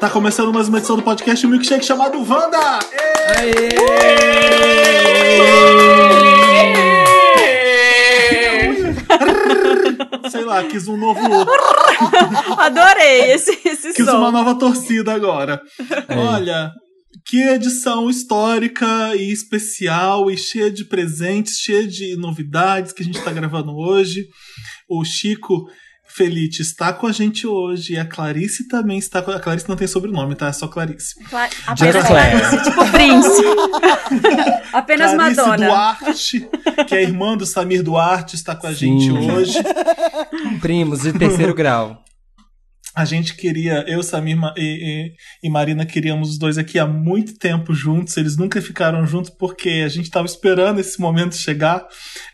Tá começando mais uma edição do podcast Milkshake chamado Wanda! Sei lá, quis um novo. Adorei esse, esse Quis som. uma nova torcida agora. Olha, que edição histórica e especial e cheia de presentes, cheia de novidades que a gente tá gravando hoje. O Chico Felite está com a gente hoje e a Clarice também está com a Clarice não tem sobrenome, tá? É só Clarice. Cla- Apenas Claire. Clarice, tipo Prince. Apenas Clarice Madonna. Duarte, que é irmã do Samir Duarte, está com a gente Sim. hoje. Primos de terceiro grau. A gente queria, eu, Samir e, e- e Marina queríamos os dois aqui há muito tempo juntos. Eles nunca ficaram juntos porque a gente tava esperando esse momento chegar.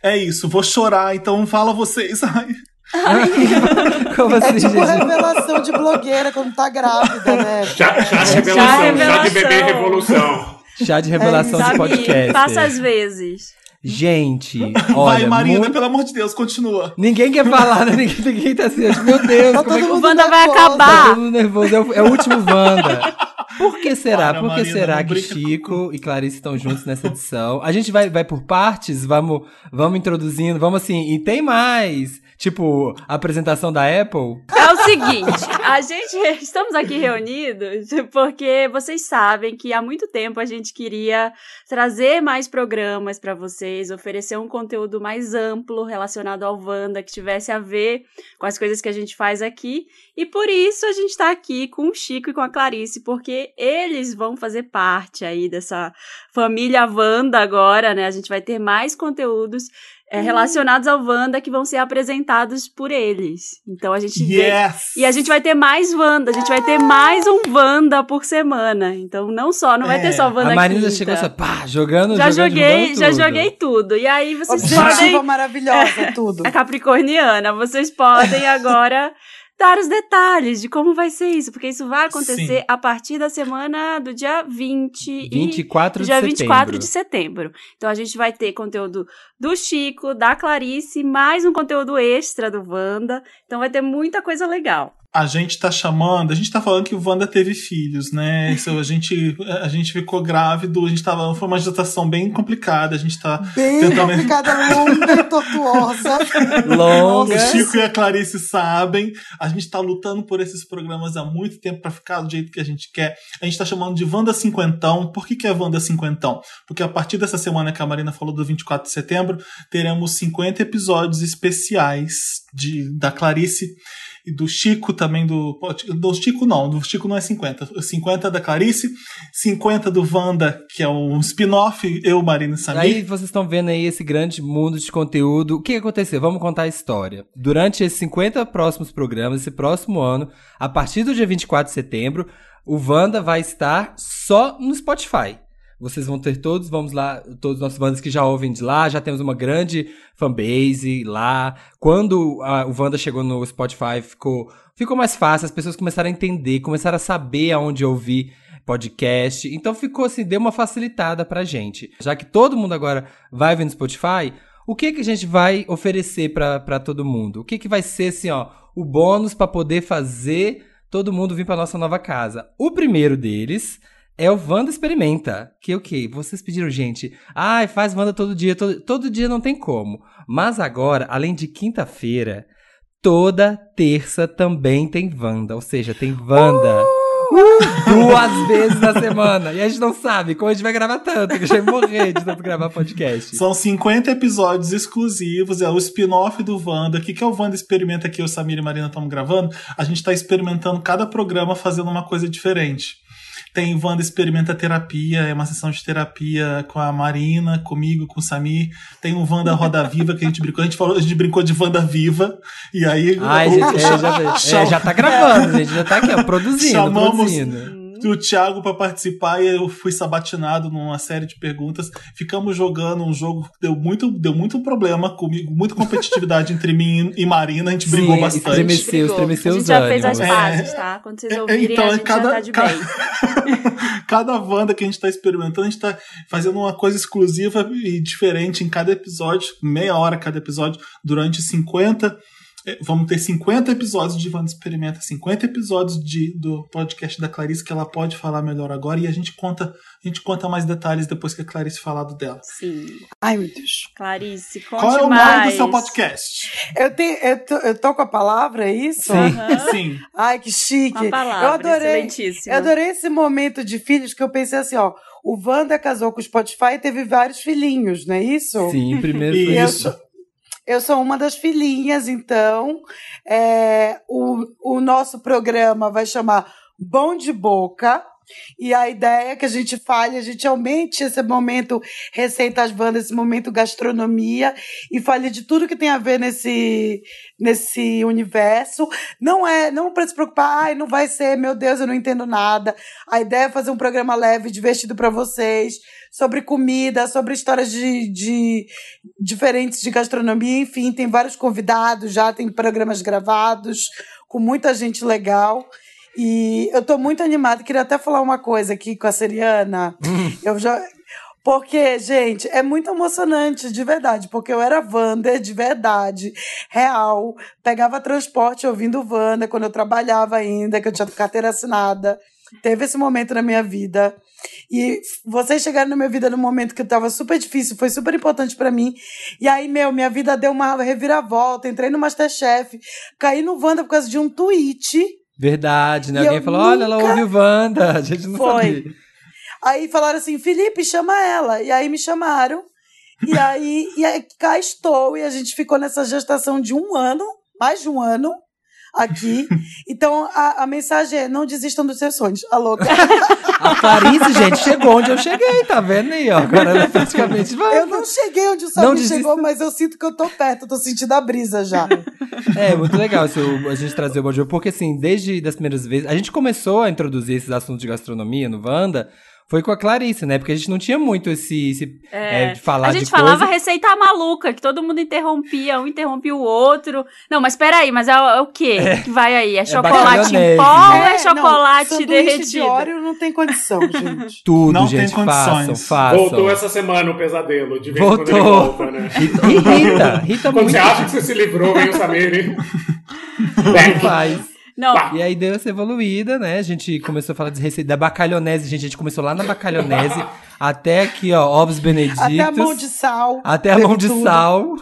É isso, vou chorar, então fala vocês. Ai, Como É assim, tipo gente? revelação de blogueira quando tá grávida, né? Chá, chá de revelação, chá de bebê revolução. Chá de revelação de Samir, podcast. passa as vezes. Gente, vai, olha, Marina, muito- pelo amor de Deus, continua. ninguém quer falar, né? Ninguém, ninguém tá assim, meu Deus, Tá como é que todo O mundo Wanda vai nervoso. tá acabar. todo mundo nervoso? É o, é o último Wanda. Por que será? Para, Por que Marina, será que Chico e Clarice estão juntos nessa edição? A gente vai, vai por partes, vamos, vamos introduzindo, vamos assim, e tem mais. Tipo, a apresentação da Apple. É o seguinte, a gente estamos aqui reunidos porque vocês sabem que há muito tempo a gente queria trazer mais programas para vocês, oferecer um conteúdo mais amplo relacionado ao Wanda que tivesse a ver com as coisas que a gente faz aqui. E por isso a gente está aqui com o Chico e com a Clarice, porque eles vão fazer parte aí dessa família Wanda agora, né? A gente vai ter mais conteúdos é, relacionados ao Wanda que vão ser apresentados por eles. Então a gente vê. Yes! E a gente vai ter mais Wanda, a gente vai ter mais um Wanda por semana. Então não só, não vai É, ter só Wanda a Marina chegou assim, pá, jogando, Já jogando, joguei, jogando já tudo. joguei tudo. E aí vocês Objetiva podem maravilhosa, tudo. a Capricorniana, vocês podem agora dar os detalhes de como vai ser isso, porque isso vai acontecer Sim. a partir da semana do dia 20 e 24 de dia setembro. 24 de setembro. Então a gente vai ter conteúdo do Chico, da Clarice, mais um conteúdo extra do Wanda. Então vai ter muita coisa legal. A gente tá chamando, a gente tá falando que o Wanda teve filhos, né? Isso, a, gente, a gente ficou grávido, a gente tava. Foi uma gestação bem complicada, a gente tá Bem Tentando- complicada, longa e tortuosa. Longa. O Chico e a Clarice sabem. A gente tá lutando por esses programas há muito tempo pra ficar do jeito que a gente quer. A gente tá chamando de Wanda Cinquentão. Por que, que é Wanda Cinquentão? Porque a partir dessa semana que a Marina falou do 24 de setembro, teremos 50 episódios especiais de, da Clarice e do Chico também do. Do Chico não, do Chico não é 50. 50 da Clarice, 50 do Wanda, que é um spin-off, eu, Marina e Samir. Aí vocês estão vendo aí esse grande mundo de conteúdo. O que aconteceu? Vamos contar a história. Durante esses 50 próximos programas, esse próximo ano, a partir do dia 24 de setembro, o Wanda vai estar só no Spotify. Vocês vão ter todos, vamos lá, todos os nossos bandas que já ouvem de lá, já temos uma grande fanbase lá. Quando a- o Wanda chegou no Spotify, ficou, ficou mais fácil, as pessoas começaram a entender, começaram a saber aonde ouvir podcast. Então ficou assim, deu uma facilitada pra gente. Já que todo mundo agora vai vir no Spotify, o que que a gente vai oferecer pra todo mundo? O que que vai ser assim, ó, o bônus pra poder fazer todo mundo vir pra nossa nova casa? O primeiro deles é o Wanda Experimenta. Que o quê? Vocês pediram, gente, ai, faz Wanda todo dia. Todo, todo dia não tem como. Mas agora, além de quinta-feira, toda terça também tem Wanda. Ou seja, tem Wanda. Duas vezes na semana. E a gente não sabe como a gente vai gravar tanto, que eu já ia morrer de tanto gravar podcast. São 50 episódios exclusivos, é o spin-off do Wanda. O que, que é o Wanda Experimenta que eu, Samir e Marina estamos gravando? A gente está experimentando cada programa fazendo uma coisa diferente. Tem Wanda Experimenta Terapia, é uma sessão de terapia com a Marina, comigo, com o Samir. Tem o Wanda Roda Viva, que a gente brincou. A gente, falou, a gente brincou de Wanda Viva. E aí. Ai, o- gente, é, já, é, já tá gravando, gente. Já tá aqui, ó, produzindo, Chamamos- produzindo. O Thiago para participar e eu fui sabatinado numa série de perguntas. Ficamos jogando um jogo que deu muito, deu muito problema comigo, muita competitividade entre mim e Marina. A gente brigou Sim, bastante. estremeceu, Brigou. estremeceu a gente os já fez as ânimos. pazes, tá? Quando vocês É, ouvirem, então, a gente cada- já tá de cada- bem. cada Wanda que a gente tá experimentando, a gente tá fazendo uma coisa exclusiva e diferente em cada episódio, meia hora cada episódio, durante 50 É, Vamos ter 50 episódios de Wanda Experimenta, 50 episódios de, do podcast da Clarice que ela pode falar melhor agora e a gente conta, a gente conta mais detalhes depois que a Clarice falar do dela. Sim. Ai, meu Deus. Clarice, conte Qual é o mais. nome do seu podcast? Eu, tenho, eu, tô, eu tô com a palavra, é isso? Sim. Sim. Ai, que chique. Uma palavra, eu adorei. Eu adorei esse momento de filhos que eu pensei assim, ó. O Wanda casou com o Spotify e teve vários filhinhos, não é isso? Sim, primeiro foi Isso. Eu sou uma das filhinhas, então. É, o, o nosso programa vai chamar Bom de Boca. E a ideia é que a gente fale, a gente aumente esse momento receitas bandas, esse momento gastronomia e fale de tudo que tem a ver nesse, nesse universo. Não é, não para se preocupar, ai, não vai ser, meu Deus, eu não entendo nada. A ideia é fazer um programa leve, divertido para vocês, sobre comida, sobre histórias de, de diferentes de gastronomia, enfim, tem vários convidados, já tem programas gravados com muita gente legal. E eu tô muito animada, queria até falar uma coisa aqui com a Seriana. Eu já porque, gente, é muito emocionante, de verdade, porque eu era Wander de verdade, real. Pegava transporte ouvindo Wander quando eu trabalhava ainda, que eu tinha carteira assinada. Teve esse momento na minha vida. E vocês chegaram na minha vida num momento que tava super difícil, foi super importante pra mim. E aí, meu, minha vida deu uma reviravolta, entrei no Masterchef, caí no Wanda por causa de um tweet. Verdade, né? E Alguém eu falou, olha, ela nunca- ouve o Wanda. A gente não Foi. sabia. Aí falaram assim, Felipe, chama ela. E aí me chamaram. E aí, e aí cá estou. E a gente ficou nessa gestação de um ano, mais de um ano, aqui. Então a, a mensagem é: não desistam dos seus sonhos. Alô, A Clarice, gente, chegou onde eu cheguei, tá vendo aí, ó? Agora ela é praticamente vai. eu não cheguei onde o Não Samir chegou, mas eu sinto que eu tô perto, eu tô sentindo a brisa já. É, muito legal o- a gente trazer o Bom Dia, porque assim, desde as primeiras vezes, a gente começou a introduzir esses assuntos de gastronomia no Wanda, foi com a Clarice, né? Porque a gente não tinha muito esse, esse é, de falar a gente de falava coisa. receita maluca, que todo mundo interrompia, um interrompia o outro. Não, mas peraí, mas é, o- é o quê que vai aí? É chocolate em pó ou é, não, chocolate sanduíche derretido? de Oreo não tem condição, gente. Tudo, Não tem gente, condições. façam, façam. Voltou essa semana o pesadelo, de vez em quando ele Voltou. volta, né? Irrita, irrita Quando muito. você acha que você se livrou, vem o Samir e... Back. Faz. Não, E aí deu essa evoluída, né? A gente começou a falar de receita da bacalhonese, gente. A gente começou lá na bacalhonese, até aqui, ó, ovos beneditos. Até a mão de sal. até a mão de tudo. sal.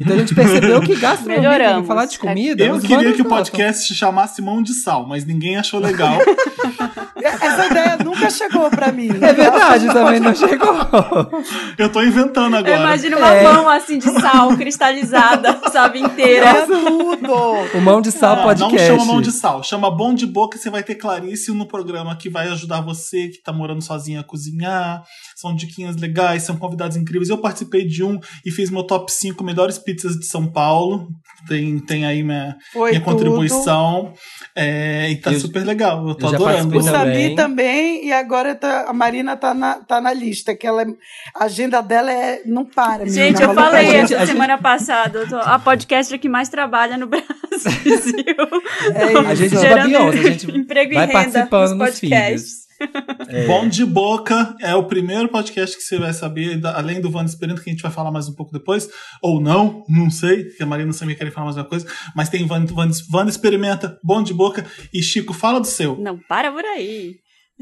Então a gente percebeu que gastronomia, Melhoramos. falar de comida. Eu queria que o podcast se chamasse Mão de Sal, mas ninguém achou legal. Essa ideia nunca chegou pra mim. É verdade, também não chegou. Eu tô inventando eu agora. imagino uma É. mão assim de sal, cristalizada, sabe, inteira. É tudo. O Mão de Sal Não, podcast. não chama mão de sal, chama bom de boca. Você vai ter Clarice no programa que vai ajudar você que tá morando sozinha a cozinhar. São diquinhas legais, são convidados incríveis. Eu participei de um e fiz meu top 5 melhores pizzas de São Paulo. Tem, tem aí minha, Foi minha tudo. contribuição. É, e tá Eu- super legal. Eu tô eu já adorando. O participei Samir também. também, e agora tá- a Marina tá na, tá na lista, que ela, é- a agenda dela é, não para. Gente, eu falei gente- essa a gente- semana passada, eu tô, a podcaster que mais trabalha no Brasil. É A gente isso. é a gente emprego vai e renda participando nos nos podcasts. É. Bom de Boca é o primeiro podcast que você vai saber, da- além do Vanda Experimenta, que a gente vai falar mais um pouco depois, ou não, não sei, que a Marina também quer falar mais uma coisa, mas tem Vanda, Vanda, Vanda Experimenta, Bom de Boca, e Chico, fala do seu. Não, para por aí.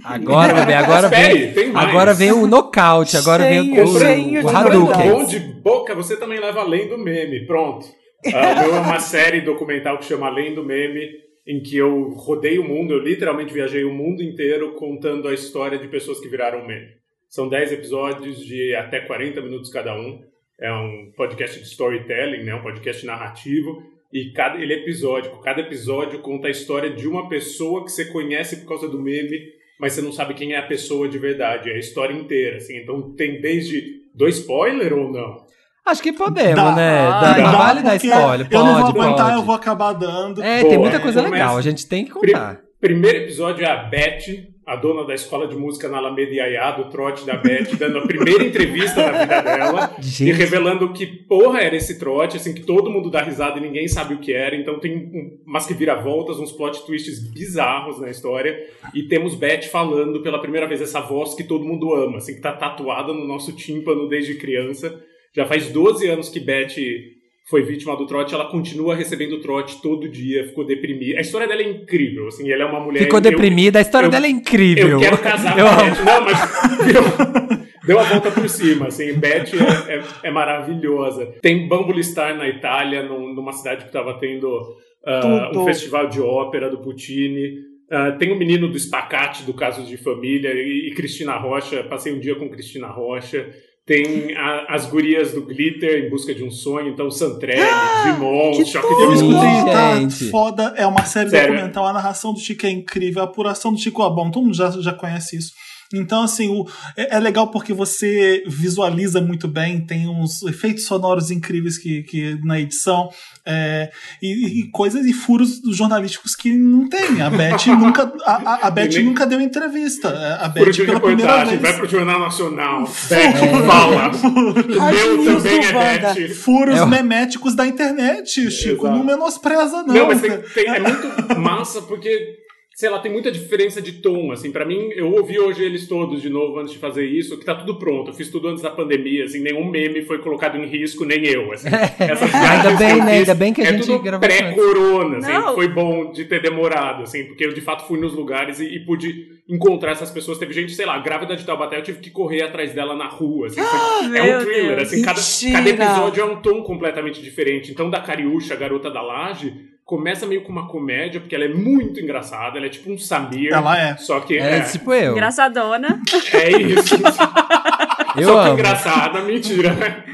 Agora, bebê, agora Espere, vem. Agora vem o nocaute, agora vem Cheio, o, cheio o, o de Hadouken. Bom de boca, você também leva além do meme. Pronto. Meu é uma série documental que chama Além do Meme, em que eu rodei o mundo, eu literalmente viajei o mundo inteiro contando a história de pessoas que viraram meme. São 10 episódios de até 40 minutos cada um. É um podcast de storytelling, né? um podcast narrativo. E cada ele é episódico. Cada episódio conta a história de uma pessoa que você conhece por causa do meme, mas você não sabe quem é a pessoa de verdade. É a história inteira. Assim. Então tem desde. Do spoiler ou não? Acho que podemos, Dá. né? Ah, Dá, dá, vale dar porque spoiler, Eu não vou pode, aguentar, pode. eu vou acabar dando. É, Pô, tem muita coisa começa- legal, a gente tem que contar. Primeiro episódio é a Beth, a dona da escola de música na Alameda Iaiá, do trote da Beth, dando a primeira entrevista na vida dela e Gente, revelando que porra era esse trote, assim, que todo mundo dá risada e ninguém sabe o que era. Então tem um, umas que vira-voltas, uns plot twists bizarros na história. E temos Beth falando pela primeira vez essa voz que todo mundo ama, assim, que tá tatuada no nosso tímpano desde criança. Já faz 12 anos que Beth foi vítima do trote, ela continua recebendo trote todo dia, ficou deprimida. A história dela é incrível, assim, ela é uma mulher... Ficou eu- deprimida, a história eu- dela é incrível. Eu quero casar Eu com amo. Beth. Não, mas deu, deu a volta por cima, assim. Beth é, é- é maravilhosa. Tem Bambulistar na Itália, num- numa cidade que estava tendo Tudo. um festival de ópera do Puccini. Ah, tem o menino do Spacate, do Casos de Família, e, e Cristina Rocha. Passei um dia com Cristina Rocha. Tem a- as gurias do Glitter, Em Busca de um Sonho. Então, Santrelli, Dimon, que Choque! Eu de Sim, escutei, tá gente. foda. É uma série Sério. documental. A narração do Chico é incrível. A apuração do Chico é bom. Todo mundo já, já conhece isso. Então, assim, o, é, é legal porque você visualiza muito bem, tem uns efeitos sonoros incríveis que, que na edição, é, e, e coisas e furos jornalísticos que não tem. A Beth nunca, a, a, a Beth nem- nunca deu entrevista. A Furo Beth de pela primeira reportagem, vez. vai pro Jornal Nacional. Beth fala. Meu também é. Beth. Furos É meméticos da internet, Chico. Exato. Não menospreza, não. Não, mas tem, tem- é muito massa porque, sei lá, tem muita diferença de tom, assim, pra mim, eu ouvi hoje eles todos de novo antes de fazer isso, que tá tudo pronto, eu fiz tudo antes da pandemia, assim, nenhum meme foi colocado em risco, nem eu, assim. Essas Ainda bem, né? fiz, Ainda bem que a é gente tudo pré-corona, assim, Não. foi bom de ter demorado, assim, porque eu de fato fui nos lugares e, e pude encontrar essas pessoas, teve gente, sei lá, grávida de Taubaté, eu tive que correr atrás dela na rua, assim, foi- é Meu um thriller, Deus. assim, cada, cada episódio é um tom completamente diferente. Então, da Cariúcha, a garota da laje, começa meio com uma comédia, porque ela é muito engraçada, ela é tipo um Samir. Ela é. Só que É, é, tipo eu. Engraçadona. é isso. Eu só que amo. engraçada, mentira, né?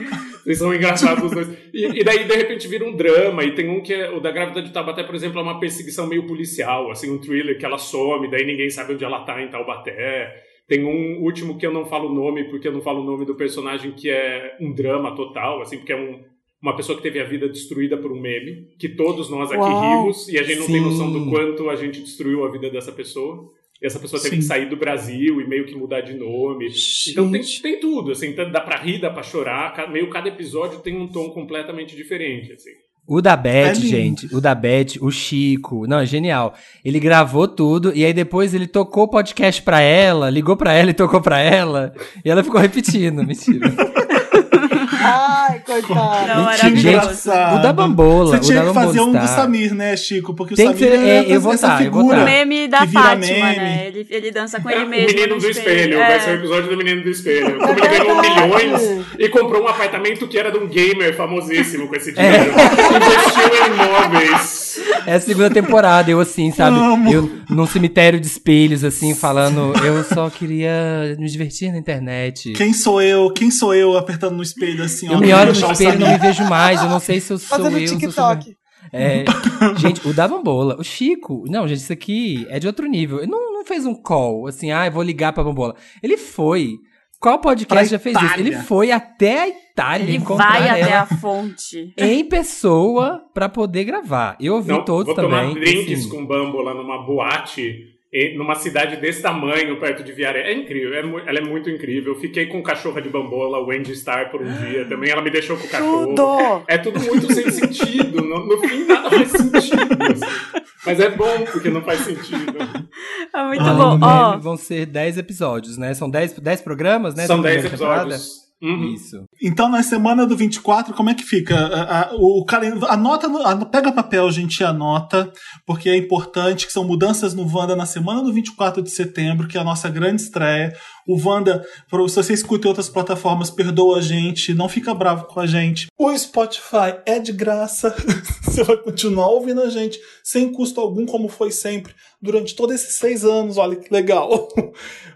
Vocês são engraçados os dois. E, e daí, de repente, vira um drama. E tem um que é. O da Grávida de Taubaté, por exemplo, é uma perseguição meio policial, assim, um thriller que ela some, daí ninguém sabe onde ela tá em Taubaté. Tem um último que eu não falo o nome, porque eu não falo o nome do personagem, que é um drama total, assim, porque é um, uma pessoa que teve a vida destruída por um meme, que todos nós aqui Uau. rimos, e a gente não tem Sim. noção do quanto a gente destruiu a vida dessa pessoa. E essa pessoa teve Sim. que sair do Brasil e meio que mudar de nome. Então tem, Gente. tem tudo, assim, tanto dá pra rir, dá pra chorar, meio cada episódio tem um tom completamente diferente, assim. O da Beth, É gente, o da Beth, o Chico, não, é genial. Ele gravou tudo e aí depois ele tocou o podcast pra ela, ligou pra ela e tocou pra ela, e ela ficou repetindo, mentira. Ai, coitada. Não, Que maravilhoso. engraçado. O da Bambola, Você tinha o da que fazer um do. Samir, né, Chico? Porque Tem o que Samir ser- é, é, eu vou essa tá, figura. O meme da que vira Fátima, meme. né? Ele, ele dança com É, ele o mesmo. menino no do espelho, É. vai ser o episódio do menino do espelho. Como ele ganhou milhões e comprou um apartamento que era de um gamer famosíssimo com esse É. dinheiro. Investiu em imóveis. É a segunda temporada, eu assim, sabe? Amo. Eu num cemitério de espelhos, assim, falando, eu só queria me divertir na internet. Quem sou eu? Quem sou eu apertando no espelho assim? ó, Eu me pra olho no o espelho não me vejo mais, eu não sei se eu sou Fazendo eu. TikTok. É, gente, o da Bambola, o Chico, não, gente, isso aqui é de outro nível. Ele não, não fez um call, assim, ah, eu vou ligar pra Bambola. Ele foi. Qual podcast Pra já fez isso? Itália. Ele foi até a Itália Ele encontrar vai até ela a fonte. em pessoa pra poder gravar. Eu ouvi Não, todos vou também. tomar drinks assim. com bambola numa boate numa cidade desse tamanho, perto de Viaré. É incrível, é ela é muito incrível. Fiquei com cachorra de bambola, Wendy Star, por um dia também. Ela me deixou com o cachorro. Tudo. É tudo muito sem sentido. No, no fim, nada faz sentido. assim. Mas é bom, porque não faz sentido. É muito Além bom. meme, vão ser 10 episódios, né? São 10, 10 programas, né? São essa 10 primeira temporada? Uhum. Isso. Então, na semana do 24, como é que fica? A, o calen- anota, no- an- pega papel, gente, anota, porque é importante que são mudanças no Wanda na semana do 24 de setembro, que é a nossa grande estreia. O Wanda, se você escuta em outras plataformas, perdoa a gente, não fica bravo com a gente. O Spotify é de graça. você vai continuar ouvindo a gente sem custo algum, como foi sempre, durante todos esses seis anos. Olha que legal.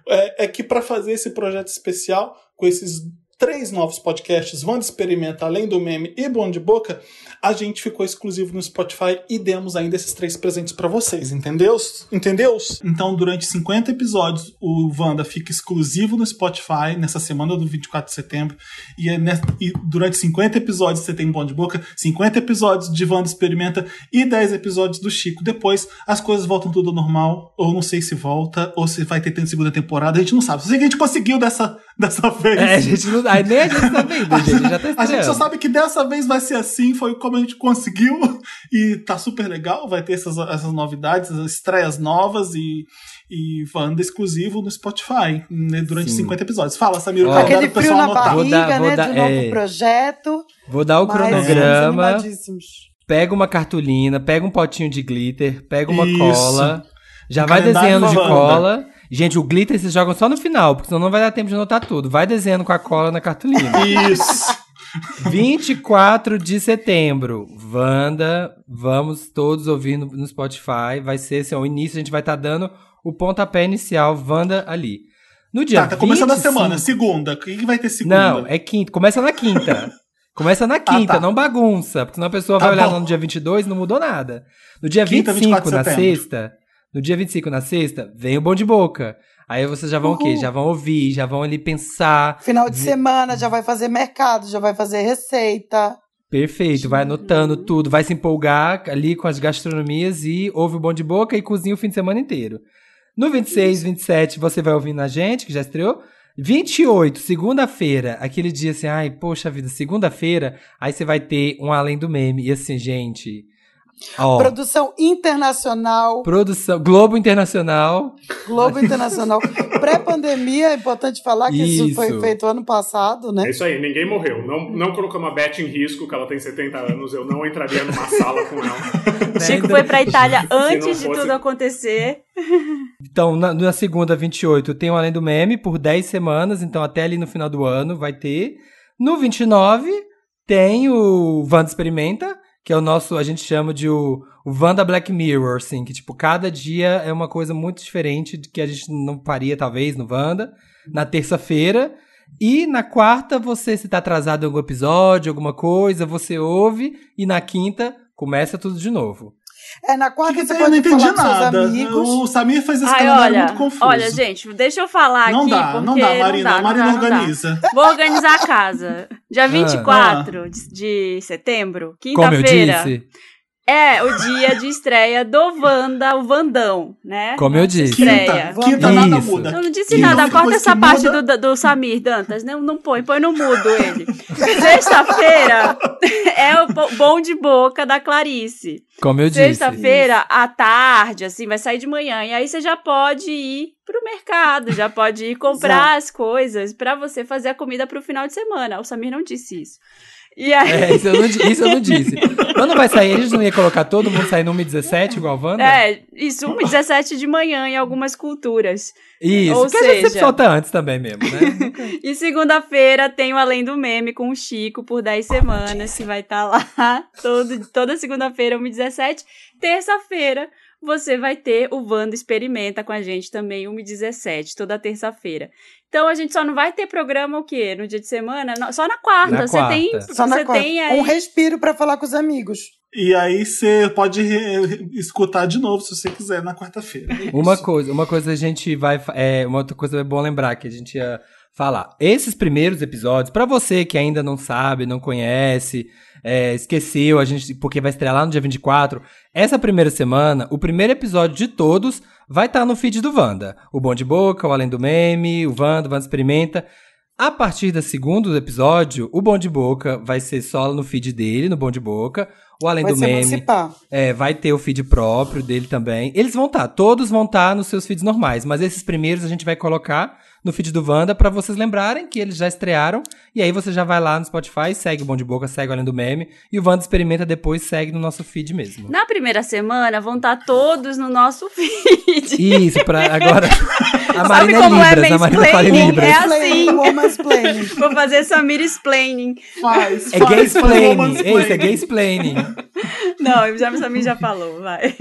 É, é que para fazer esse projeto especial, com esses três novos podcasts, Wanda Experimenta, Além do Meme e Bom de Boca, a gente ficou exclusivo no Spotify e demos ainda esses três presentes pra vocês, entendeu? Entendeu? Então, durante 50 episódios, o Wanda fica exclusivo no Spotify nessa semana do 24 de setembro. E, é e durante 50 episódios você tem Bom de Boca, 50 episódios de Wanda Experimenta e 10 episódios do Chico. Depois as coisas voltam tudo ao normal, ou não sei se volta, ou se vai ter segunda temporada, a gente não sabe. Só sei que a gente conseguiu dessa, dessa vez. É, a gente não. Aí nem a gente tá gente. Já tá A gente só sabe que dessa vez vai ser assim, foi como a gente conseguiu. E tá super legal, vai ter essas, essas novidades, essas estreias novas e, e Wanda exclusivo no Spotify, né, durante Sim. 50 episódios. Fala, Samir, o Aquele frio pessoal na anotar. Vou barriga, dar- vou né? dar- de novo é. projeto. Vou dar o mas cronograma. Pega uma cartolina, pega um potinho de glitter, pega uma Isso. cola. Já vai desenhando de Wanda. cola. Gente, o glitter vocês jogam só no final, porque senão não vai dar tempo de anotar tudo. Vai desenhando com a cola na cartolina. Isso. 24 de setembro, Wanda, vamos todos ouvir no, no Spotify. Vai ser assim, o início, a gente vai estar dando o pontapé inicial, Wanda ali. No dia Tá, tá começando a 25 semana. Segunda. O que, vai ter segunda? Não, é quinta. Começa na quinta. Começa na quinta, tá. não bagunça. Porque senão a pessoa Tá vai olhar bom. no dia 22 e não mudou nada. No dia Quinta, 25, 24 de na setembro. sexta, no dia 25, na sexta, vem o Bom de Boca. Aí vocês já vão o quê? Uhul. Já vão ouvir, já vão ali pensar. Final de semana já vai fazer mercado, já vai fazer receita. Perfeito, vai anotando tudo, vai se empolgar ali com as gastronomias e ouve o Bom de Boca e cozinha o fim de semana inteiro. No 26, 27, você vai ouvindo a gente, que já estreou. 28, segunda-feira, aquele dia assim, ai, poxa vida, segunda-feira, aí você vai ter um Além do Meme. E assim, gente, ó, Produção internacional, produção, Globo Internacional, Globo Internacional. Pré-pandemia, é importante falar que isso. Isso. foi feito ano passado, É né? isso aí, ninguém morreu. Não, não colocamos a Beth em risco, que ela tem 70 anos, eu não entraria numa sala com ela. Chico foi pra Itália antes de fosse- tudo acontecer. Então, na, na segunda, 28, tem o Além do Meme por 10 semanas, então até ali no final do ano vai ter. No 29, tem o Wanda Experimenta, que é o nosso, a gente chama de o, o Wanda Black Mirror, assim, que tipo, cada dia é uma coisa muito diferente de que a gente não faria, talvez, no Wanda. Na terça-feira. E na quarta, você, se tá atrasado em algum episódio, alguma coisa, você ouve. E na quinta, começa tudo de novo. É, na quarta Que você eu não pode entendi nada. amigos. O Samir fez esse Ai, calendário olha, muito confuso. olha, gente, deixa eu falar não aqui, dá, porque não dá, Marina. não dá, Marina não dá, não dá. organiza. Vou organizar a casa. Dia 24 de, de setembro, Como eu quinta-feira, disse. É o dia de estreia do Wanda, o Vandão, né? Como eu disse. estreia. Quinta, quinta nada Isso. muda. Eu não disse nada, corta essa parte do, do Samir Dantas. Não, não põe, põe no mudo ele. Sexta-feira é o bo- bom de boca da Clarice. Como eu disse. Sexta-feira, à tarde, assim, vai sair de manhã. E aí você já pode ir pro mercado, já pode ir comprar as coisas pra você fazer a comida pro final de semana. O Samir não disse isso. E aí. É, isso eu não, isso eu não disse. Quando vai sair, eles não iam colocar todo mundo sair no 1h17 igual a Wanda? É, isso, 1h17 de manhã em algumas culturas. Isso, ou que a gente sempre seja- solta antes também mesmo, né? E segunda-feira tem o Além do Meme com o Chico por 10 semanas, que vai estar lá todo, toda segunda-feira, 1h17. Terça-feira, você vai ter o Wanda Experimenta com a gente também, 1h17, toda terça-feira. Então a gente só não vai ter programa o quê? No dia de semana? Não, Só na quarta. Na você quarta. tem. Só na você quarta. tem aí. Um respiro pra falar com os amigos. E aí você pode escutar de novo se você quiser na quarta-feira. É Uma coisa, uma coisa a gente vai. É, uma outra coisa é bom lembrar que a gente ia falar. Esses primeiros episódios, pra você que ainda não sabe, não conhece, é, esqueceu, a gente, porque vai estrear lá no dia 24, essa primeira semana, o primeiro episódio de todos vai estar no feed do Wanda. O Bom de Boca, o Além do Meme, o Wanda, o Wanda Experimenta. A partir do segundo episódio, o Bom de Boca vai ser só no feed dele, no Bom de Boca. O Além Vai do Meme emancipar. é, vai ter o feed próprio dele também. Eles vão estar, todos vão estar nos seus feeds normais, mas esses primeiros a gente vai colocar no feed do Wanda pra vocês lembrarem que eles já estrearam. E aí você já vai lá no Spotify, segue o Bom de Boca, segue o Além do Meme. E o Wanda Experimenta depois segue no nosso feed mesmo. Na primeira semana vão estar todos no nosso feed. Isso, pra agora. A Sabe Marina é como é Libras, a Marina fala em? Libras. É assim. Woman's planning. Vou fazer Samir explaining. Faz, É faz, gay faz explaining. É isso, é planning. gay explaining. Não, já, o Samir já falou, vai.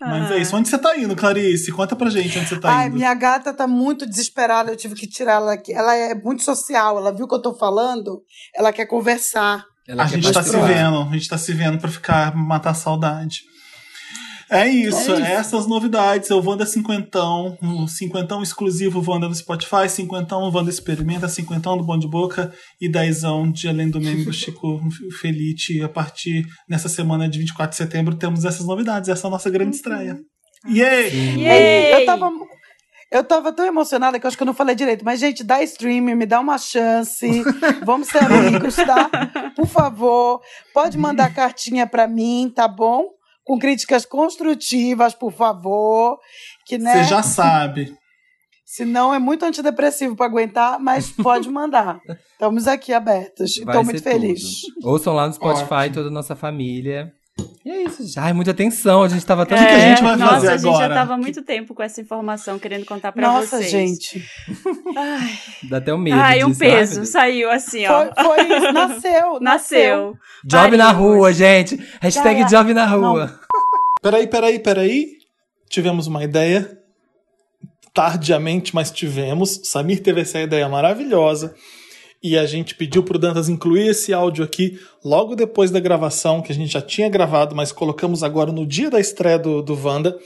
Mas é isso. Onde você tá indo, Clarice? Conta pra gente onde você tá Ai, indo. minha gata tá muito desesperada, eu tive que tirar ela aqui. Ela é muito social, ela viu o que eu tô falando, ela quer conversar. Ela A quer gente tá se vendo, a gente tá se vendo pra ficar, matar a saudade. É isso, é essas novidades. É o Wanda Cinquentão, um cinquentão exclusivo Wanda no Spotify, cinquentão Wanda Experimenta, cinquentão do Bom de Boca e dezão de Além do Meme do Chico Felite. A partir nessa semana de 24 de setembro temos essas novidades, essa é a nossa grande estreia. Yay! Yay! Eu tava, Eu tava tão emocionada que eu acho que eu não falei direito. Mas, gente, dá stream, me dá uma chance. Vamos ser amigos, tá? Por favor. Pode mandar cartinha pra mim, tá bom? Com críticas construtivas, por favor. Que, né? Você já sabe. Senão é muito antidepressivo pra aguentar, mas pode mandar. Estamos aqui abertos. Estou muito feliz. tudo. Ouçam lá no Spotify Ótimo. toda a nossa família. E é isso, já. Ai, muita atenção. A gente tava tão. que a gente vai nossa, fazer a gente já agora? tava há muito tempo com essa informação querendo contar pra Nossa, vocês. gente. Ai, Dá até um medo. ai, um disso. Peso. saiu assim, ó. Foi, foi isso. Nasceu. Nasceu. Job na rua, gente. Hashtag Cara, job na rua. Peraí, peraí, peraí. Tivemos uma ideia. Tardiamente, mas tivemos. Samir teve essa ideia maravilhosa. E a gente pediu pro Dantas incluir esse áudio aqui logo depois da gravação, que a gente já tinha gravado, mas colocamos agora no dia da estreia do, do Wanda,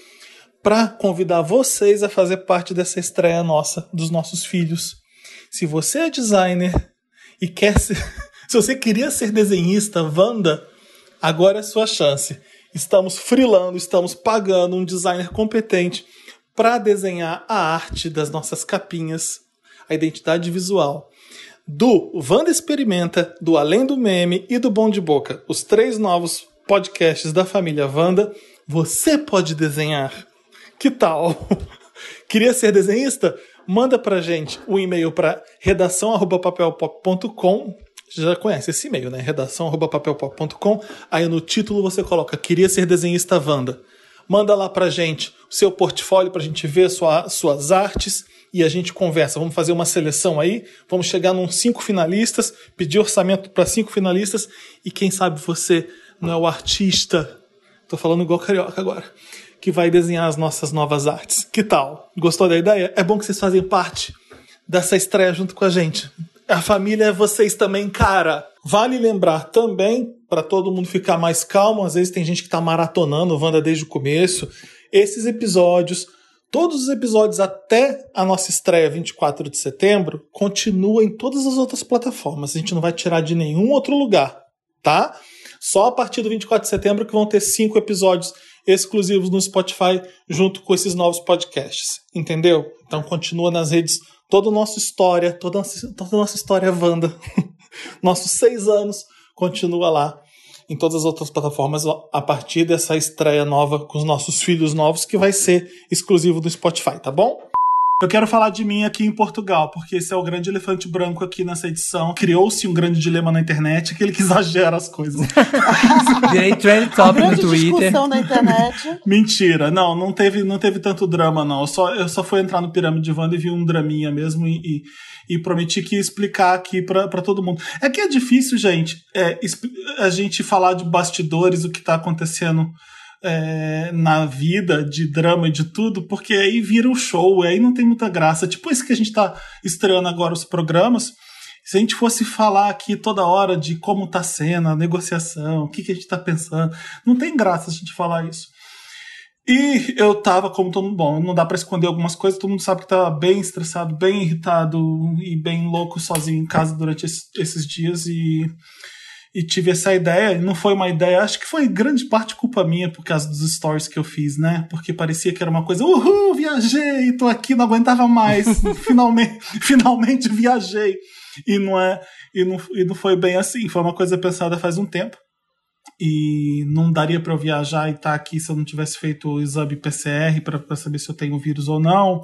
para convidar vocês a fazer parte dessa estreia nossa, dos nossos filhos. Se você é designer e quer ser. Se você queria ser desenhista, Wanda, agora é sua chance. Estamos freelando, estamos pagando um designer competente para desenhar a arte das nossas capinhas, a identidade visual. Do Wanda Experimenta, do Além do Meme e do Bom de Boca, os três novos podcasts da família Wanda, você pode desenhar. Que tal? Queria ser desenhista? Manda pra gente um e-mail para redação@papelpop.com. Já conhece esse e-mail, né? redação@papelpop.com. Aí no título você coloca Queria ser desenhista Wanda. Manda lá pra gente o seu portfólio pra gente ver sua, suas artes e a gente conversa. Vamos fazer uma seleção aí, vamos chegar num cinco finalistas, pedir orçamento para cinco finalistas e quem sabe você não é o artista. Tô falando igual carioca agora. Que vai desenhar as nossas novas artes. Que tal? Gostou da ideia? É bom que vocês fazem parte dessa estreia junto com a gente. A família é vocês também, cara. Vale lembrar também, para todo mundo ficar mais calmo, às vezes tem gente que tá maratonando o Wanda desde o começo. Esses episódios, todos os episódios até a nossa estreia 24 de setembro, continuam em todas as outras plataformas. A gente não vai tirar de nenhum outro lugar, tá? Só a partir do 24 de setembro que vão ter cinco episódios exclusivos no Spotify junto com esses novos podcasts. Entendeu? Então continua nas redes toda a nossa história, toda a nossa, toda a nossa história Wanda. Nossos seis anos continua lá em todas as outras plataformas a partir dessa estreia nova com os nossos filhos novos que vai ser exclusivo do Spotify, tá bom? Eu quero falar de mim aqui em Portugal, porque esse é o grande elefante branco aqui nessa edição. Criou-se um grande dilema na internet, aquele que exagera as coisas. Virei trend A top no grande Twitter. discussão na internet. Mentira, não, não teve, não teve tanto drama, não. Eu só, eu só fui entrar no Pirâmide Wanda e vi um draminha mesmo e, e, e prometi que ia explicar aqui pra, pra todo mundo. É que é difícil, gente, é, a gente falar de bastidores, o que tá acontecendo é, na vida, de drama e de tudo, porque aí vira um show, aí não tem muita graça. Tipo esse que a gente tá estreando agora os programas. Se a gente fosse falar aqui toda hora de como tá sendo a negociação, o que, que a gente tá pensando, não tem graça a gente falar isso. E eu tava, como todo mundo, bom, não dá pra esconder algumas coisas, todo mundo sabe que tava bem estressado, bem irritado e bem louco sozinho em casa durante esse- esses dias e, e tive essa ideia, não foi uma ideia, acho que foi grande parte culpa minha por causa dos stories que eu fiz, né? Porque parecia que era uma coisa, uhul, viajei, tô aqui, não aguentava mais, finalmente, finalmente viajei. E não é, e não, e não foi bem assim, foi uma coisa pensada faz um tempo e não daria para eu viajar e estar aqui se eu não tivesse feito o exame PCR para saber se eu tenho vírus ou não,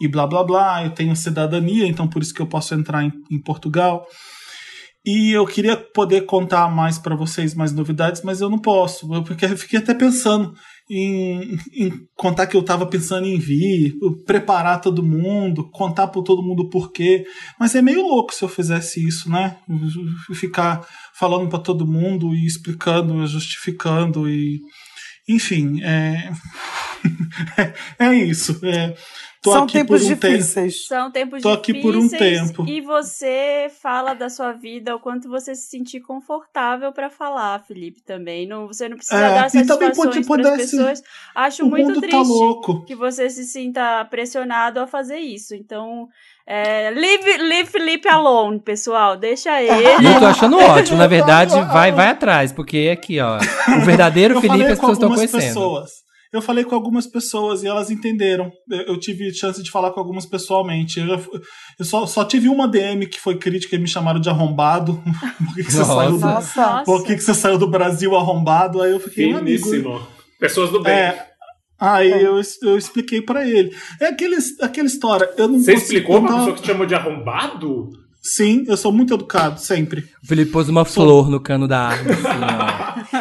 e blá blá blá. Eu tenho cidadania, então por isso que eu posso entrar em, em Portugal. E eu queria poder contar mais para vocês mais novidades, mas eu não posso, eu fiquei até pensando em, em contar que eu estava pensando em vir, preparar todo mundo, contar para todo mundo o porquê. Mas é meio louco se eu fizesse isso, né? Ficar falando para todo mundo e explicando, justificando e enfim, é é isso. É, tô São aqui tempos por um difíceis. São tempos Tô aqui por um difíceis tempo. E você fala da sua vida o quanto você se sentir confortável pra falar, Felipe, também. Não, você não precisa É, dar satisfações para as pessoas. Acho o muito mundo triste tá louco. que você se sinta pressionado a fazer isso. Então, é, leave, leave Felipe alone, pessoal. Deixa ele. eu tô achando ótimo. Na verdade, vai, vai atrás, porque aqui, ó. O verdadeiro Felipe as com pessoas estão conhecendo. pessoas. Eu falei com algumas pessoas e elas entenderam. Eu, eu tive chance de falar com algumas pessoalmente. Eu, eu só, só tive uma DM que foi crítica e me chamaram de arrombado. Por que, que você Nossa. saiu do, Nossa. Por que, que você saiu do Brasil arrombado? Aí eu fiquei um amigo. Finíssimo. Pessoas do bem. É. Aí eu, eu expliquei pra ele. É aquele, aquela história. Eu não Você explicou pra contar- pessoa que te chamou de arrombado? Sim, eu sou muito educado, sempre. O Felipe pôs uma flor no cano da árvore, assim.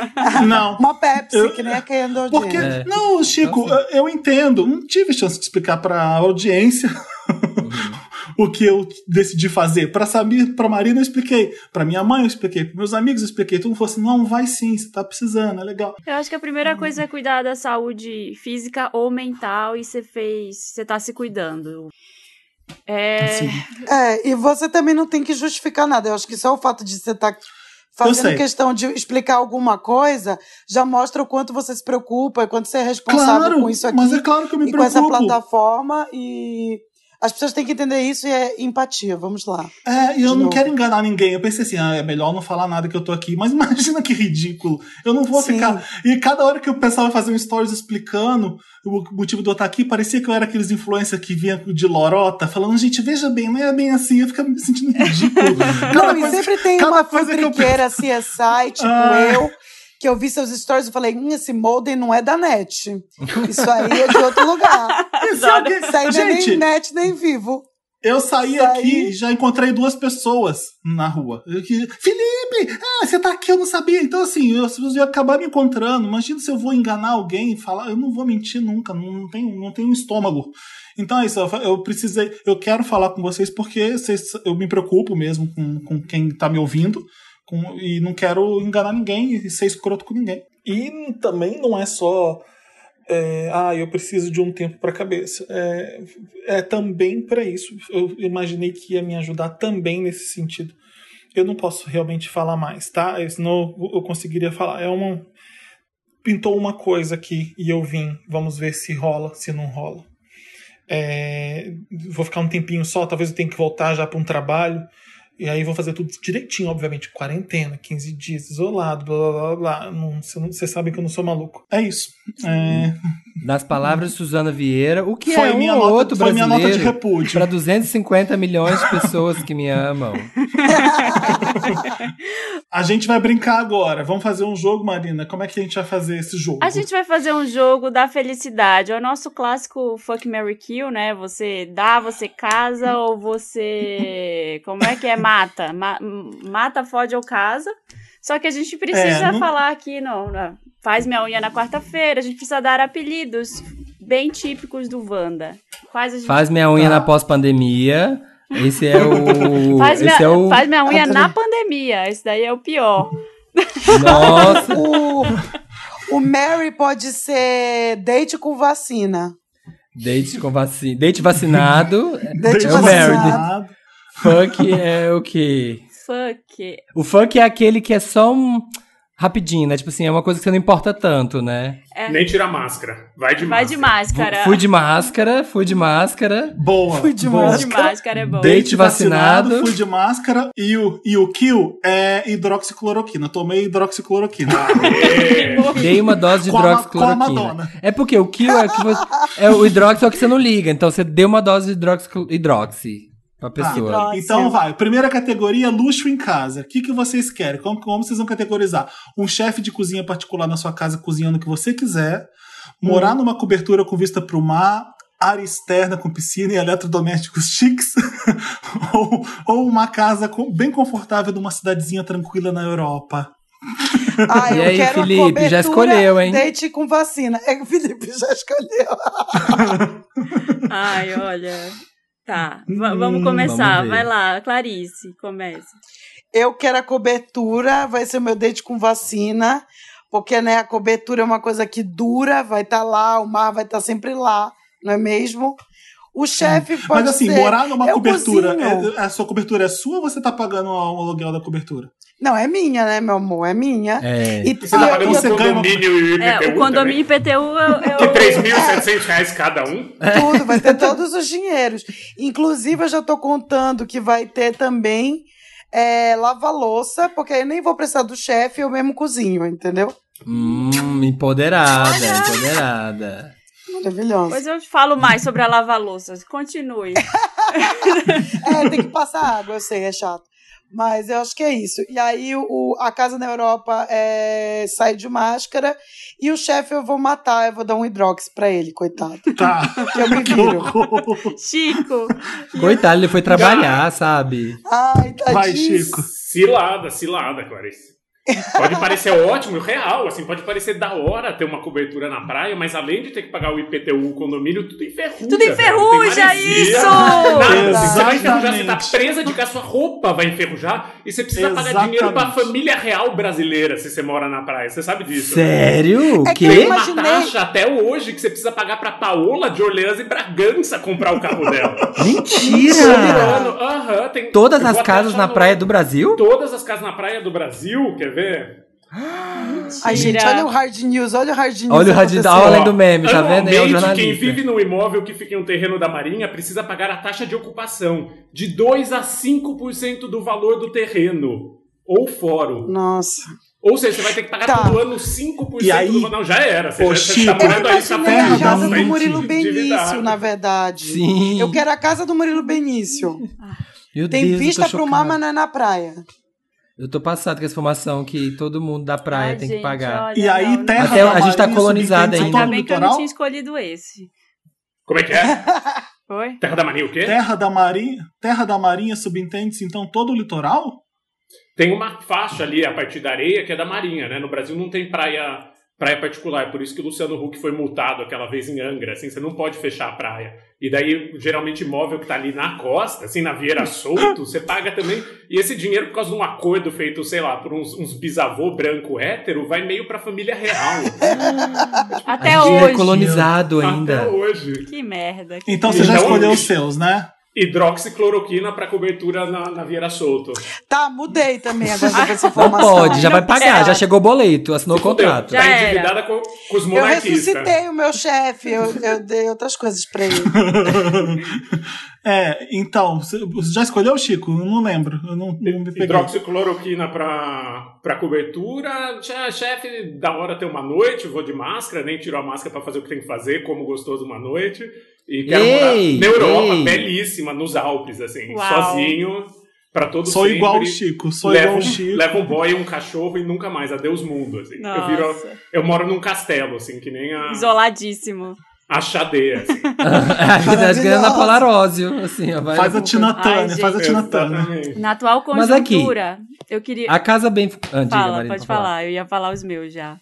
Não. Uma Pepsi, Eu- que nem a Kendall Porque, É. não, Chico, Então, eu, eu entendo. Não tive chance de explicar pra audiência o que eu decidi fazer. Pra Samir, pra Marina, eu expliquei. Pra minha mãe, eu expliquei. Pros meus amigos, eu expliquei. Todo mundo falou assim: não, vai sim, você tá precisando, é legal. Eu acho que a primeira coisa é cuidar da saúde física ou mental e você fez, você tá se cuidando. É, Assim, É, e você também não tem que justificar nada. Eu acho que só o fato de você estar sei. Fazendo questão de explicar alguma coisa já mostra o quanto você se preocupa, o quanto você é responsável claro, com isso aqui mas é claro que eu me e com essa preocupo. plataforma. E as pessoas têm que entender isso e é empatia. Vamos lá. É, e eu não novo. quero enganar ninguém. Eu pensei assim, ah, é melhor não falar nada que eu tô aqui. Mas imagina que ridículo. Eu não vou Sim. ficar. E cada hora que eu pensava em fazer um stories explicando o motivo de eu estar aqui, parecia que eu era aqueles influencers que vinham de lorota, falando, gente, veja bem, não é bem assim. Eu ficava me sentindo ridículo. Não, e sempre tem uma coisa que eu CSI, tipo Ah. eu, que eu vi seus stories e falei, hum, esse modem não é da net. Isso aí é de outro lugar. Isso aí não é Gente, nem net, nem vivo. Eu saí aqui e já encontrei duas pessoas na rua. Eu que, Felipe, ah, você tá aqui, eu não sabia. Então, assim, eu, eu ia acabar me encontrando. Imagina se eu vou enganar alguém e falar, eu não vou mentir nunca, não, não tenho, não tenho estômago. Então é isso, eu, eu precisei, eu quero falar com vocês porque vocês, eu me preocupo mesmo com, com quem tá me ouvindo. Com- e não quero enganar ninguém e ser escroto com ninguém. E também não é só é, ah, eu preciso de um tempo para cabeça. É, é também para isso. Eu imaginei que ia me ajudar também nesse sentido. Eu não posso realmente falar mais, tá? Senão eu conseguiria falar. É uma pintou uma coisa aqui e eu vim. Vamos ver se rola, se não rola. É, vou ficar um tempinho só, talvez eu tenha que voltar já para um trabalho. E aí vou fazer tudo direitinho, obviamente. Quarentena, 15 dias, isolado, blá blá blá blá. Não, Você sabe que eu não sou maluco. É isso. É, Nas palavras de Suzana Vieira, o que foi é um minha ou nota, outro foi minha nota de brasileiro repúdio. para 250 milhões de pessoas que me amam. A gente vai brincar agora. Vamos fazer um jogo, Marina. Como é que a gente vai fazer esse jogo? A gente vai fazer um jogo da felicidade. É o nosso clássico Fuck Mary Kill, né? Você dá, você casa ou você. Como é que é? Mata. Ma- mata, fode ou casa. Só que a gente precisa É, não- falar aqui, não. não. Faz minha unha na quarta-feira. A gente precisa dar apelidos bem típicos do Wanda. Quais a gente Faz minha unha Tá. na pós-pandemia. Esse é o. Faz esse minha, é o. faz minha unha Ah, na pandemia. Esse daí é o pior. Nossa. O, o Mary pode ser date com vacina. Date com vacina. Date vacinado. Date é o vacinado. Mary. Funk é o quê? Fuck. O funk é aquele que é só um. Rapidinho, né? Tipo assim, é uma coisa que você não importa tanto, né? Nem tira a máscara. Vai de Vai de máscara. máscara. Fui de máscara, fui de máscara. Boa. Fui de boa. de máscara é bom. Date vacinado. Fui de máscara. E o, e o kill é hidroxicloroquina. Tomei hidroxicloroquina. Aê! Dei uma dose de Com a Ma- hidroxicloroquina. com a Madonna. É porque o kill é, que você, é o hidroxi é o que você não liga. Então você deu uma dose de hidroxi, hidroxi pra pessoa. hidroxi. Então vai. Primeira categoria, luxo em casa. O que, que vocês querem? Como, como vocês vão categorizar? Um chefe de cozinha particular na sua casa cozinhando o que você quiser. Morar numa cobertura com vista para o mar. Área externa com piscina e eletrodomésticos chiques. ou, ou uma casa com- bem confortável numa cidadezinha tranquila na Europa. Ah, E eu aí, quero a Felipe, já escolheu, hein? Date com vacina. É que o Felipe já escolheu. Ai, olha. Tá, va- vamos começar. vamos. Vai lá, Clarice, comece. Eu quero a cobertura, vai ser o meu date com vacina, porque né, a cobertura é uma coisa que dura, vai estar lá, o mar vai estar sempre lá, não é mesmo? O chefe pode Mas assim, ser... morar numa eu cobertura. cozinho. é- a sua cobertura é sua ou você tá pagando o aluguel da cobertura? Não, é minha, né, meu amor? É minha. É. E, Você tá e eu- pagando você o condomínio e o É, o condomínio também? IPTU eu, De eu... 3.700 reais cada um? tudo, vai ter todos os dinheiros. Inclusive, eu já tô contando que vai ter também é, lava-louça, porque aí eu nem vou precisar do chefe, eu mesmo cozinho, entendeu? Hum, Empoderada, empoderada. Maravilhosa. Depois eu falo mais sobre a lava-louças. Continue. É, tem que passar água, eu sei, é chato. Mas eu acho que é isso. E aí o, a casa na Europa é, sai de máscara e o chefe eu vou matar, eu vou dar um hidrox pra ele, coitado. Tá. Que eu me viro. Chico. Coitado, ele foi trabalhar, sabe? Ai, tadinho. Vai, Chico. Cilada, cilada, Clarice. Pode parecer ótimo, real, assim, pode parecer da hora ter uma cobertura na praia, mas além de ter que pagar o IPTU, o condomínio, tudo enferruja. Tudo enferruja, maresia, isso! Nada, assim, você vai enferrujar, você tá Exatamente. presa de que a sua roupa vai enferrujar e você precisa pagar dinheiro pra Exatamente. família real brasileira se você mora na praia. Você sabe disso. né? Sério? O É que quê? Tem uma Imaginei- taxa até hoje que você precisa pagar pra Paola de Orleans e Bragança comprar o carro dela. Mentira! aham, tem- Todas as casas na no- praia do Brasil? Todas as casas na praia do Brasil, quer ver? Ai, gente, olha o hard news, olha o hard news. Olha o da acontecendo. aula do meme, tá vendo? É o jornalista. quem vive no imóvel que fica em um terreno da Marinha precisa pagar a taxa de ocupação de 2 a 5% do valor do terreno. Ou fórum. Nossa. Ou seja, você vai ter que pagar Tá. todo ano 5% E aí- do valor. Não, já era. Você Ô, já tá Eu morando aí, você tá imaginei a casa do Murilo. Benício, na verdade. Sim. Eu quero a casa do Murilo Benício. Meu Tem Deus, eu vista pro mar, mas não é na praia. Eu tô passado com essa informação que todo mundo da praia Ai, tem gente, que pagar. olha, E aí, não, terra Até da a gente tá colonizada subentende ainda. Ainda bem que eu não litoral? tinha escolhido esse. Como é que é? Foi? Terra da Marinha o quê? Terra da Marinha, terra da Marinha subentende-se então todo o litoral? Tem uma faixa ali a partir da areia que é da Marinha, né? No Brasil não tem praia praia particular, por isso que o Luciano Huck foi multado aquela vez em Angra, assim, você não pode fechar a praia. E daí, geralmente, imóvel que tá ali na costa, assim, na Vieira Solto, você paga também. E esse dinheiro, por causa de um acordo feito, sei lá, por uns, uns bisavô branco hétero, vai meio pra família real. Até hoje. é colonizado Até ainda. hoje. Que merda. Então você já Então, escolheu eu- os seus, né? Hidroxicloroquina pra cobertura na, na Vieira Solto. Tá, mudei também agora dessa Não informação. pode, já vai pagar, É. já chegou o boleto, assinou o contrato. Já Tá endividada com, com os Eu monarquistas. ressuscitei o meu chefe, eu, eu dei outras coisas pra ele. é, então, você já escolheu, Chico? Eu não lembro. Eu não, não me peguei. Hidroxicloroquina pra, pra cobertura. Che- Chefe, da hora ter uma noite, vou de máscara, nem tiro a máscara pra fazer o que tem que fazer, como gostoso uma noite. E quero Ei, morar na Europa, ei. belíssima, nos Alpes, assim, Uau. sozinho, pra todo Sou sempre. igual o Chico, sou Leva igual um, o Chico. leva um boy, um cachorro e nunca mais. Adeus mundo, assim. Eu, viro, eu moro num castelo, assim, que nem a, Isoladíssimo. a Xadeia, assim. a gente tá escrevendo na Polarósio, assim, ó. Vai Faz a Tina Turner, faz a. Tina Turner. Na atual Mas aqui, conjuntura, eu queria. A casa bem. Ah, diga, Fala, Marina, pode falar. Eu ia falar os meus já.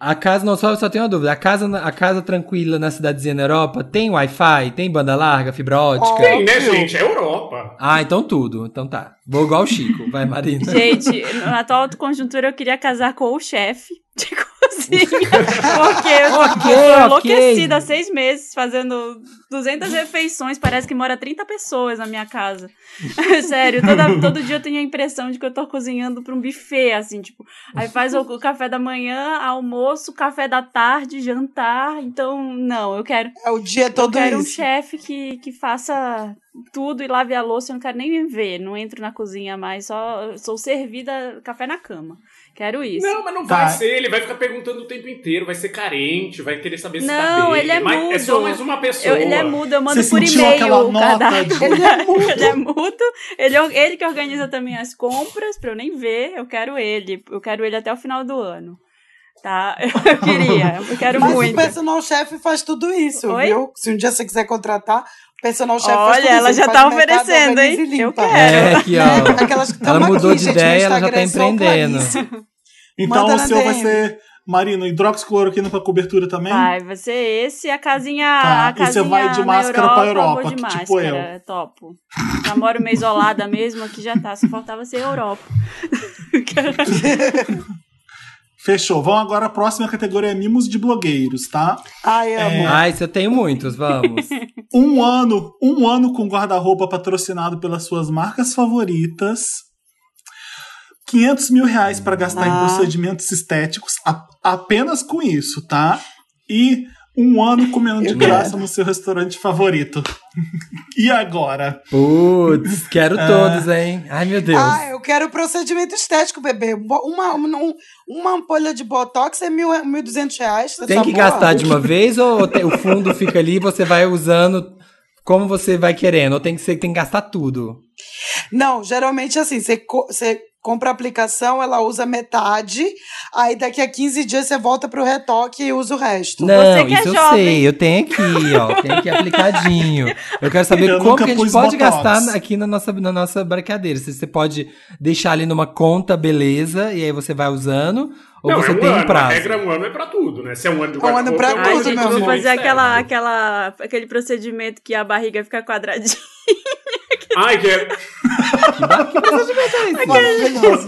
A casa, não, só, só tenho uma dúvida. A casa, a casa tranquila na cidadezinha na Europa tem Wi-Fi, tem banda larga, fibra ótica? Tem, né, gente? É Europa. Ah, então tudo. Então tá. Vou igual o Chico. Vai, Marina. Gente, na atual conjuntura eu queria casar com o chefe de cozinha. Porque eu Ok, tô ok. enlouquecida há seis meses fazendo 200 refeições. Parece que mora 30 pessoas na minha casa. Sério, toda, todo dia eu tenho a impressão de que eu tô cozinhando pra um buffet, assim, tipo. Aí faz o, o café da manhã, almoço, café da tarde, jantar. Então, não, eu quero. É o dia Eu todo quero um isso. chefe que, que faça tudo e lave a louça. Eu não quero nem me ver. Não entro na cozinha mais. Só sou servida café na cama. Quero isso. Não, mas não Tá. vai ser. Ele vai ficar perguntando o tempo inteiro, vai ser carente, vai querer saber se tá Não, bem. ele é mas mudo. É só mais uma pessoa. Eu- ele é mudo, eu mando Você por e-mail o cadastro. de- Ele é mudo. Ele é mudo, ele, é- ele que organiza também as compras pra eu nem ver. Eu quero ele. Eu quero ele até o final do ano. Tá? Eu queria, eu quero Mas muito. o personal chefe faz tudo isso, Oi? viu? Se um dia você quiser contratar, personal chefe Olha, ela já tá mercado, oferecendo, hein? Eu quero. É, aqui, ó. Aquelas que Ela tamo mudou aqui, de gente, ideia, ela já tá empreendendo. Então Manda o seu vai ser, Marino, hidroxicloroquina pra cobertura também? Vai, vai ser esse e a casinha. Tá, a e você casinha vai de máscara pra Europa, Europa, vou de que tipo máscara, Topo. Já moro meio isolada mesmo, aqui já tá. Só faltava ser Europa. Fechou. Vamos agora, a próxima categoria é mimos de blogueiros, tá? Ai, amo. Ah, isso eu tenho muitos, vamos. Um ano, um ano com guarda-roupa patrocinado pelas suas marcas favoritas. 500 mil reais para gastar em Ah. procedimentos estéticos, a- apenas com isso, tá? E Um ano comendo de graça no seu restaurante favorito. e agora? Putz, quero Ah. todos, hein? Ai, meu Deus. Ah, eu quero procedimento estético, bebê. Uma, uma, uma ampolha de Botox é mil, 1.200 reais. Você Tem tá que boa? gastar de uma vez ou te- o fundo fica ali e você vai usando como você vai querendo? Ou tem que ser tem que gastar tudo? Não, geralmente assim, você, você compra a aplicação, ela usa metade, aí daqui a 15 dias você volta pro retoque e usa o resto. Não, que é isso eu jovem. sei. Eu tenho aqui, ó. Tem aqui aplicadinho. Eu quero saber Eu como que a gente pode Botox. gastar aqui na nossa, na nossa braqueadeira. Se você pode deixar ali numa conta, beleza, e aí você vai usando, ou não, você é um tem ano. um A prazo. regra um ano é pra tudo, né? Se é um ano de É um ano guarda-roupa, pra é um ano tudo, de gente, meu amor. fazer aquela, aquela, aquele procedimento que a barriga fica quadradinha. Ai, que é... Maravilhoso.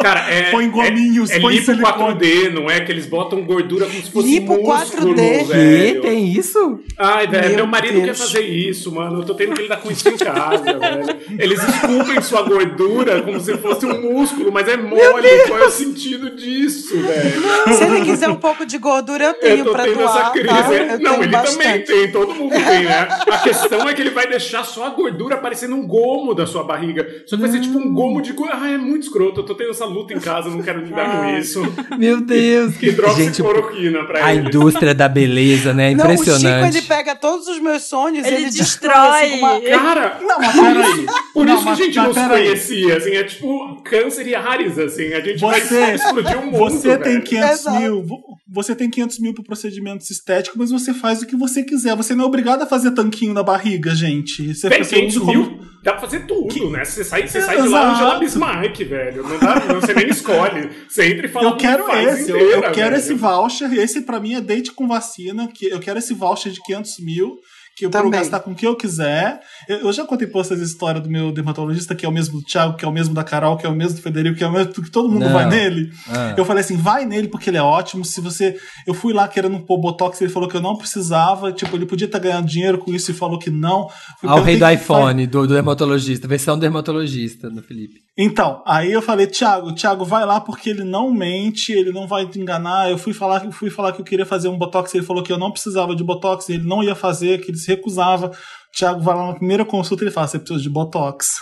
Cara, é. Põe gominhos, é, é põe lipo silicone. 4D, não é? Que eles botam gordura como se fosse Lipo músculo, 4D? Que? velho. Tem isso? Ai, velho, Meu meu marido Deus. quer fazer isso, mano. Eu tô tendo que lidar com isso em casa, velho. Eles esculpem sua gordura como se fosse um músculo, mas é mole. Qual é o sentido disso, velho? Se ele quiser um pouco de gordura, eu tenho Eu tô pra tendo doar. essa crise. tá? é- Eu não, ele bastante. também tem, todo mundo tem, né? A questão é que ele vai deixar só a gordura parecendo um gomo da sua barriga. Só que vai ser tipo um gomo de gordura. Ah, é muito escroto. Eu tô tendo essa luta em casa, não quero lidar com isso. Meu Deus. Gente, Hidroxicloroquina pra a ele. indústria da beleza, né? Não, o Chico, Impressionante. ele pega todos os meus sonhos Ele ele, destrói. assim, uma- Cara, Não, mas peraí. Por Não, isso que a mas- gente mas não se conhecia, assim, é tipo câncer e Ares, assim, a gente vai Você, explodir o mundo, você tem velho. 500 Exato. mil. vo- Você tem 500 mil pro procedimento estético, mas você faz o que você quiser. Você não é obrigado a fazer tanquinho na barriga, gente. Você, Tem você 500 usa como- mil, dá pra fazer tudo, né? Você sai, você É, sai de lá. Angela Bismarck, velho. Não dá, não, você nem escolhe. Você entra e fala Eu quero faz esse, eu- inteira, eu quero velho. esse voucher. Esse pra mim é date com vacina. Que eu quero esse voucher de 500 mil. Que eu Também. vou gastar com o que eu quiser. Eu, eu já contei pra vocês a história do meu dermatologista, que é o mesmo do Thiago, que é o mesmo da Carol, que é o mesmo do Federico, que é o mesmo que todo mundo Não. vai nele. Ah. Eu falei assim, vai nele porque ele é ótimo. Se você. Eu fui lá querendo pôr Botox, ele falou que eu não precisava. Tipo, ele podia estar ganhando dinheiro com isso e falou que não. Fui Ao rei do perguntei que iPhone, do, do dermatologista, versão dermatologista do Felipe. Então, aí eu falei, Thiago, Thiago, vai lá porque ele não mente, ele não vai te enganar. Eu fui falar, fui falar que eu queria fazer um botox, ele falou que eu não precisava de botox, ele não ia fazer, que ele se recusava. Thiago vai lá na primeira consulta e ele fala: você precisa de botox.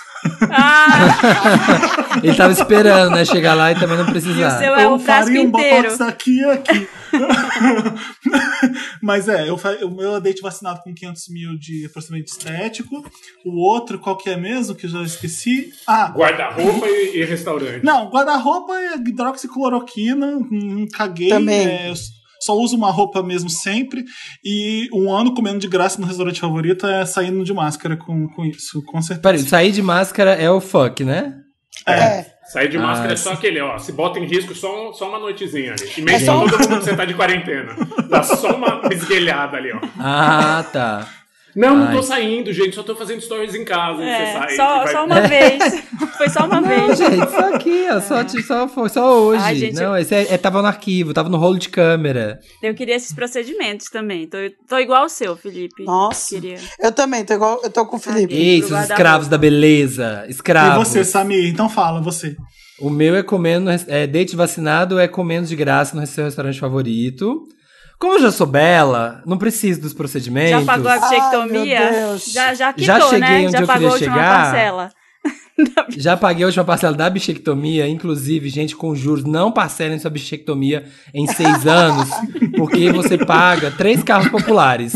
Ah, Ele tava esperando, né? Chegar lá e também não e o precisar. seu é eu o frasco faria um inteiro. botox aqui e aqui. Mas é, eu, meu é date vacinado com 500 mil de procedimento estético. O outro, qual que é mesmo? Que eu já esqueci. Ah, Guarda-roupa e, e restaurante. Não, guarda-roupa é hidroxicloroquina, não caguei. Também. é, só uso uma roupa mesmo sempre. E um ano comendo de graça no restaurante favorito é saindo de máscara com, com isso, com certeza. Peraí, sair de máscara é o fuck, né? É. Sair de Ah, máscara é só aquele, ó. Se bota em risco só, um- só uma noitezinha ali. E mesmo É só todo mundo que você tá de quarentena. Dá só uma esguelhada ali, ó. Ah, tá. Não, não Ai. tô saindo, gente. Só tô fazendo stories em casa. e É, sai. só, e vai- só uma vez. Foi só uma Não, vez. gente, só aqui, ó. Só, só, foi, só hoje. Ai, gente, não, esse é, é- tava no arquivo, tava no rolo de câmera. Eu queria esses procedimentos também. Tô, tô igual o seu, Felipe. Nossa. Queria. Eu também, tô igual, eu tô com o Felipe. Caguei. Ei, guarda-roupa. escravos da beleza. E Escravos. você, Samir? Então fala, você. O meu é comendo, é date vacinado, é comendo de graça no seu restaurante favorito. Como eu já sou bela, não preciso dos procedimentos. Já pagou a bichectomia? já, já quitou, Já cheguei né? onde Já eu pagou a queria última chegar. parcela. Já paguei a última parcela da bichectomia, inclusive, gente, com juros, não parcelem sua bichectomia em seis anos, porque você paga três carros populares.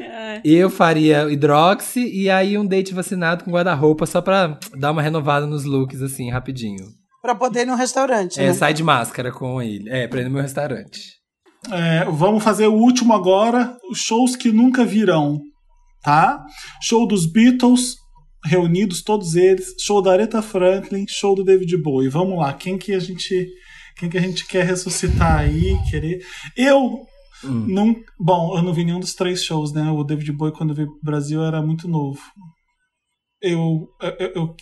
É. Eu faria hidroxi e aí um date vacinado com guarda-roupa só pra dar uma renovada nos looks, assim, rapidinho. Pra poder ir no restaurante. É, né? sai de máscara com ele. É, pra ir no meu restaurante. É, vamos fazer o último agora, os shows que nunca virão, tá? Show dos Beatles, reunidos todos eles, show da Aretha Franklin, show do David Bowie. Vamos lá, quem que a gente, quem que a gente quer ressuscitar aí, querer? Eu Hum. não, bom, eu não vi nenhum dos três shows, né? O David Bowie quando veio pro Brasil era muito novo. Eu eu, eu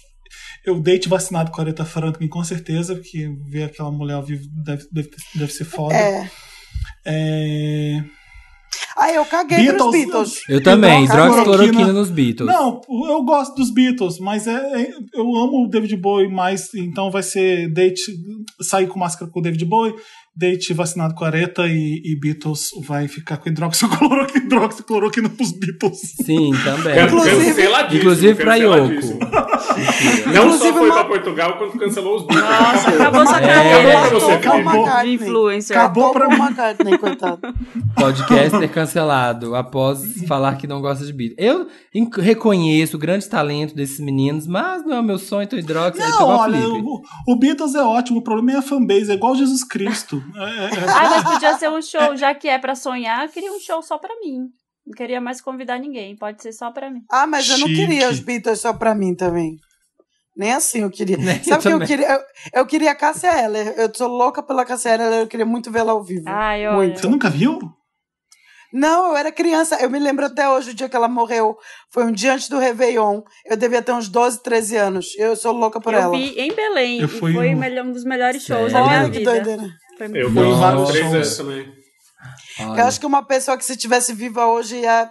eu date vacinado com a Aretha Franklin, com certeza, porque ver aquela mulher ao vivo deve, deve, deve ser foda. É. É... Ah, eu caguei pros Beatles. Eu também, Hidroxicloroquina. hidroxicloroquina nos Beatles. Não, eu gosto dos Beatles, mas é, é- eu amo o David Bowie mais, então vai ser date sair com máscara com o David Bowie Date vacinado com areta e, e Beatles vai ficar com hidroxicloroquina, hidroxicloroquina pros Beatles. Sim, também. Inclusive- Inclusive pra canceladíssimo. Não só Inclusive foi uma- pra Portugal, quanto cancelou os Beatles. Nossa, acabou sua É. carreira Acabou pra você, Acabou de influencer. Acabou Acabou pra. McCartney, coitado. Podcaster cancelado após falar que não gosta de Beatles. Eu reconheço o grande talento desses meninos, mas não é o meu sonho, então hidrox Não, olha, Felipe. o, o Beatles é ótimo, o problema é a fanbase, é igual Jesus Cristo. É, é- é- Ah, mas podia ser um show, já que é pra sonhar, eu queria um show só pra mim. Não queria mais convidar ninguém, pode ser só pra mim. Ah, mas eu não Chique. queria os Beatles só pra mim também. Nem assim eu queria. Nem Sabe o que eu queria? Eu, eu queria a Cássia Eller. Eu sou louca pela Cássia Eller, eu queria muito vê-la ao vivo. Ai, olha. Muito. Você nunca viu? Não, eu era criança. Eu me lembro até hoje, o dia que ela morreu. Foi um dia antes do Réveillon. Eu devia ter uns 12, 13 anos. Eu sou louca por eu ela. vi em Belém Eu e fui foi melhor- um dos melhores shows Sério? da minha vida. doideira. Foi muito Eu Fui em vários três shows. vezes também. Olha. Eu acho que uma pessoa que se tivesse viva hoje ia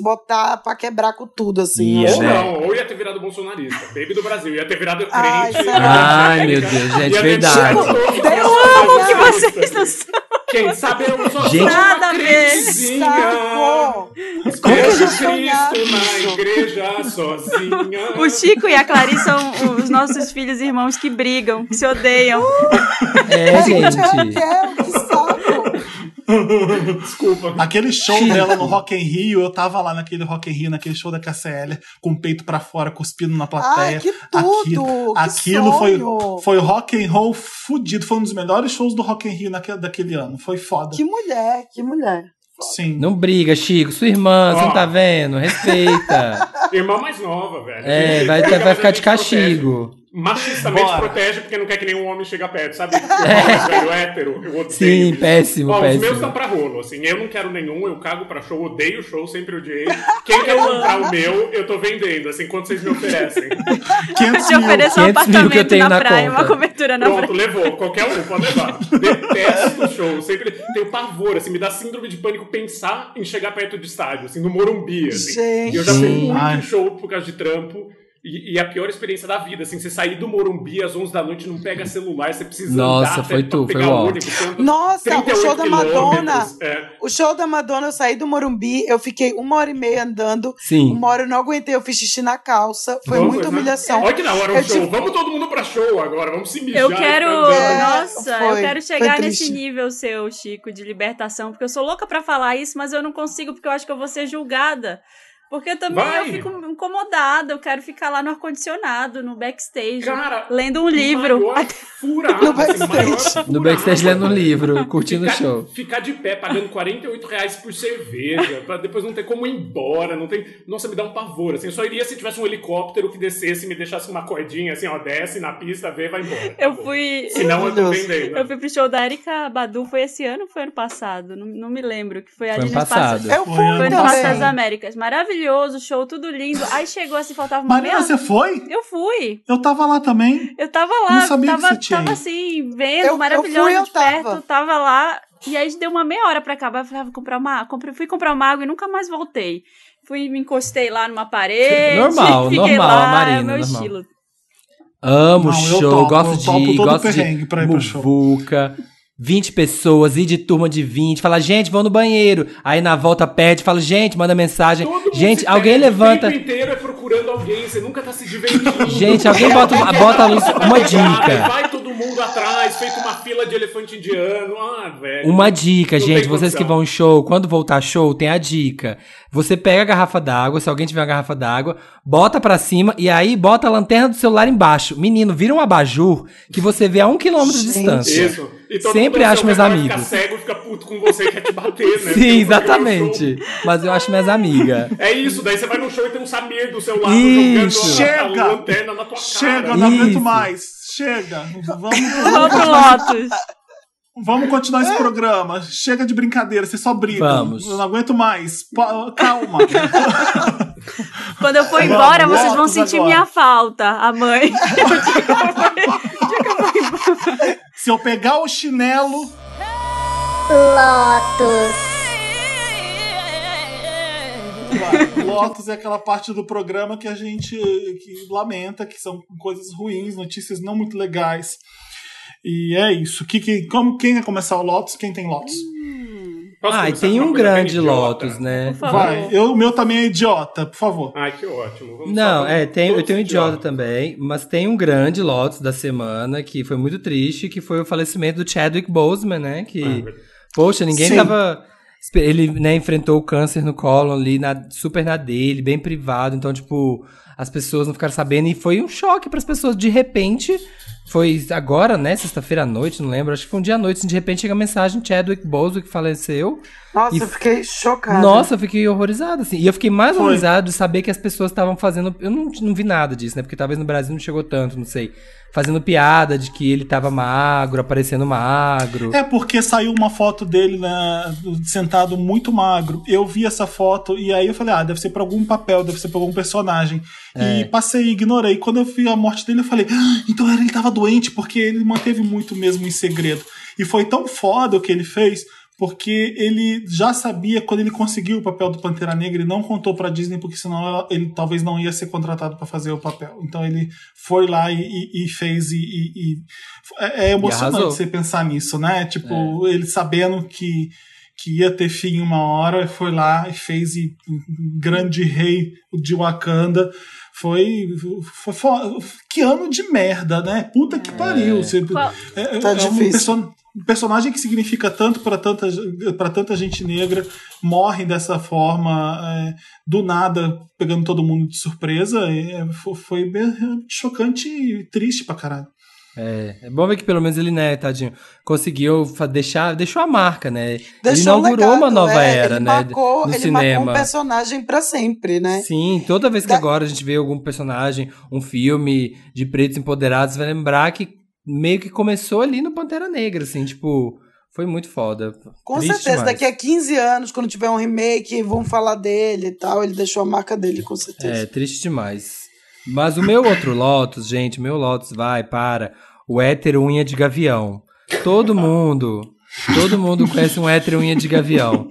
botar pra quebrar com tudo, assim. Ia, Eu Ou né? não, ou ia ter virado bolsonarista. Baby do Brasil. Ia ter virado crente. Ai? Ai, meu Deus, gente, verdade. tipo, Eu amo que vocês não sabem. Quem sabe eu só Gente- sou Nada a? Espero eu Cristo sonhava na igreja sozinha. O Chico e a Clarice são os nossos filhos e irmãos que brigam, que se odeiam. É, gente. Raquel, que saco. Desculpa. Aquele show dela no Rock in Rio, eu tava lá naquele Rock in Rio, naquele show da KCL, com o peito pra fora, cuspindo na plateia. Ai, que tudo! Aquilo, que aquilo foi, sonho. foi rock and roll fudido. Foi um dos melhores shows do Rock in Rio naquele, daquele ano. Foi foda. Que mulher, que mulher. Sim. Não briga, Chico. Sua irmã, você não tá vendo? Respeita. Irmã mais nova, velho. É, vai, Briga, vai ficar de gente protege. Machistamente Bora. protege porque não quer que nenhum homem chegue perto, sabe? É. velho hétero, eu odeio. Sim, péssimo, Ó, os meus péssimo. estão pra rolo, assim, eu não quero nenhum, eu cago pra show, odeio show, sempre odiei. Quem quer comprar o meu, eu tô vendendo, assim, quanto vocês me oferecem. 500 Te mil. ofereço 500 um mil que eu apartamento tenho na, na praia, conta. uma cobertura na Pronto, praia. levou, qualquer um pode levar. Detesto show, sempre tenho pavor, assim, me dá síndrome de pânico pensar em chegar perto do estádio, assim, no Morumbi, assim. Gente. E eu já fui Sim. muito Ai. show por causa de trampo. E, e a pior experiência da vida, assim, você sair do Morumbi às 11 da noite, não pega celular, você precisa Nossa, andar foi tu, foi pegar o ônibus. Nossa, o 38 show da Madonna. É. O show da Madonna, eu saí do Morumbi, eu fiquei uma hora e meia andando. Sim. Uma hora eu não aguentei, eu fiz xixi na calça. Foi Vamos, muita né? humilhação. Olha que da hora o Eu show. tive- Vamos todo mundo pra show agora, vamos se mijar. Eu quero. É, Nossa, eu foi- quero foi chegar nesse nível seu, Chico, de libertação, porque eu sou louca pra falar isso, mas eu não consigo, porque eu acho que eu vou ser julgada. Porque eu também Vai. eu fico incomodada, eu quero ficar lá no ar-condicionado, no backstage, Cara, lendo um livro. Furada, No assim, backstage. maior No backstage furada. lendo um livro, curtindo o Ficar, show. ficar de pé pagando 48 reais por cerveja, pra depois não ter como ir embora, não tem. Nossa, me dá um pavor. Assim, eu só iria se tivesse um helicóptero que descesse e me deixasse uma cordinha, assim, ó, desce na pista, vê, vai embora. Eu Acabou. fui. Senão eu tô vendendo. Eu fui pro show da Erika Badu, foi esse ano ou foi ano passado? Não, não me lembro, que foi Foi ano no Espaço- passado. Eu Foi fui ano Foi no passado. Espaço das. Américas. Maravilhoso, show, tudo lindo. Aí chegou assim, faltava uma Marina, meia... você foi? Eu fui. Eu tava lá também. Eu tava Não lá, sabia que tava, você tinha tava assim, vendo, Eu- eu maravilhosa fui, eu de perto, tava. tava lá. E aí deu uma meia hora pra acabar, eu falei, ah, vou comprar uma, comprei, fui comprar uma água e nunca mais voltei. Fui, me encostei lá numa parede. Normal, fiquei normal, lá, Marina, é o meu normal. estilo. Amo Não, eu show, topo, gosto eu de topo ir, todo gosto perrengue pra ir de pro show. muvuca. 20 pessoas, ir de turma de 20, fala, gente, vão no banheiro. Aí na volta pede, fala, gente, manda mensagem. Todo Gente, alguém perde levanta. O tempo inteiro é procurando alguém, você nunca tá se divertindo. Gente, alguém bota, bota a luz, uma dica. Vai mundo atrás, feito uma fila de elefante indiano. Ah, velho. Uma dica, Não gente, vocês que vão em show, quando voltar show, tem a dica. Você pega a garrafa d'água, se alguém tiver uma garrafa d'água, bota pra cima e aí bota a lanterna do celular embaixo. Menino, vira um abajur que você vê a um quilômetro de distância. Isso. E todo Sempre acho meus amigos. Fica cego, fica puto com você e quer te bater, né? Sim, exatamente. Mas eu acho minhas amigas. É isso, daí você vai no show e tem um Samir do seu lado Isso. jogando a- Chega. a lanterna na tua Chega, cara. eu não aguento mais. Chega. Vamos, Vamos pro Lotus. vamos continuar esse programa. Chega de brincadeira, você só briga. Vamos. Eu não aguento mais. Pa- Calma. Quando eu for Vamos, embora, vocês vão sentir agora. minha falta, a mãe. Se eu pegar o chinelo. Lotus é aquela parte do programa que a gente que lamenta, que são coisas ruins, notícias não muito legais. E é isso. Que, que, como, quem quer começar o Lotus? Quem tem Lotus? Posso Ah, e tem um grande idiota? Lotus, né? Vai. Eu, o meu também é idiota, por favor. Ai, que ótimo. Vamos Não, é, tem, eu tenho um idiota idiotas. também, mas tem um grande Lotus da semana que foi muito triste, que foi o falecimento do Chadwick Boseman, né? Que, Ah, verdade. poxa, ninguém Sim. tava... Ele, né, enfrentou o câncer no colo ali, na- super na dele, bem privado, então, tipo, as pessoas não ficaram sabendo e foi um choque para as pessoas. De repente, foi agora, né, sexta-feira à noite, não lembro, acho que foi um dia à noite, assim, de repente chega a mensagem, Chadwick Boseman que faleceu, Nossa, E- eu fiquei chocada. nossa, eu fiquei horrorizado, assim. E eu fiquei mais Foi. horrorizado de saber que as pessoas estavam fazendo. Eu não, não vi nada disso, né? Porque talvez no Brasil não chegou tanto, não sei. Fazendo piada de que ele tava magro, aparecendo magro. É porque saiu uma foto dele né, sentado muito magro. Eu vi essa foto e aí eu falei, ah, deve ser pra algum papel, deve ser pra algum personagem. É. E passei, ignorei. Quando eu vi a morte dele, eu falei, ah, então ele tava doente, porque ele manteve muito mesmo em segredo. E foi tão foda o que ele fez. Porque ele já sabia quando ele conseguiu o papel do Pantera Negra, ele não contou pra Disney, porque senão ela- ele talvez não ia ser contratado pra fazer o papel. Então ele foi lá e, e- e fez e, e- e- é, é emocionante você pensar nisso, né? Tipo, ele sabendo que que ia ter fim uma hora, foi lá e fez e grande rei de Wakanda. Foi, foi, fo- que ano de merda, né? Puta que pariu. Você- Qual- é, é Tá um difícil. Um personagem que significa tanto para tanta, pra tanta gente negra morre dessa forma, é, do nada, pegando todo mundo de surpresa. é, fo- foi bem chocante e triste pra caralho. É, é bom ver que pelo menos ele, né, tadinho, conseguiu deixar, deixou a marca, né? ele Deixou um inaugurou legado, uma nova é, era, ele né? Marcou, no ele cinema. marcou um personagem pra sempre, né? Sim, toda vez que Da- agora a gente vê algum personagem, um filme de pretos empoderados, vai lembrar que meio que começou ali no Pantera Negra, assim, tipo, foi muito foda. Com Triste certeza, demais. daqui a 15 anos, quando tiver um remake, vão falar dele e tal. Ele deixou a marca dele, com certeza. É, triste demais. Mas o meu outro Lotus, gente, meu Lotus vai para o hétero unha de gavião. Todo mundo, todo mundo conhece um hétero unha de gavião.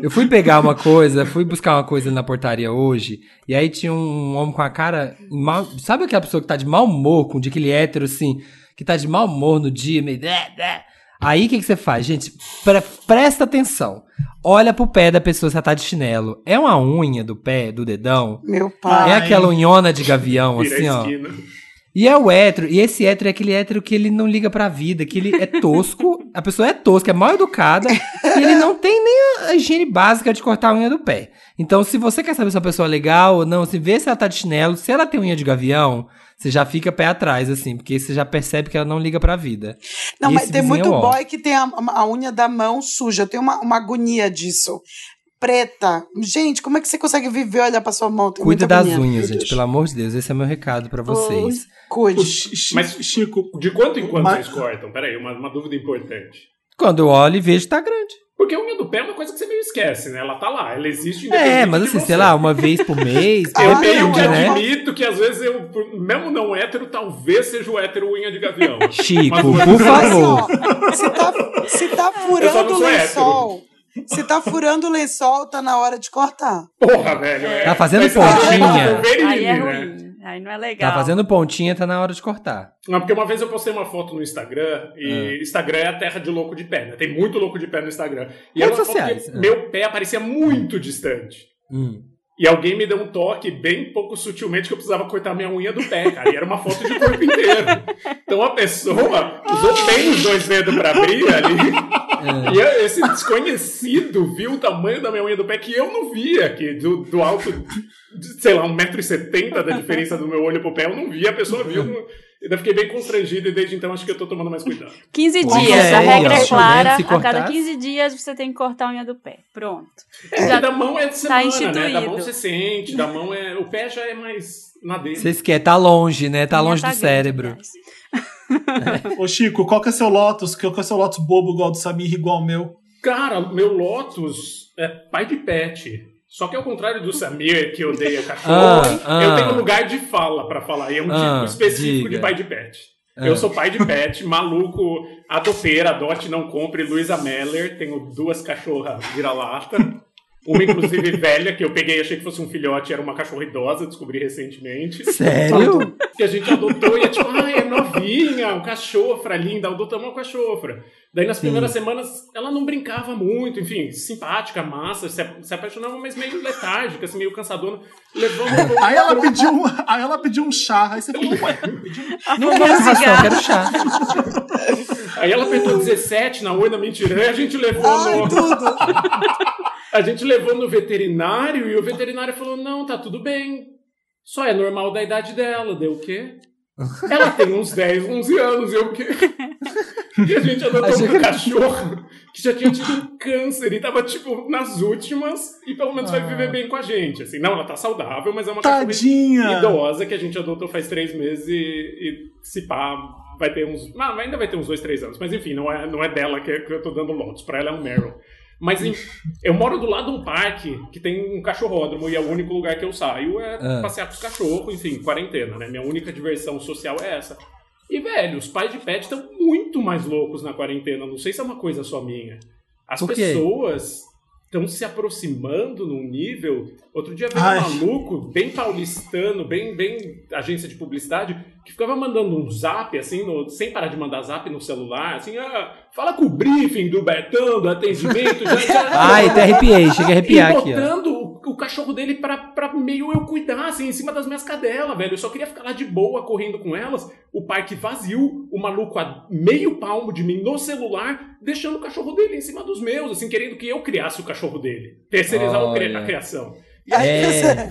Eu fui pegar uma coisa, fui buscar uma coisa na portaria hoje, e aí tinha um homem com a cara. Mal, sabe aquela pessoa que tá de mau humor, com de aquele hétero assim, que tá de mau humor no dia, meio. "Dé, dé". Aí o que, que você faz? Gente, pre- presta atenção. Olha pro pé da pessoa se ela tá de chinelo. É uma unha do pé, do dedão? Meu pai. É aquela unhona de gavião, assim, ó. E é o hétero, e esse hétero é aquele hétero que ele não liga pra vida, que ele é tosco, a pessoa é tosca, é mal educada, e ele não tem nem a higiene básica de cortar a unha do pé. Então, se você quer saber se a pessoa é legal ou não, se vê se ela tá de chinelo, se ela tem unha de gavião, você já fica pé atrás, assim, porque você já percebe que ela não liga pra vida. Não, E mas tem vizinho muito é boy que tem a, a unha da mão suja. Eu tenho uma, uma agonia disso. Preta. Gente, como é que você consegue viver e olhar pra sua mão? Tenho Cuida muita das agonia, unhas, gente, pelo amor de Deus, esse é meu recado pra vocês. Cuide. O Chi- Chi- Mas- Chico, De quanto em quanto Mas- vocês cortam? Peraí, uma, uma dúvida importante. Quando eu olho e vejo, tá grande. Porque a unha do pé é uma coisa que você meio esquece, né? Ela tá lá, ela existe É, mas assim, você. sei lá, uma vez por mês, Eu não, meio que né? admito que às vezes eu, mesmo não hétero, talvez seja o hétero unha de gavião. Chico, Mas- por favor. se tá, se tá furando o lençol, se tá furando o lençol, tá na hora de cortar. Porra, velho. É, Tá fazendo Mas pontinha. Wolverine, Aí é né? ruim. Aí não é legal. Tá fazendo pontinha, tá na hora de cortar. Não, porque uma vez eu postei uma foto no Instagram e Instagram é a terra de louco de pé, né? Tem muito louco de pé no Instagram. E Redes sociais, é. meu pé parecia muito distante. Hum. E alguém me deu um toque bem pouco sutilmente que eu precisava cortar minha unha do pé, cara. E era uma foto de corpo inteiro. Então a pessoa usou bem os dois dedos pra abrir ali. E eu- esse desconhecido viu o tamanho da minha unha do pé que eu não via, que do, do alto, de, sei lá, 1,70m da diferença do meu olho pro pé, eu não via, a pessoa viu. Eu fiquei bem constrangido e desde então acho que eu tô tomando mais cuidado. 15 Pois dias. é, a regra é clara. A cada cortasse- 15 dias você tem que cortar a unha do pé. Pronto. É, Já da mão é de semana, né? Da instituído. mão você sente, da mão é. O pé já é mais na dele. Vocês querem, tá longe, né? Tá longe tá do cérebro. Ô Chico, qual que é seu Lotus? Qual que é seu Lotus bobo igual do Samir, igual ao meu? Cara, meu Lotus é pai de pet. Só que ao contrário do Samir, que odeia cachorro, Ah, ah. eu tenho lugar de fala pra falar. E é um Ah, tipo específico diga. de pai de pet. Ah. Eu sou pai de pet, maluco, adopeira, adote, não compre, Luísa Meller. Tenho duas cachorras vira-lata. Uma, inclusive, velha, que eu peguei e achei que fosse um filhote, era uma cachorra idosa, descobri recentemente. Sério? que a gente adotou e é tipo, ai, é novinha, um cachofra linda, adotamos uma cachofra. Daí nas primeiras semanas ela não brincava muito, enfim, simpática, massa, se, se apaixonava, mas meio letárgica, assim, meio cansadona. Levamos um Aí ela pediu, um- aí ela pediu um chá, aí você falou, ué, pediu um Não quero ração, quero chá. Aí ela apertou 17 na urna, mentira. Aí a gente levou Ai, no. tudo. A gente levou no veterinário e o veterinário falou: não, tá tudo bem. Só é normal da idade dela. Deu o quê? Ela tem uns 10, 11 anos, eu o quê? E a gente adotou Achei um que- cachorro que já tinha tido um câncer e tava, tipo, nas últimas e pelo menos vai Ah. viver bem com a gente. Assim, não, ela tá saudável, mas é uma cachorra Tadinha! idosa que a gente adotou faz três meses e, e se pá, vai ter uns. Não, ainda vai ter uns dois, três anos. Mas enfim, não é, não é dela que, que eu tô dando lotes. Pra ela é um Meryl. Mas em- eu moro do lado de um parque que tem um cachorródromo e é o único lugar que eu saio é Ah. passear com os cachorros, enfim, quarentena, né? Minha única diversão social é essa. E, velho, os pais de pet estão muito mais loucos na quarentena. Não sei se é uma coisa só minha. As pessoas estão se aproximando num nível. Outro dia veio Ai. um maluco, bem paulistano, bem, bem agência de publicidade, que ficava mandando um zap, assim, no- sem parar de mandar zap no celular, assim, ah, fala com o briefing do Betão, do atendimento, já, já, Ai, até arrepiei, chega a arrepiar e aqui, ó. botando cachorro dele pra, pra meio eu cuidar, assim, em cima das minhas cadelas, velho. Eu só queria ficar lá de boa, correndo com elas. O parque vazio, o maluco a meio palmo de mim no celular, deixando o cachorro dele em cima dos meus, assim, querendo que eu criasse o cachorro dele. Terceirizar Olha. a criação. E, Aí É.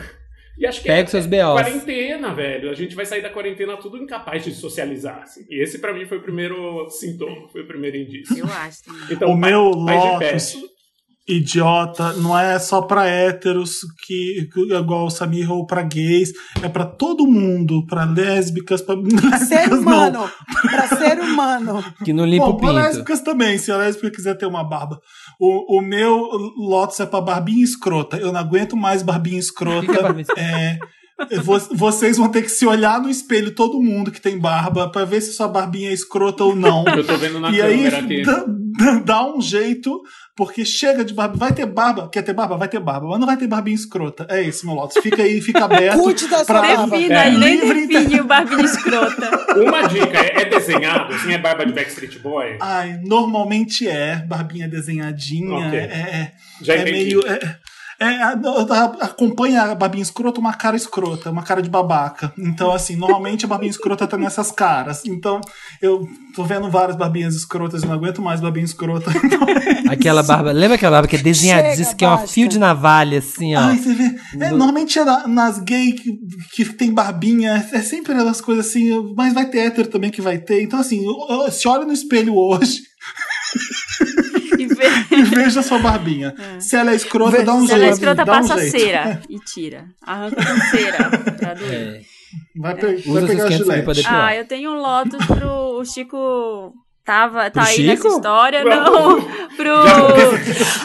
e acho que Pega é seus B.O.s. quarentena, velho. A gente vai sair da quarentena tudo incapaz de socializar. assim. E esse, pra mim, foi o primeiro sintoma, foi o primeiro indício. Eu acho. Então, O pai- meu pais de Lotus. Idiota não é só pra héteros que, que igual o Samir ou pra gays, é pra todo mundo, pra lésbicas, pra Ser lésbicas não. humano. Pra ser humano. Que não limpa Bom, o pra pinto. lésbicas também, se a lésbica quiser ter uma barba. O, o meu Lotus é pra barbinha escrota. Eu não aguento mais barbinha escrota. Que que é barbinha escrota? É, vocês vão ter que se olhar no espelho, todo mundo que tem barba, pra ver se sua barbinha é escrota ou não. Eu tô vendo na E aí aqui. dá, um jeito, porque chega de barba. Vai ter barba, quer ter barba? Vai ter barba, mas não vai ter barbinha escrota. É esse, meu Lotus. Fica aí, fica aberto. Cuide da sua barba. Defina, É. nem Livre define o barbinho escrota. Uma dica, é, é desenhado, assim, é barba de Backstreet Boy? Ai, normalmente é, barbinha desenhadinha, Ok. é, é, Já é entendi. meio. É, é, a- a- acompanha a barbinha escrota uma cara escrota, uma cara de babaca. Então, assim, normalmente a barbinha escrota tá nessas caras. Então, eu tô vendo várias barbinhas escrotas e não aguento mais barbinha escrota. Então, é Aquela barba. Lembra aquela barba que é desenhadíssima, Chega, que é uma basta. fio de navalha, assim, ó. Ai, você vê. É, normalmente é na- nas gay que, que tem barbinha, é sempre aquelas coisas assim, mas vai ter hétero também que vai ter. Então, assim, se olha no espelho hoje E veja a sua barbinha. Se ela é escrota, dá um Se jeito. ela é escrota, dá um passa jeito. cera e tira. Arranca com cera pra doer. É. Vai, pe- vai Usa pegar a seus 500 mil pra gilete. Ah, eu tenho um Lotus pro o Chico. Tava, tá Pro aí nessa Chico? história, Não. não. Pro.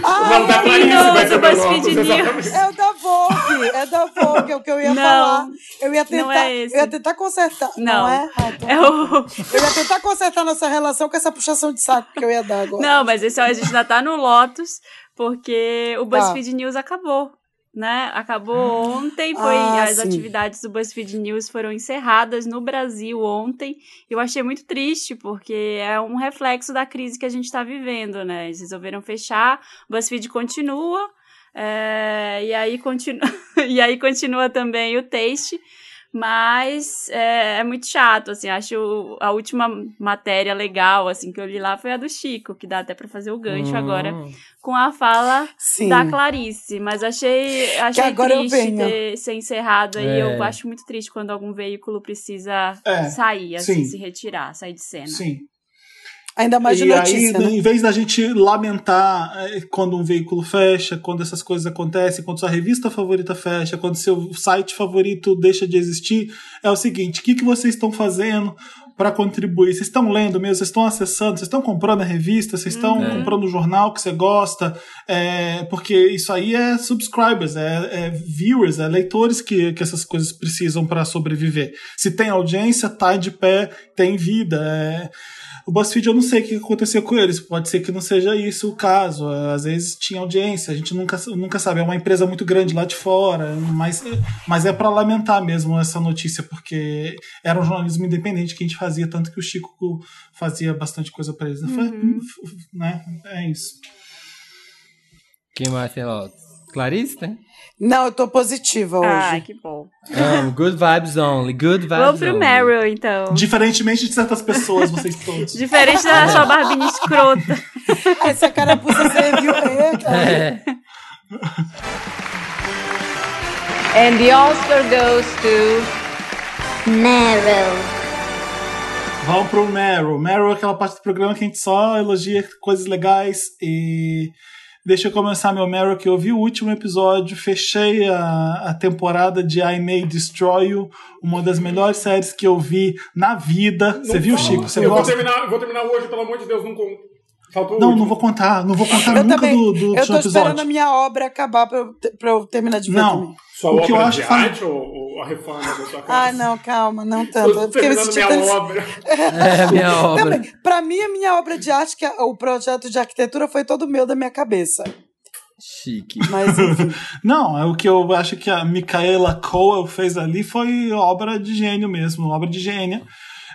Não, da Clarice do BuzzFeed News. É o da Vogue, é da Vogue, é o que eu ia Não, falar. Eu ia tentar, não é esse. eu ia tentar consertar. Não. é? Ah, É o. Eu ia tentar consertar nossa relação com essa puxação de saco que eu ia dar agora. Não, mas esse a gente ainda tá no Lotus, porque o Tá. BuzzFeed News acabou. Né? Acabou ontem, foi Ah, as sim. atividades do BuzzFeed News foram encerradas no Brasil ontem. Eu achei muito triste, porque é um reflexo da crise que a gente está vivendo, né? Eles resolveram fechar, o BuzzFeed continua, é, e, aí continua e aí continua também o Taste, mas é, é muito chato, assim, acho a última matéria legal, assim, que eu li lá foi a do Chico, que dá até pra fazer o gancho Hum. agora, com a fala Sim. da Clarice, mas achei, achei agora eu triste ter, ser encerrado e É. eu acho muito triste quando algum veículo precisa É, sair, assim, sim. se retirar, sair de cena. Sim. Ainda mais de e notícia, aí, né? em vez da gente lamentar eh, quando um veículo fecha, quando essas coisas acontecem, quando sua revista favorita fecha, quando seu site favorito deixa de existir, é o seguinte: o que, que vocês estão fazendo para contribuir? Vocês estão lendo mesmo? Vocês estão acessando? Vocês estão comprando a revista? Vocês estão Uhum. comprando o jornal que você gosta? É, porque isso aí é subscribers, é, é viewers, é leitores que, que essas coisas precisam para sobreviver. Se tem audiência, tá de pé, tem vida. É, O BuzzFeed eu não sei o que aconteceu com eles. Pode ser que não seja isso o caso. Às vezes tinha audiência, a gente nunca, nunca sabe. É uma empresa muito grande lá de fora, mas, mas é para lamentar mesmo essa notícia, porque era um jornalismo independente que a gente fazia, tanto que o Chico fazia bastante coisa para eles. Uhum. Né? É isso. Quem mais lá? Clarice, né? Não, eu tô positiva hoje. Ah, que bom. Um, good vibes only, good vibes Vamos pro Meryl, então. Diferentemente de certas pessoas, vocês todos. Diferente da sua barbinha escrota. Essa carapuça serviu é. And the Oscar goes to... Meryl. Vamos pro Meryl. Meryl é aquela parte do programa que a gente só elogia coisas legais e Deixa eu começar meu Meryl, que eu vi o último episódio, fechei a, a temporada de I May Destroy You, uma das melhores séries que eu vi na vida. Não Você viu, Chico? Você eu gosta? Vou terminar, vou terminar hoje, pelo amor de Deus, não Faltou não, não vou contar, não vou contar eu nunca também. do, do Eu tô episódio. esperando a minha obra acabar pra eu, pra eu terminar de ver Não. também. Sua O obra que eu acho de faz- arte ou, ou a reforma da sua casa? Ah, não, calma, não tanto. Tô Eu fiquei me terminando sentindo minha obra. É, minha obra. Também, pra mim, a minha obra de arte, que é- o projeto de arquitetura foi todo meu da minha cabeça. Chique. Mas, enfim. Não, é o que eu acho que a Micaela Coel fez ali foi obra de gênio mesmo, obra de gênia.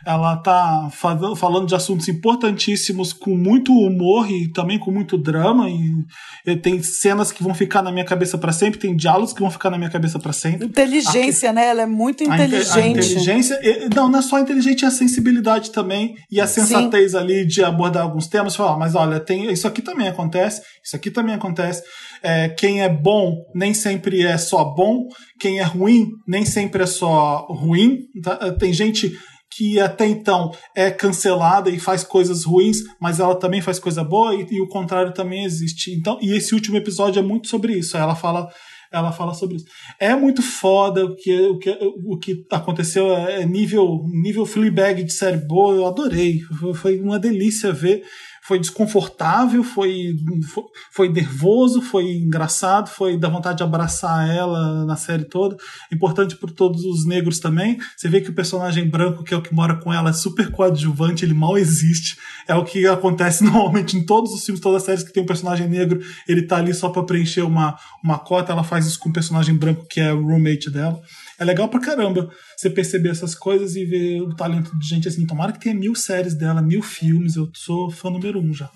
Ela tá fa- falando de assuntos importantíssimos com muito humor e também com muito drama. E, tem cenas que vão ficar na minha cabeça para sempre, tem diálogos que vão ficar na minha cabeça para sempre. inteligência, né? Ela é muito A inte- inteligente. A inteligência, não, não é só a inteligente, é a sensibilidade também e a sensatez ali de abordar alguns temas. Falar, mas olha, tem isso aqui também acontece, isso aqui também acontece. É, quem é bom nem sempre é só bom, quem é ruim nem sempre é só ruim. tá? Tem gente que até então é cancelada e faz coisas ruins, mas ela também faz coisa boa e, e o contrário também existe. Então, e esse último episódio é muito sobre isso. Ela fala ela fala sobre isso. É muito foda o que, o que, o que aconteceu, é nível, nível Fleabag de série boa, eu adorei. Foi uma delícia ver. Foi desconfortável, foi, foi, foi nervoso, foi engraçado, foi da vontade de abraçar ela na série toda. Importante para todos os negros também. Você vê que o personagem branco, que é o que mora com ela, é super coadjuvante, ele mal existe. É o que acontece normalmente em todos os filmes, todas as séries que tem um personagem negro, ele tá ali só para preencher uma, uma cota. Ela faz isso com um personagem branco que é o roommate dela. É legal pra caramba você perceber essas coisas e ver o talento de gente assim. Tomara que tenha mil séries dela, mil filmes. Eu sou fã número um já.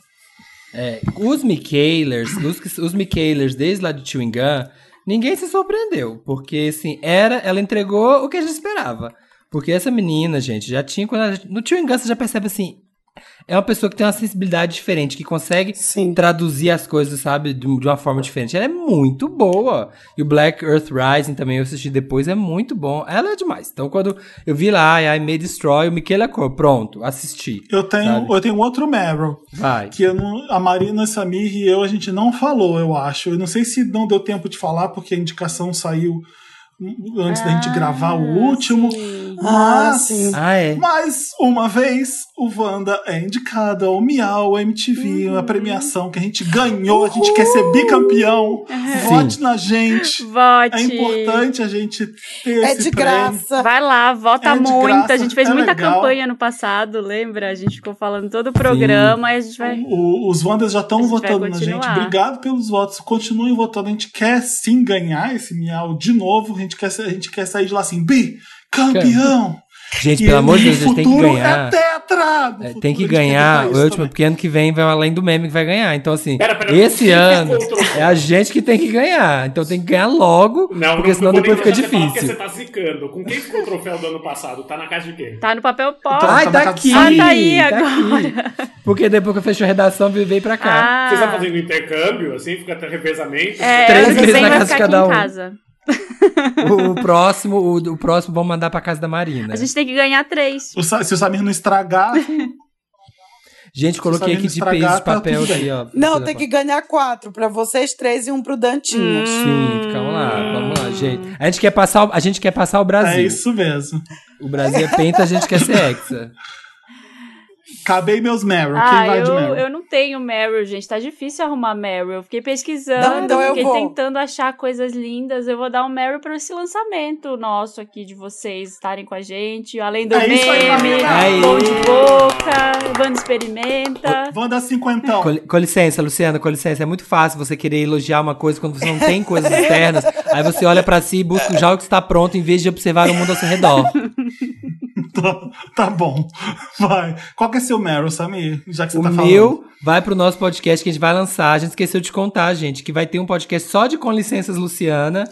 É, os Michaelers, os, os Michaelers desde lá de Chewing Gun, ninguém se surpreendeu. Porque, assim, era, ela entregou o que a gente esperava. Porque essa menina, gente, já tinha. Quando ela- no Chewing Gun você já percebe assim. É uma pessoa que tem uma sensibilidade diferente, que consegue Sim. traduzir as coisas, sabe, de, uma forma diferente. Ela é muito boa. E o Black Earth Rising também eu assisti depois, é muito bom. Ela é demais. Então, quando eu vi lá, I May Destroy, o Michaela Cole, pronto, assisti. Eu tenho, Sabe? eu tenho outro Meryl. Vai. Que eu não- a Marina Samir e eu, a gente não falou, eu acho. Eu não sei se não deu tempo de falar, porque a indicação saiu antes da gente gravar o último. Ah, Mas, sim. Ah, é. mais uma vez, o Wanda é indicado ao Miau MTV, uma premiação que a gente ganhou, a gente quer ser bicampeão. Vote na gente. Vote. É importante a gente ter É esse de prêmio. graça. Vai lá, vota É muito. graça, a gente fez é muita legal. campanha no passado, lembra? A gente ficou falando todo o programa e a gente vai. O- os Wanders já A estão votando na gente. Obrigado pelos votos. Continuem votando. A gente quer sim ganhar esse Miau de novo. A gente quer, ser- a gente quer sair de lá assim, bi, campeão. Gente, E pelo amor de Deus, eles têm que futuro ganhar. É tetra! É, tem que a gente quer ganhar o último, porque ano que vem vai além do meme que vai ganhar. Então, assim, Pera, pera, esse quem ano é a gente que tem que ganhar. Então tem que ganhar logo, Não, porque não senão depois fica difícil. Porque você tá zicando. Com quem ficou o troféu do ano passado? Tá na casa de quem? Tá no papel pó. Tá. Ai, na casa daqui! do Ah, tá aí tá agora. aqui. Porque depois que eu fecho a redação, veio pra cá. Ah, Vocês estão fazendo intercâmbio, assim? Fica até revezamento? é, Três que vem na casa de aqui cada em um. casa. O, o próximo, o, o próximo vamos mandar pra casa da Marina. A gente tem que ganhar três. O Sa- se o Samir não estragar, Gente, coloquei aqui de peso de tá papel aqui, ó. Não, tem que ganhar quatro pra vocês três e um pro Dantinho. Sim, calma lá, vamos lá, gente. A gente quer passar, o- a gente quer passar o Brasil. é isso mesmo. O Brasil é penta, a gente quer ser hexa. Acabei meus Meryl. Quem Ah, vai de eu, Meryl? eu não tenho Meryl, gente. Tá difícil arrumar Meryl. Eu Fiquei pesquisando, Não, então eu fiquei vou. tentando achar coisas lindas. Eu vou dar um Meryl pra esse lançamento nosso aqui de vocês estarem com a gente. Além do É isso aí, meme, bom de Aí. boca, Wanda experimenta. Dar cinquentão. Com, com licença, Luciana, com licença. É muito fácil você querer elogiar uma coisa quando você não tem coisas externas. Aí você olha pra si e busca já o que está pronto em vez de observar o mundo ao seu redor. Tá, bom. Vai. Qual que é seu Meryl, Samir? Já que você O tá falando. meu vai pro nosso podcast que a gente vai lançar. A gente esqueceu de contar, gente, que vai ter um podcast só de Com Licenças Luciana.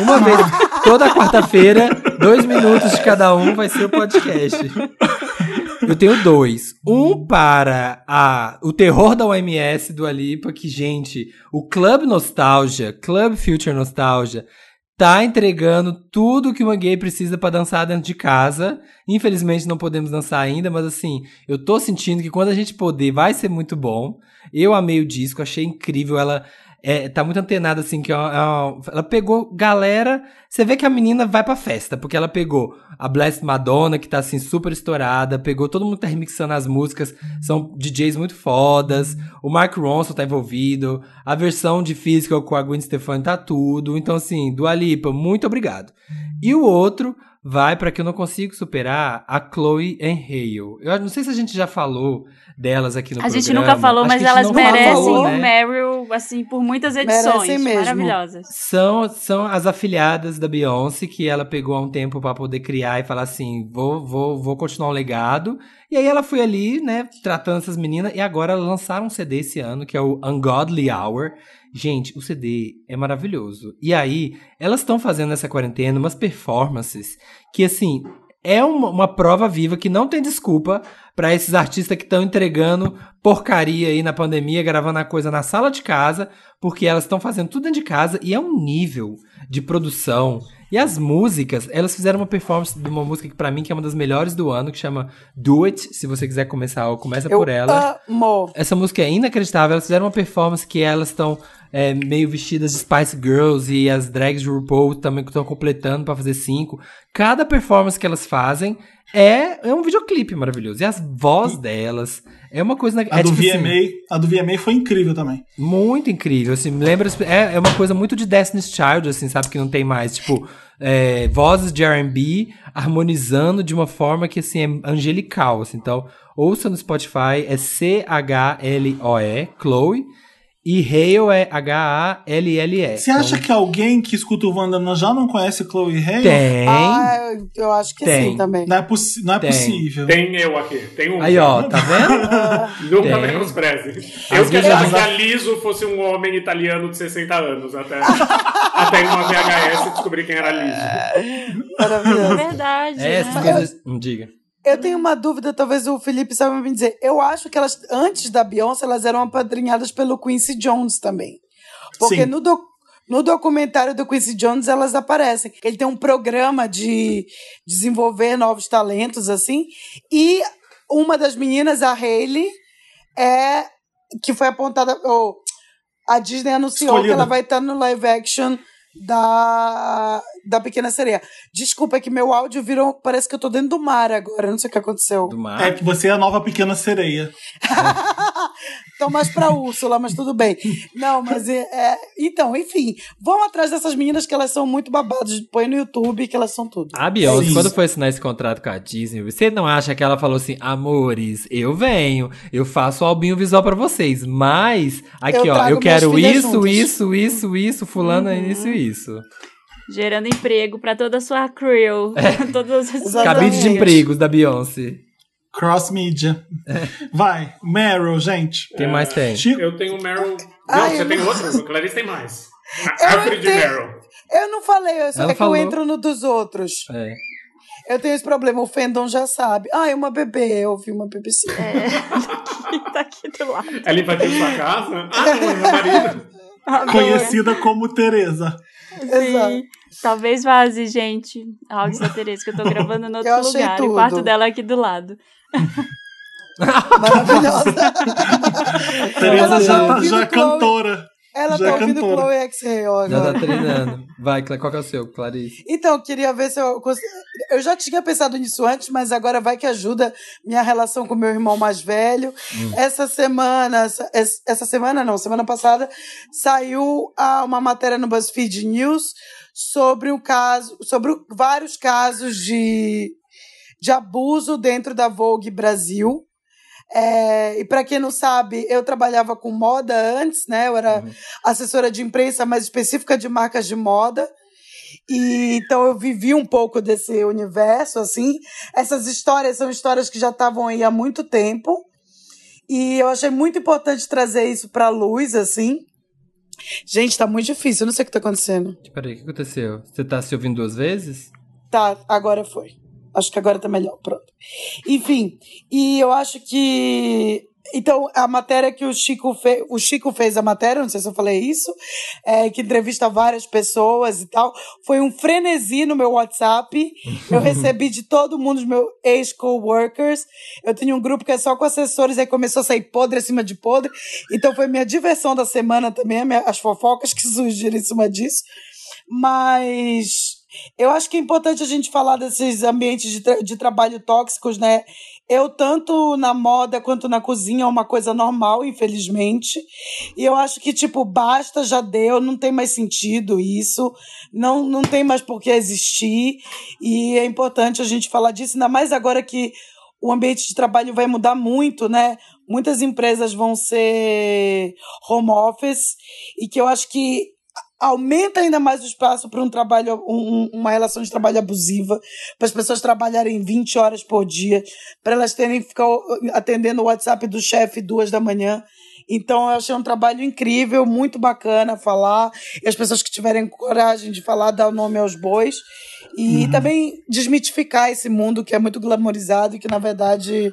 Uma vez, toda quarta-feira, dois minutos de cada um vai ser o podcast. Eu tenho dois. Um para a, o terror da OMS do Alipa, que, gente, o Club Nostalgia, Club Future Nostalgia, tá entregando tudo que uma gay precisa pra dançar dentro de casa. Infelizmente não podemos dançar ainda, mas assim, eu tô sentindo que quando a gente poder vai ser muito bom. Eu amei o disco, achei incrível. Ela é, tá muito antenada, assim, que é é uma- ela pegou galera. Você vê que a menina vai pra festa, porque ela pegou a Blessed Madonna, que tá assim super estourada, pegou todo mundo tá remixando as músicas, são DJs muito fodas. O Mark Ronson tá envolvido, a versão de Physical com a Gwen Stefani tá tudo. Então, assim, Dua Lipa, muito obrigado. E o outro vai pra que eu não consigo superar a Chloe and Hale. Eu não sei se a gente já falou delas aqui no A gente programa. nunca falou, Acho mas a gente elas merecem falou, né? Meryl, assim, por muitas edições. Merecem mesmo. Maravilhosas. São, são as afiliadas da Beyoncé que ela pegou há um tempo pra poder criar e falar assim: vou, vou, vou continuar um legado. E aí ela foi ali, né, tratando essas meninas. E agora elas lançaram um CD esse ano, que é o Ungodly Hour. Gente, o CD é maravilhoso. E aí, elas estão fazendo nessa quarentena umas performances que, assim, é uma, uma prova viva que não tem desculpa pra esses artistas que estão entregando porcaria aí na pandemia, gravando a coisa na sala de casa, porque elas estão fazendo tudo dentro de casa e é um nível de produção. E as músicas, elas fizeram uma performance de uma música que pra mim que é uma das melhores do ano, que chama Do It. Se você quiser começar, começa Eu por ela. amo. Essa música é inacreditável. Elas fizeram uma performance que elas estão é, meio vestidas de Spice Girls e as drags de RuPaul também estão completando pra fazer cinco. Cada performance que elas fazem é, é um videoclipe maravilhoso. E as vozes delas é uma coisa... A é, do tipo assim, VMA, a do VMA foi incrível também. muito incrível, assim, lembra, é, é uma coisa muito de Destiny's Child, assim, sabe, que não tem mais, tipo, é, vozes de R&B harmonizando de uma forma que, assim, é angelical, assim, então, ouça no Spotify, é C-H-L-O-E, Chloe, e Hale é H-A-L-L-E. Você acha que alguém que escuta o Wanda não- já não conhece Chloe Hale? Tem, Ah, eu- acho que Tem. sim também. Não é, possi- não é Tem. possível. Tem eu aqui. Tem um. aí ó, tá vendo? Nunca Tem. menospreze. Eu que vezes achava as- que a Liso fosse um homem italiano de 60 anos. Até, até em uma VHS descobri quem era Liso. É verdade. É, essas né? coisas, diga. Eu tenho uma dúvida, talvez o Felipe saiba me dizer. Eu acho que elas, antes da Beyoncé, elas eram apadrinhadas pelo Quincy Jones também. Porque Sim. no, doc- no documentário do Quincy Jones elas aparecem. Ele tem um programa de desenvolver novos talentos, assim. E uma das meninas, a Hailey, é que foi apontada. ou a Disney anunciou Escolhida. que ela vai estar no live action da, da Pequena Sereia. Desculpa, é que meu áudio virou. Parece que eu tô dentro do mar agora. Não sei o que aconteceu. Do mar. É que você é a nova pequena sereia. Tô mais pra Úrsula, mas tudo bem. Não, mas é, é- Então, enfim, vão atrás dessas meninas que elas são muito babadas. Põe no YouTube que elas são tudo. A Beyoncé, quando foi assinar esse contrato com a Disney, você não acha que ela falou assim, amores, eu venho, eu faço o albinho visual pra vocês, mas, aqui Eu ó, eu quero isso, juntas." isso, isso, isso, fulano, Uhum. isso e isso. Gerando emprego pra toda a sua crew. Todos os. Cabide de empregos da Beyoncé. Cross Media. Vai, Meryl, gente. Quem mais tem? Chico, Eu tenho Meryl. Não, Ah, você tem não- outro? Clarice tem mais. Não Alfred tenho. Meryl. Eu não falei, eu- Ela é que falou. eu entro no dos outros. É. Eu tenho esse problema, o fandom já sabe. Ah, é uma bebê, eu ouvi uma BBC. que tá aqui do lado. Ela invadiu sua casa? Ah, não, é meu marido. conhecida como Teresa. Exato. Talvez vaze, gente. Áudio da Tereza, que eu tô gravando no outro lugar. tudo. O quarto dela é aqui do lado. Maravilhosa. Teresa Ela já, tá tá- já é cantora. Ela Já tá é ouvindo cantora. Chloe X Ray Já agora. tá treinando. Vai, qual que é o seu, Clarice? Então, eu queria ver se eu consigo. Eu já tinha pensado nisso antes, mas agora vai que ajuda minha relação com meu irmão mais velho. Essa semana, essa, essa semana não, semana passada, saiu uma matéria no BuzzFeed News sobre um caso, sobre vários casos de, de abuso dentro da Vogue Brasil. É, e para quem não sabe, eu trabalhava com moda antes, né? Eu era assessora de imprensa mais específica de marcas de moda. E então eu vivi um pouco desse universo, assim. Essas histórias são histórias que já estavam aí há muito tempo. E eu achei muito importante trazer isso pra luz, assim. Gente, tá muito difícil, eu não sei o que tá acontecendo. Peraí, o que aconteceu? Você tá se ouvindo duas vezes? Tá, agora foi. Acho que agora tá melhor, pronto. Enfim, e eu acho que. Então, a matéria que o Chico fez. O Chico fez a matéria, não sei se eu falei isso, é, que entrevista várias pessoas e tal. Foi um frenesi no meu WhatsApp. Eu recebi de todo mundo, os meus ex-coworkers. Eu tenho um grupo que é só com assessores, aí começou a sair podre acima de podre. Então foi minha diversão da semana também, as fofocas que surgiram em cima disso. Mas eu acho que é importante a gente falar desses ambientes de, tra- de trabalho tóxicos, né? Eu, tanto na moda quanto na cozinha, é uma coisa normal, infelizmente. E eu acho que, tipo, basta, já deu, não tem mais sentido isso, não, não tem mais por que existir. E é importante a gente falar disso, ainda mais agora que o ambiente de trabalho vai mudar muito, né? Muitas empresas vão ser home office, e que eu acho que aumenta ainda mais o espaço para um trabalho, um- uma relação de trabalho abusiva, para as pessoas trabalharem 20 horas por dia, para elas terem que ficar atendendo o WhatsApp do chefe duas da manhã. Então, eu achei um trabalho incrível, muito bacana falar. E as pessoas que tiverem coragem de falar, dar o nome aos bois. E também desmitificar esse mundo que é muito glamorizado e que, na verdade,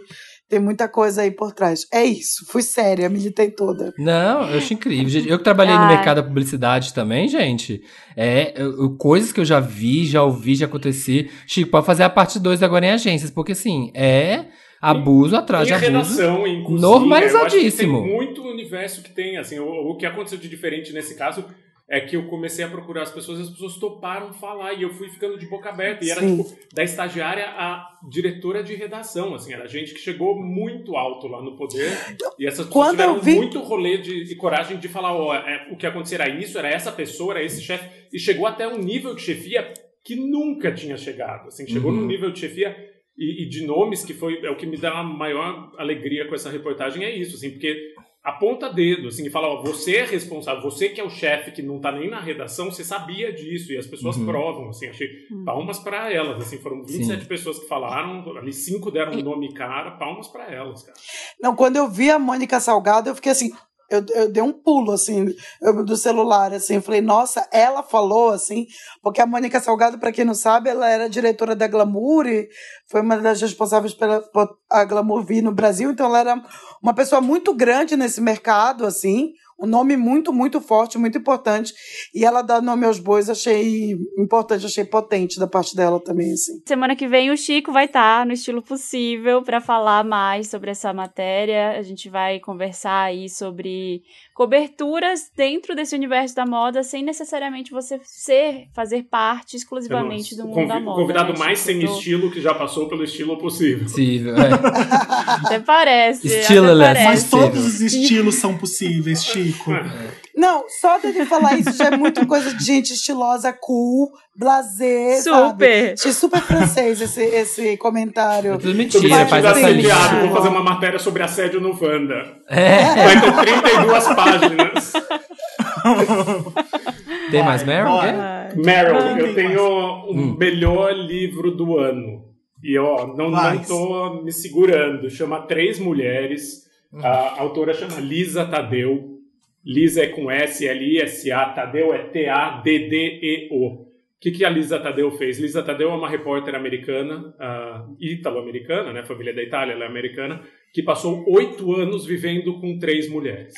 tem muita coisa aí por trás. É isso. Fui séria, militei toda. Não, eu acho incrível. Gente, Eu que trabalhei no mercado da publicidade também, gente. É, eu- coisas que eu já vi, já ouvi, já aconteci. Chico, pode fazer a parte 2 agora em agências, porque assim, é abuso atrás de abuso. redação, normalizadíssimo. Eu acho que tem muito universo que tem, assim, o, o que aconteceu de diferente nesse caso é que eu comecei a procurar as pessoas e as pessoas toparam falar e eu fui ficando de boca aberta e era Sim. tipo da estagiária à diretora de redação, assim, era gente que chegou muito alto lá no poder e essas pessoas Quando tiveram vi- muito rolê de, e coragem de falar, ó, é, o que aconteceu era isso, era essa pessoa, era esse chefe e chegou até um nível de chefia que nunca tinha chegado, assim, chegou Uhum. num nível de chefia e, e de nomes que foi é o que me dá a maior alegria com essa reportagem é isso, assim, porque aponta dedo, assim, e fala, ó, você é responsável, você que é o chefe que não tá nem na redação, você sabia disso e as pessoas Uhum. provam, assim, achei palmas para elas, assim, foram 27 Sim. pessoas que falaram, ali cinco deram um nome cara, palmas para elas, cara. Não, quando eu vi a Mônica Salgado, eu fiquei assim. Eu, eu dei um pulo, assim, do celular, assim. Falei, nossa, ela falou, assim. Porque a Mônica Salgado, para quem não sabe, ela era diretora da Glamour e foi uma das responsáveis pela a Glamour vir no Brasil. Então, ela era uma pessoa muito grande nesse mercado, assim. Um nome muito, muito forte, muito importante. E ela dar nome aos bois, achei importante, achei potente da parte dela também, assim. Semana que vem o Chico vai estar no estilo possível para falar mais sobre essa matéria. A gente vai conversar aí sobre coberturas dentro desse universo da moda, sem necessariamente você ser fazer parte exclusivamente do mundo convi- da o moda. convidado né, mais Chico? sem estilo que já passou pelo estilo possível. Possível, é. Até parece. Estileless. até Mas parece. todos os estilos são possíveis, Chico. Não, só dele falar isso já é muito coisa de gente estilosa, cool, blazer, sabe? Super. Achei super francês esse, esse comentário. É tudo mentira, sentindo faz essa assediado, lista. vou fazer uma matéria sobre assédio no Wanda. É. Vai ter 32 páginas. Tem mais Meryl? Ai. Meryl, eu tenho o Hum. melhor livro do ano. E ó, não, Vai. não tô me segurando. Chama Três Mulheres. A autora chama Lisa Tadeu. Lisa é com S, L-I-S-A. Tadeu é T-A-D-D-E-O. O que, que a Lisa Tadeu fez? Lisa Tadeu é uma repórter americana, ah, ítalo-americana, né? Família da Itália, ela é americana, que passou oito anos vivendo com três mulheres.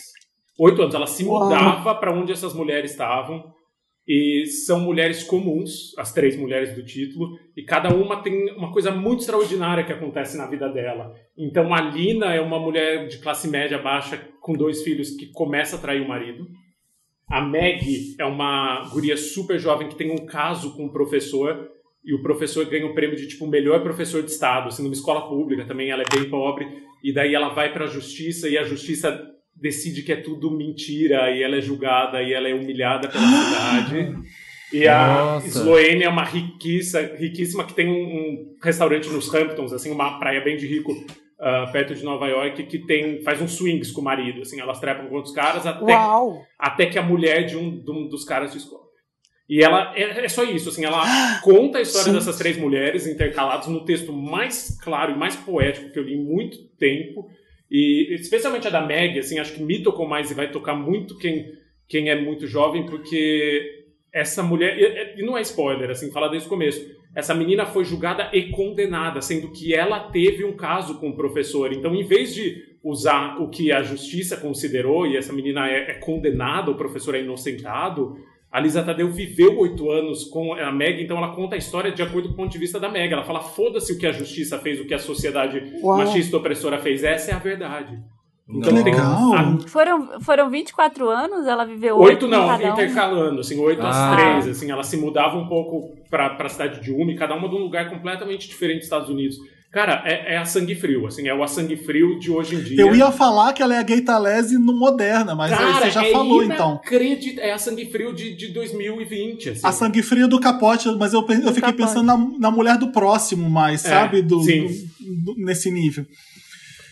Oito anos. Ela se mudava para onde essas mulheres estavam. E são mulheres comuns, as três mulheres do título, e cada uma tem uma coisa muito extraordinária que acontece na vida dela. Então a Lina é uma mulher de classe média baixa com dois filhos que começa a trair o marido. A Meg é uma guria super jovem que tem um caso com um professor e o professor ganha o prêmio de tipo melhor professor de estado, assim, numa escola pública também, ela é bem pobre, e daí ela vai para a justiça e a justiça decide que é tudo mentira e ela é julgada e ela é humilhada pela cidade. E a Nossa. Sloane é uma riquíssima, riquíssima que tem um, um restaurante nos Hamptons, assim, uma praia bem de rico, ah, perto de Nova York, que tem faz uns swings com o marido, assim, elas trepam com outros caras até, Uau! até que a mulher de um, de um dos caras descobre. E ela é, é só isso, assim, ela conta a história Sim. dessas três mulheres intercaladas no texto mais claro e mais poético que eu li em muito tempo. E especialmente a da Meg, assim, acho que me tocou mais e vai tocar muito quem, quem é muito jovem, porque essa mulher, e- e não é spoiler, assim, fala desde o começo. Essa menina foi julgada e condenada, sendo que ela teve um caso com o professor. Então, em vez de usar o que a justiça considerou e essa menina é, é condenada, o professor é inocentado, a Lisa Tadeu viveu oito anos com a Meg, então ela conta a história de acordo com o ponto de vista da Meg. Ela fala: foda-se o que a justiça fez, o que a sociedade Uau. machista opressora fez, essa é a verdade. Que legal. a- Foram, foram 24 anos, ela viveu Oito oito não, cada um. intercalando, assim, oito Ah. às três, assim, ela se mudava um pouco pra, pra cidade de Umi, cada uma de um lugar completamente diferente dos Estados Unidos. Cara, é, é a sangue frio, assim, é o a sangue frio de hoje em dia. Eu ia falar que ela é a Gaitalese no moderna, mas Cara, você já é falou então. É a sangue frio de, de 2020, assim. A sangue frio do capote, mas eu, eu fiquei capote. pensando na, na mulher do próximo mais, É, sabe? Do, sim. do- do- nesse nível.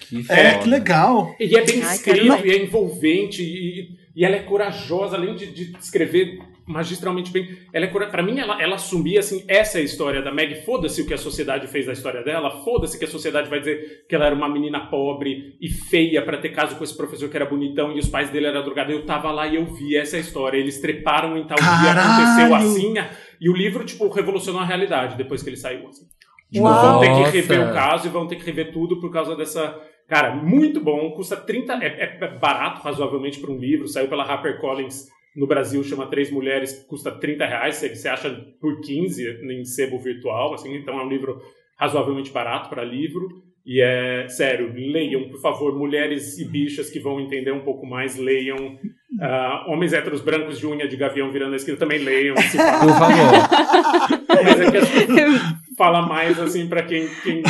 Que É, foda. que legal. E é bem Ai, escrito, quero e é envolvente, e, e ela é corajosa, além de, de escrever magistralmente bem. Ela é. Pra mim, ela, ela assumia assim: essa é a história da Meg. Foda-se o que a sociedade fez da história dela, foda-se que a sociedade vai dizer que ela era uma menina pobre e feia pra ter caso com esse professor que era bonitão e os pais dele eram drogados. Eu tava lá e eu vi essa história. Eles treparam em tal dia, Caralho! aconteceu assim. E o livro, tipo, revolucionou a realidade depois que ele saiu. Assim. Tipo, vão ter que rever o caso e vão ter que rever tudo por causa dessa. Cara, muito bom, custa 30. É, é barato razoavelmente para um livro. Saiu pela HarperCollins no Brasil, chama Três Mulheres, custa 30 reais. Você, acha por 15 em sebo virtual, assim, então é um livro razoavelmente barato para livro. E é sério, leiam, por favor, mulheres e bichas que vão entender um pouco mais, leiam. Ah, homens héteros brancos de unha de gavião virando a esquina também leiam. se Por favor. mas é que fala mais assim pra quem, quem,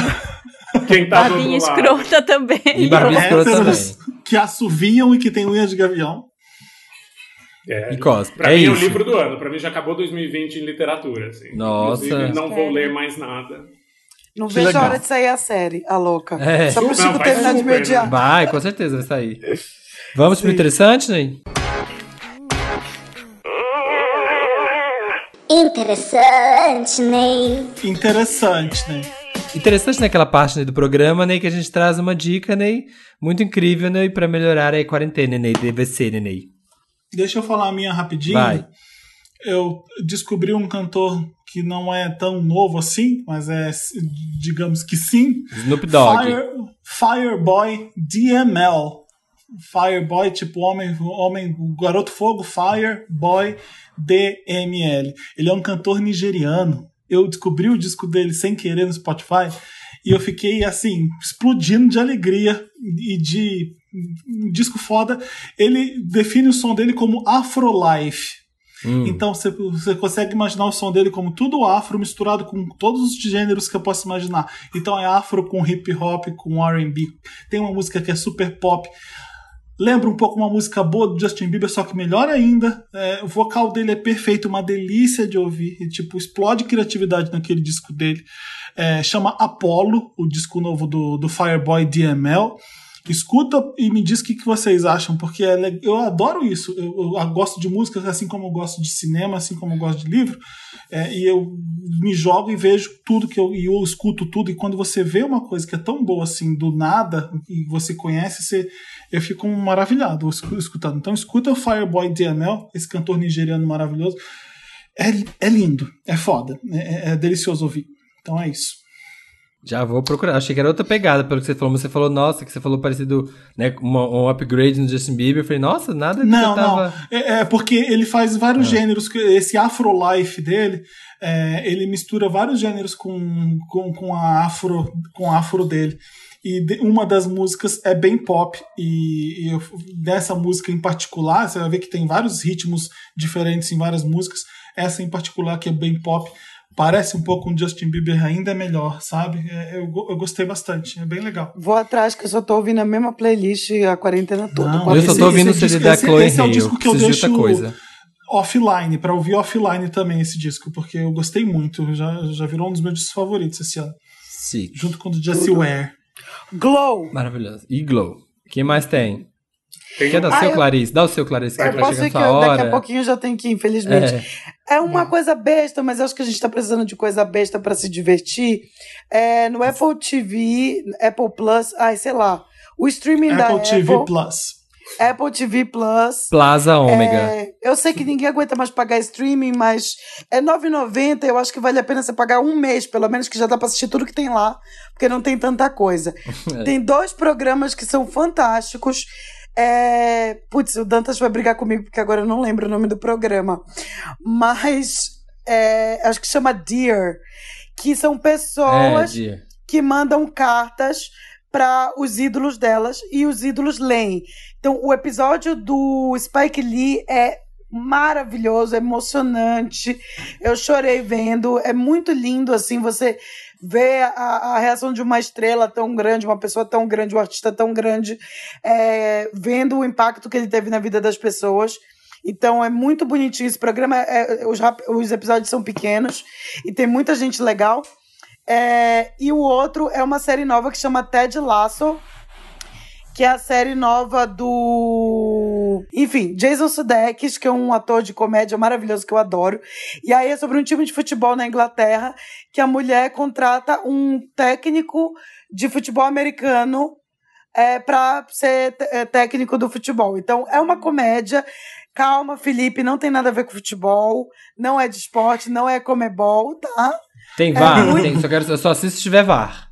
quem tá do outro Babinha lado. escrota também. E escrota também. Héteros que assoviam e que tem unha de gavião. É, E cospe. pra É mim é o isso. livro do ano. Pra mim já acabou 2020 em literatura. Assim. Nossa. Inclusive, não vou ler mais nada. Não Que vejo legal. a hora de sair a série, a louca. É. Só pro Não, terminar de super, me odiar. Vai, com certeza vai sair. Vamos pro Sim. interessante, Ney? Interessante, Ney. Interessante, né? Interessante naquela parte né, do programa, Ney, que a gente traz uma dica, Ney, muito incrível, Ney, pra melhorar a quarentena, Ney, DVC, né, Ney. Deixa eu falar a minha rapidinho. Vai. Eu descobri um cantor que não é tão novo assim, mas é, digamos que sim. Snoop Dogg. Fire, Fireboy DML. Fireboy, tipo homem, homem, garoto fogo, Fireboy DML. Ele é um cantor nigeriano. Eu descobri o disco dele sem querer no Spotify e eu fiquei assim, explodindo de alegria e de um disco foda. Ele define o som dele como Afrolife. Hum. Então você, você consegue imaginar o som dele como tudo afro misturado com todos os gêneros que eu posso imaginar. Então é afro com hip hop, com R&B. Tem uma música que é super pop. Lembra um pouco uma música boa do Justin Bieber, só que melhor ainda. É, o vocal dele é perfeito, uma delícia de ouvir. E, tipo, explode criatividade naquele disco dele. É, chama Apollo, o disco novo do, do Fireboy DML. Escuta e me diz o que, que vocês acham, porque é eu adoro isso. Eu, eu gosto de música assim como eu gosto de cinema, assim como eu gosto de livro. É, e eu me jogo e vejo tudo que eu, e eu escuto tudo. E quando você vê uma coisa que é tão boa assim, do nada, e você conhece, você, eu fico maravilhado escu- escutando. Então escuta o Fireboy DML, esse cantor nigeriano maravilhoso. É, é lindo, é foda, é, é delicioso ouvir. Então é isso. Já vou procurar. Achei que era outra pegada, pelo que você falou. Mas você falou, nossa, que você falou parecido, né? uma- um upgrade no Justin Bieber. Eu falei, nossa, nada que Não, tava... não. É, é porque ele faz vários gêneros. que- Esse Afro-Life dele, é, ele mistura vários gêneros com, com, com, a afro, com a afro dele. E de- uma das músicas é bem pop. E, e eu- dessa música em particular, você vai ver que tem vários ritmos diferentes em várias músicas. Essa em particular, que é bem pop, parece um pouco um Justin Bieber ainda melhor, sabe? É, eu, eu gostei bastante. É bem legal. Vou atrás, que eu só tô ouvindo a mesma playlist a quarentena toda. Não, Eu só esse- tô ouvindo o esse CD disco- da esse- Chloe esse é o disco que eu deixo- coisa. offline, pra ouvir offline também esse disco, porque eu gostei muito. Já, já virou um dos meus discos favoritos esse ano. Sim. Junto com o do Jessie Ware. Glow. Maravilhoso. E Glow. Quem mais tem? Tem Quer dar o Ah, seu, eu- Clarice? Dá o seu, Clarice, que Eu posso ir chegando que sua hora. daqui a pouquinho já tem que ir, infelizmente. É. É uma coisa besta, mas eu acho que a gente tá precisando de coisa besta pra se divertir. É, no Apple TV, Apple Plus, ai, sei lá. O streaming da Apple TV Apple, Plus. Apple TV Plus. Plaza Ômega. É, eu sei que ninguém aguenta mais pagar streaming, mas é R$ 9,90. Eu acho que vale a pena você pagar um mês, pelo menos, que já dá pra assistir tudo que tem lá, porque não tem tanta coisa. Tem dois programas que são fantásticos. É... Putz, o Dantas vai brigar comigo, porque agora eu não lembro o nome do programa. Mas é, acho que chama Dear, que são É, pessoas dia. que mandam cartas para os ídolos delas e os ídolos leem. Então, o episódio do Spike Lee é maravilhoso, é emocionante. Eu chorei vendo, é muito lindo assim você ver a, a reação de uma estrela tão grande, uma pessoa tão grande, um artista tão grande, é, vendo o impacto que ele teve na vida das pessoas. Então é muito bonitinho esse programa. é, os, rap- os episódios são pequenos e tem muita gente legal. É, e o outro é uma série nova que chama Ted Lasso, que é a série nova do. Enfim, Jason Sudeikis, que é um ator de comédia maravilhoso que eu adoro. E aí é sobre um time de futebol na Inglaterra que a mulher contrata um técnico de futebol americano é, para ser é, técnico do futebol. Então é uma comédia. Calma, Felipe, não tem nada a ver com futebol, não é de esporte, não é comebol, tá? Tem É VAR? muito- Tem, só, quero, só assisto se tiver VAR.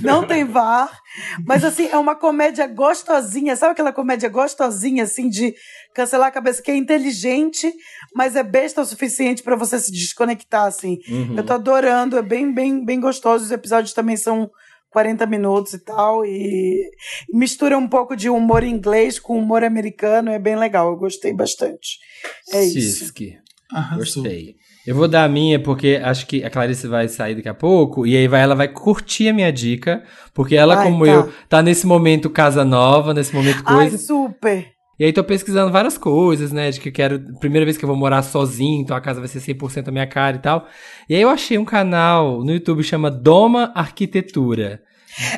Não tem VAR. Mas, assim, é uma comédia gostosinha. Sabe aquela comédia gostosinha, assim, de cancelar a cabeça, que é inteligente, mas é besta o suficiente pra você se desconectar, assim. Uhum. Eu tô adorando, é bem, bem, bem gostoso. Os episódios também são 40 minutos e tal. E mistura um pouco de humor inglês com humor americano. É bem legal. Eu gostei bastante. É isso. Cisque. Arrasou. Gostei. Eu vou dar a minha, porque acho que a Clarice vai sair daqui a pouco, e aí vai, ela vai curtir a minha dica, porque ela, Ai, como tá. eu, tá nesse momento casa nova, nesse momento Ai, coisa. super. E aí tô pesquisando várias coisas, né? De que eu quero. Primeira vez que eu vou morar sozinho, então a casa vai ser 100% a minha cara e tal. E aí eu achei um canal no YouTube chama Doma Arquitetura.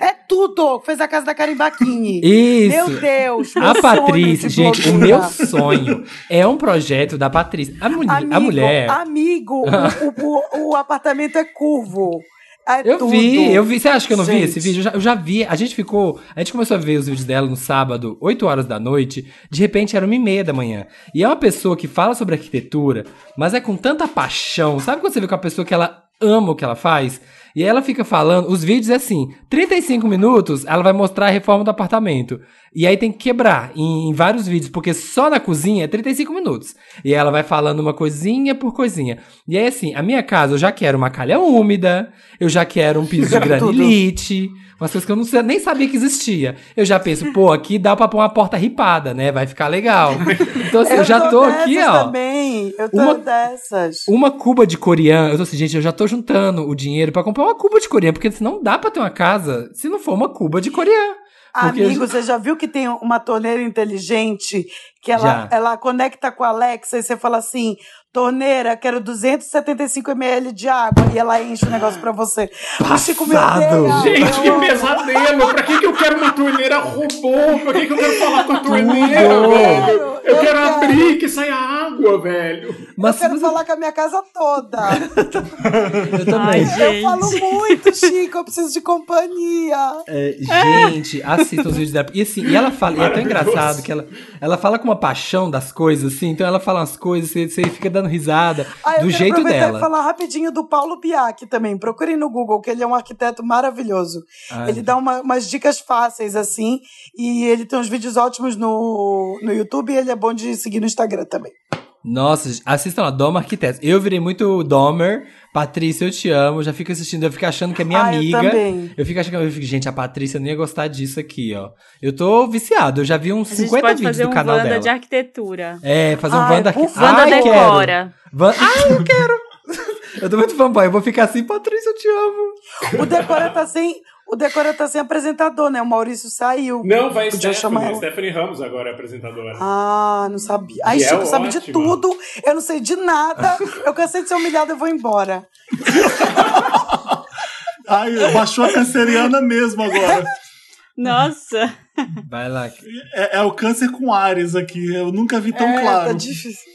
É tudo. Fez a casa da Karimbaquini. Isso! Meu Deus. meu A Patrícia, gente, o meu sonho é um projeto da Patrícia. A, Amigo, a mulher. Amigo, o, o, o apartamento é curvo. É Eu tudo. vi, eu vi. Você acha que eu não vi Gente. esse vídeo? Eu já, eu já vi. A gente ficou. A gente começou a ver os vídeos dela no sábado, 8 horas da noite. De repente era uma e meia da manhã. E é uma pessoa que fala sobre arquitetura, mas é com tanta paixão. Sabe quando você vê com a pessoa que ela ama o que ela faz? E ela fica falando. Os vídeos é assim: 35 minutos, ela vai mostrar a reforma do apartamento. E aí tem que quebrar em, em vários vídeos, porque só na cozinha é 35 minutos. E ela vai falando uma coisinha por coisinha. E aí, assim, a minha casa eu já quero uma calha úmida, eu já quero um piso de granilite, umas coisas que eu não nem sabia que existia. Eu já penso, pô, aqui dá pra pôr uma porta ripada, né? Vai ficar legal. Então, assim, eu, já tô aqui, dessas ó. também. Eu tô Uma- dessas. Uma cuba de coreano. Eu tô assim, gente, eu já tô juntando o dinheiro pra comprar uma cuba de coreano, porque senão não dá pra ter uma casa se não for uma cuba de coreano. Porque Amigo, você já viu que tem uma torneira inteligente que ela, Já. ela conecta com a Alexa e você fala assim: torneira, quero 275 ml de água e ela enche o negócio pra você. O Chico me Passado. odeia, Gente, eu que pesadelo! Pra que, que eu quero uma torneira robô? Pra que, que eu quero falar com a torneira, Tudo. velho? Eu Eu quero quero. abrir que saia água. velho. Mas eu quero falar com a minha casa toda. eu também. Ai, eu gente. falo muito, Chico. Eu preciso de companhia. É, gente, assistam os vídeos dela. E assim, e ela fala, e é tão engraçado que ela, ela fala com uma paixão das coisas, assim, então ela fala umas coisas, você, você fica dando risada Ah, eu do jeito dela. e falar rapidinho do Paulo Biak também. Procurem no Google, que ele é um arquiteto maravilhoso. Ai, Ele dá uma- umas dicas fáceis, assim, e ele tem uns vídeos ótimos no, no YouTube e ele é bom de seguir no Instagram também. Nossa, assistam lá, Doma Arquitetos. Eu virei muito Domer. Patrícia, eu te amo. Já fico assistindo, eu fico achando que é minha Ah, eu amiga. também. Eu fico achando que eu fico, gente, a Patrícia não ia gostar disso aqui, ó. Eu tô viciado, eu já vi uns A gente 50 pode vídeos fazer do um canal Wanda dela. de arquitetura. É, fazer um Ai, Wanda favor. Wanda Ai, quero. decora. Van... Ah, eu quero! eu tô muito fanboy, eu vou ficar assim, Patrícia, eu te amo. O Decora tá sem, o Decora tá sem apresentador, né? O Maurício saiu. Não, vai Podia chamar Stephanie. ela. Stephanie Ramos agora é apresentadora. Ah, não sabia. Ai, E é Chico sabe de tudo. Eu não sei de nada. Eu cansei de ser humilhada, eu vou embora. Ai, baixou a canceriana mesmo agora. Nossa. Vai lá. É, é o câncer com Ares aqui. Eu nunca vi tão é, claro. Tá difícil.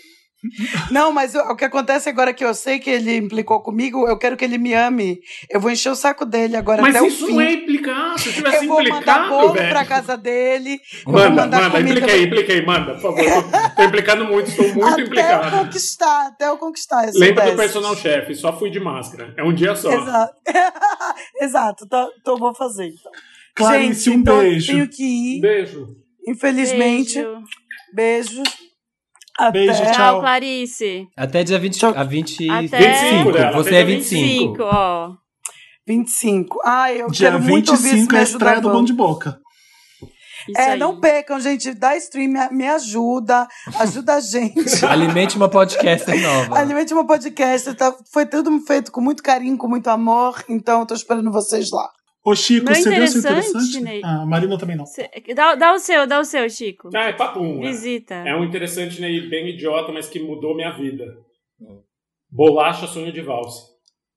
Não, mas o, o que acontece agora que eu sei que ele implicou comigo, eu quero que ele me ame. Eu vou encher o saco dele agora Mas até isso o fim. não é implicar. Se eu tivesse eu vou mandar implicado, bolo velho. pra casa dele. Manda, mandar manda, comida implica aí, implica aí, manda, por favor. Tô, tô implicando muito, estou muito até eu implicado. conquistar, até eu conquistar. eu Lembra do personal chefe, só fui de máscara. É um dia só. Exato. Exato, então eu vou fazer. Então. Clarice, Gente, um então eu beijo. tenho que ir. Beijo. Infelizmente, Beijo. beijo. Até. Beijo, tchau. Tchau, Clarice. Até dia 20, Tchau. a 20, Até- 25. dela, Você até é dia 25. 5, ó. 25. Ai, eu Dia quero muito ouvir esse 25 é me a estreia do Bom. De Boca. Isso É, aí. não percam, gente. Dá stream, me- ajuda, ajuda a gente. Alimente uma podcaster nova. Alimente uma podcast, tá, foi tudo feito com muito carinho, com muito amor, então eu tô esperando vocês lá. Ô, Chico, Não é você deu seu interessante, interessante? Ney? Ah, Marina também não. Cê- Dá, dá o seu, dá o seu, Chico. Ah, é papum. né? Visita. É um interessante, né, e bem idiota, mas que mudou minha vida. Bolacha sonho de valsa.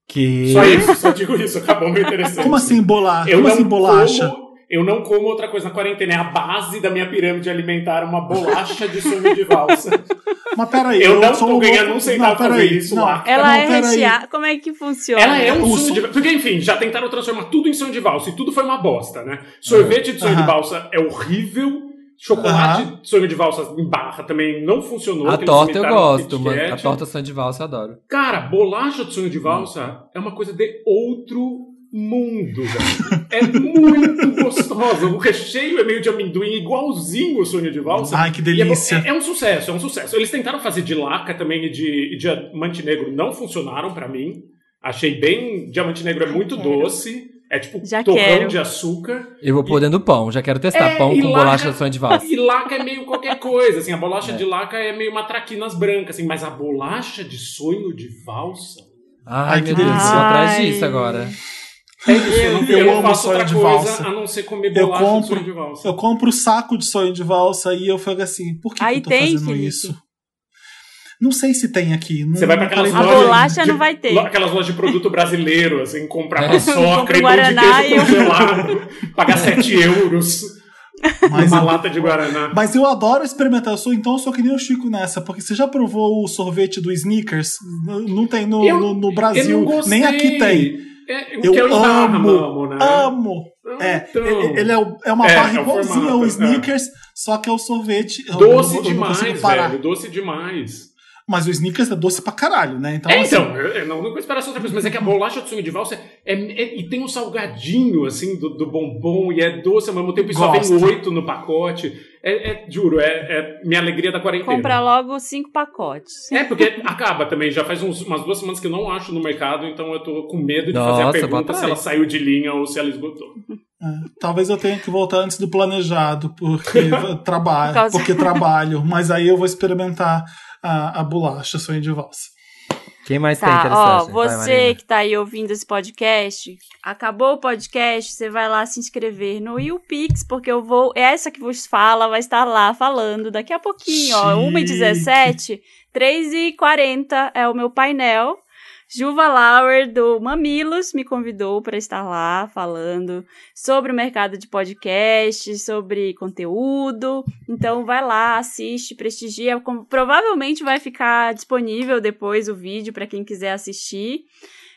Que... Só isso, só digo isso, acabou meu interessante. Como assim bolacha? Eu Como não assim bolacha? Como, eu não como outra coisa na quarentena. É a base da minha pirâmide alimentar uma bolacha de sonho de valsa. Mas peraí, Eu não sou tô louco- ganhando um centavo não, pra isso não. lá. Ela não, é recheada. Como é que funciona? Ela é um O de valsa. Porque, enfim, já tentaram transformar tudo em sonho de valsa e tudo foi uma bosta, né? Sorvete de sonho de Aham. valsa é horrível. Chocolate de sonho de valsa em barra também não funcionou. A torta eu gosto, mano. A torta sonho de valsa eu adoro. Cara, bolacha de sonho de valsa é uma coisa de outro mundo, velho. É muito gostosa. O recheio é meio de amendoim, igualzinho o sonho de valsa. Ai, que é, delícia. é- é um sucesso, é um sucesso. Eles tentaram fazer de laca também e de, e diamante negro, não funcionaram pra mim. Achei bem. Diamante negro é muito quero. doce. É tipo Já torrão quero. de açúcar. Eu vou pôr dentro do pão, já quero testar. É, pão com laca- bolacha sonho de valsa. E laca é meio qualquer coisa, assim, a bolacha É. de laca é meio uma traquinas brancas, assim, mas a bolacha de sonho de valsa. Ai, Ai, meu que Deus, delícia. vou atrás disso agora. É isso, eu, não, Eu eu amo faço sonho outra de coisa valsa. a não ser comer Eu bolacha de compro- sonho de valsa. Eu compro o saco de sonho de valsa e eu fico assim, por que, que Aí eu tô tem, fazendo Felipe? isso? Não sei se tem aqui. Não, Você vai pra aquelas falei A lojas. bolacha de- não vai ter. Aquelas lojas de produto brasileiro, assim, comprar É. paçoca Compra e um pão de Guaraná e queijo congelado, pagar 7 euros Mas, numa lata de Guaraná. mas eu adoro experimentar. Eu sou, então eu sou que nem o Chico nessa, porque você já provou o sorvete do Snickers? Não tem no, Eu- no, no Eu Brasil, nem aqui tem. É, o Eu que eu esbarro, amo, amo, né? amo. É, Então. ele, ele é, o- é uma É, barra é o igualzinha ao é. Snickers, só que é o sorvete. eu- Doce eu, eu demais, parar. velho. Doce demais. Mas o Snickers é doce pra caralho, né? Então, É, assim, então, eu, eu não, não vou esperar essa outra coisa, mas é que a bolacha de sonho de valsa é, é- e tem um salgadinho, assim, do, do bombom, e é doce ao mesmo tempo, e só Gosto. vem oito no pacote. É, é- juro, é, é minha alegria da quarentena. Compra logo cinco pacotes. É, porque acaba também, já faz uns- umas duas semanas que eu não acho no mercado, então eu tô com medo de fazer Nossa, a pergunta se ela saiu de linha ou se ela esgotou. é, talvez eu tenha que voltar antes do planejado, porque trabalho, Por porque trabalho. Mas aí eu vou experimentar a, a bolacha sonho de valsa. Quem mais tem Tá, ó, interessante? Vai, você Marina. que tá aí ouvindo esse podcast, acabou o podcast, você vai lá se inscrever no YouPix, porque eu vou, essa que vos fala vai estar lá falando daqui a pouquinho, ó, Chique. 1h17, 3h40 é o meu painel, Juva Lauer, do Mamilos, me convidou para estar lá falando sobre o mercado de podcast, sobre conteúdo. Então, vai lá, assiste, prestigia. Provavelmente vai ficar disponível depois o vídeo para quem quiser assistir.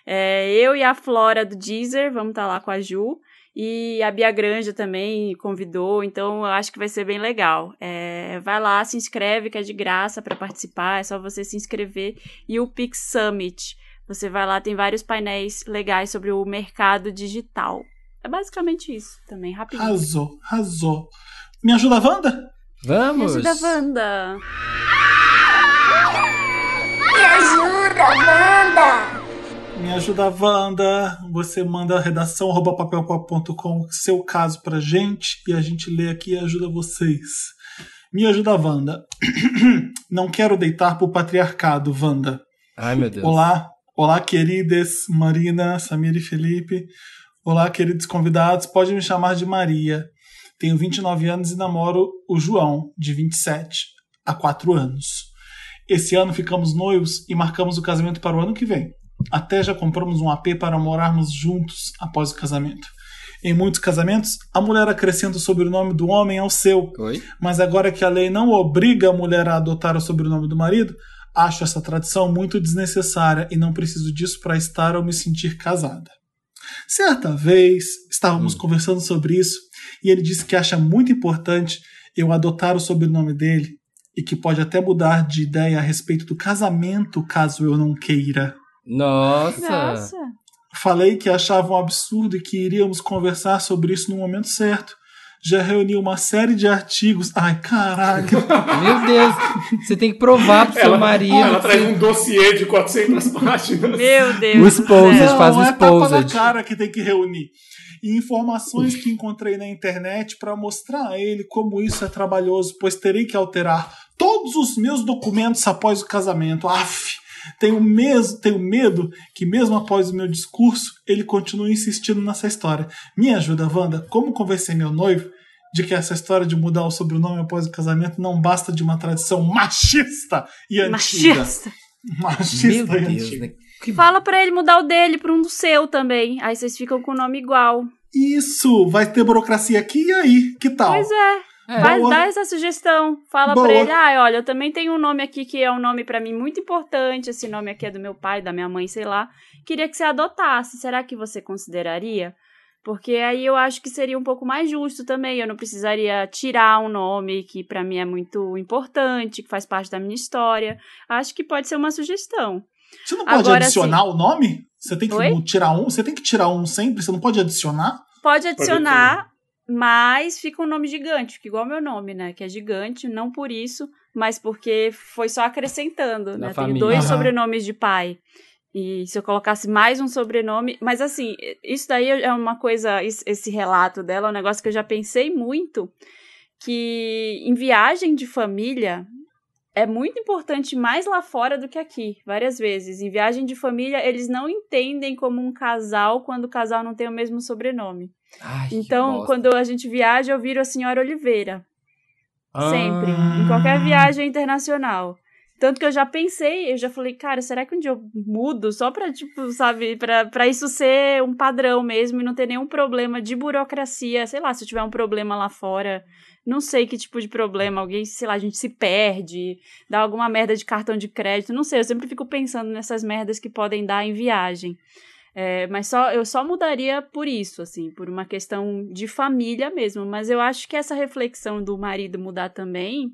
É, eu e a Flora do Deezer, vamos estar lá com a Ju. E a Bia Granja também convidou, então eu acho que vai ser bem legal. É, vai lá, se inscreve, que é de graça para participar, é só você se inscrever. E o Pix Summit, você vai lá, tem vários painéis legais sobre o mercado digital. É basicamente isso também, rapidinho. Arrasou, arrasou. Me ajuda, Wanda? Me Vamos! ajuda, Wanda. Me ajuda, Wanda! Me ajuda, Wanda. Você manda redação arroba papelpop.com seu caso pra gente e a gente lê aqui e ajuda vocês. Me ajuda, Wanda. Não quero deitar pro patriarcado, Wanda. Ai, meu Deus. Olá, olá, queridas Marina, Samir e Felipe. Olá, queridos convidados. Pode me chamar de Maria. Tenho 29 anos e namoro o João, de 27, há 4 anos. Esse ano ficamos noivos e marcamos o casamento para o ano que vem. Até já compramos um AP para morarmos juntos após o casamento. Em muitos casamentos, a mulher acrescenta o sobrenome do homem ao seu, Oi? mas agora que a lei não obriga a mulher a adotar o sobrenome do marido, acho essa tradição muito desnecessária e não preciso disso para estar ou me sentir casada. Certa vez, estávamos conversando sobre isso e ele disse que acha muito importante eu adotar o sobrenome dele e que pode até mudar de ideia a respeito do casamento caso eu não queira. Nossa! Nossa. Falei que achava um absurdo e que iríamos conversar sobre isso no momento certo. Já reuni uma série de artigos. Ai, caralho. Meu Deus! Você tem que provar pro seu Ela, marido. ela traz um dossiê de 400 páginas. Meu Deus. O exposed, céu. faz o Não, é tapa exposed. cara que tem que reunir. E informações que encontrei na internet para mostrar a ele como isso é trabalhoso, pois terei que alterar todos os meus documentos após o casamento. Aff! Tenho, mes tenho medo que, mesmo após o meu discurso, ele continue insistindo nessa história. Me ajuda, Wanda. Como convencer meu noivo de que essa história de mudar o sobrenome após o casamento não basta de uma tradição machista e antiga? Machista. Machista Meu e Deus, antiga. né? Que Fala pra ele mudar o dele pra um do seu também. Aí vocês ficam com o nome igual. Isso, vai ter burocracia aqui e aí? Que tal? Pois é. É. Boa. dá essa sugestão. Fala Boa. pra ele, ah, olha, eu também tenho um nome aqui que é um nome pra mim muito importante. Esse nome aqui é do meu pai, da minha mãe, sei lá. Queria que você adotasse. Será que você consideraria? Porque aí eu acho que seria um pouco mais justo também. Eu não precisaria tirar um nome que pra mim é muito importante, que faz parte da minha história. Acho que pode ser uma sugestão. Você não pode Agora, adicionar o nome? Você tem que Oi? tirar um. Você tem que tirar um sempre. Você não pode adicionar. Pode adicionar, mas fica um nome gigante, fica igual meu nome, né? Que é gigante, não por isso, mas porque foi só acrescentando, né? Tenho família. dois Aham. sobrenomes de pai. E se eu colocasse mais um sobrenome. Mas assim, isso daí é uma coisa. es- Esse relato dela é um negócio que eu já pensei muito. Que em viagem de família é muito importante mais lá fora do que aqui, várias vezes. Em viagem de família, eles não entendem como um casal quando o casal não tem o mesmo sobrenome. Ai, Então, quando a gente viaja, eu viro a senhora Oliveira. Sempre. Ah. Em qualquer viagem internacional. Tanto que eu já pensei, eu já falei, cara, será que um dia eu mudo só pra, tipo, sabe, pra, pra isso ser um padrão mesmo e não ter nenhum problema de burocracia? Sei lá, se eu tiver um problema lá fora, não sei que tipo de problema, alguém, sei lá, a gente se perde, dá alguma merda de cartão de crédito, não sei, eu sempre fico pensando nessas merdas que podem dar em viagem. É, mas só eu só mudaria por isso, assim, por uma questão de família mesmo. Mas eu acho que essa reflexão do marido mudar também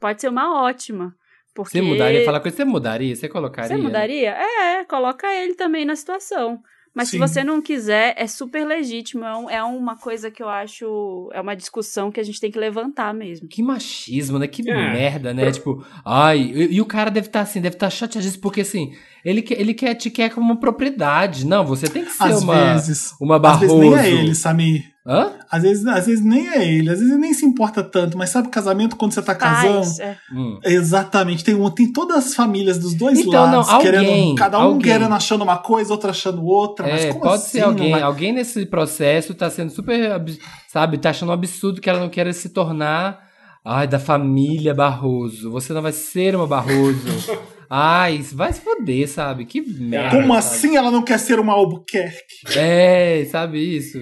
pode ser uma ótima. Porque... Você mudaria? Fala com ele, você mudaria? Você colocaria? Você mudaria? É, coloca ele também na situação. Mas Sim. se você não quiser, é super legítimo. É, um- é uma coisa que eu acho. É uma discussão que a gente tem que levantar mesmo. Que machismo, né? Que É. merda, né? Tipo, ai, e, e o cara deve estar assim, deve estar chateadíssimo, porque assim, ele, ele quer, te quer como uma propriedade. Não, você tem que ser Às uma, vezes. uma Às vezes Barroso. nem é ele, Samir. Hã? Às vezes, às vezes nem é ele. Às vezes ele nem se importa tanto. Mas sabe casamento quando você tá casando? Paz, é. Hum. Exatamente. Tem, um- tem todas as famílias dos dois Então, lados. não, alguém, querendo, cada um alguém. querendo achando uma coisa, outra achando outra. mas É, como pode assim? ser alguém. Vai- Alguém nesse processo tá sendo super, ab- sabe, tá achando um absurdo que ela não quer se tornar, ai, da família Barroso. Você não vai ser uma Barroso. Ai, vai se foder, sabe? Que merda. Como sabe? assim ela não quer ser uma Albuquerque? É, sabe isso?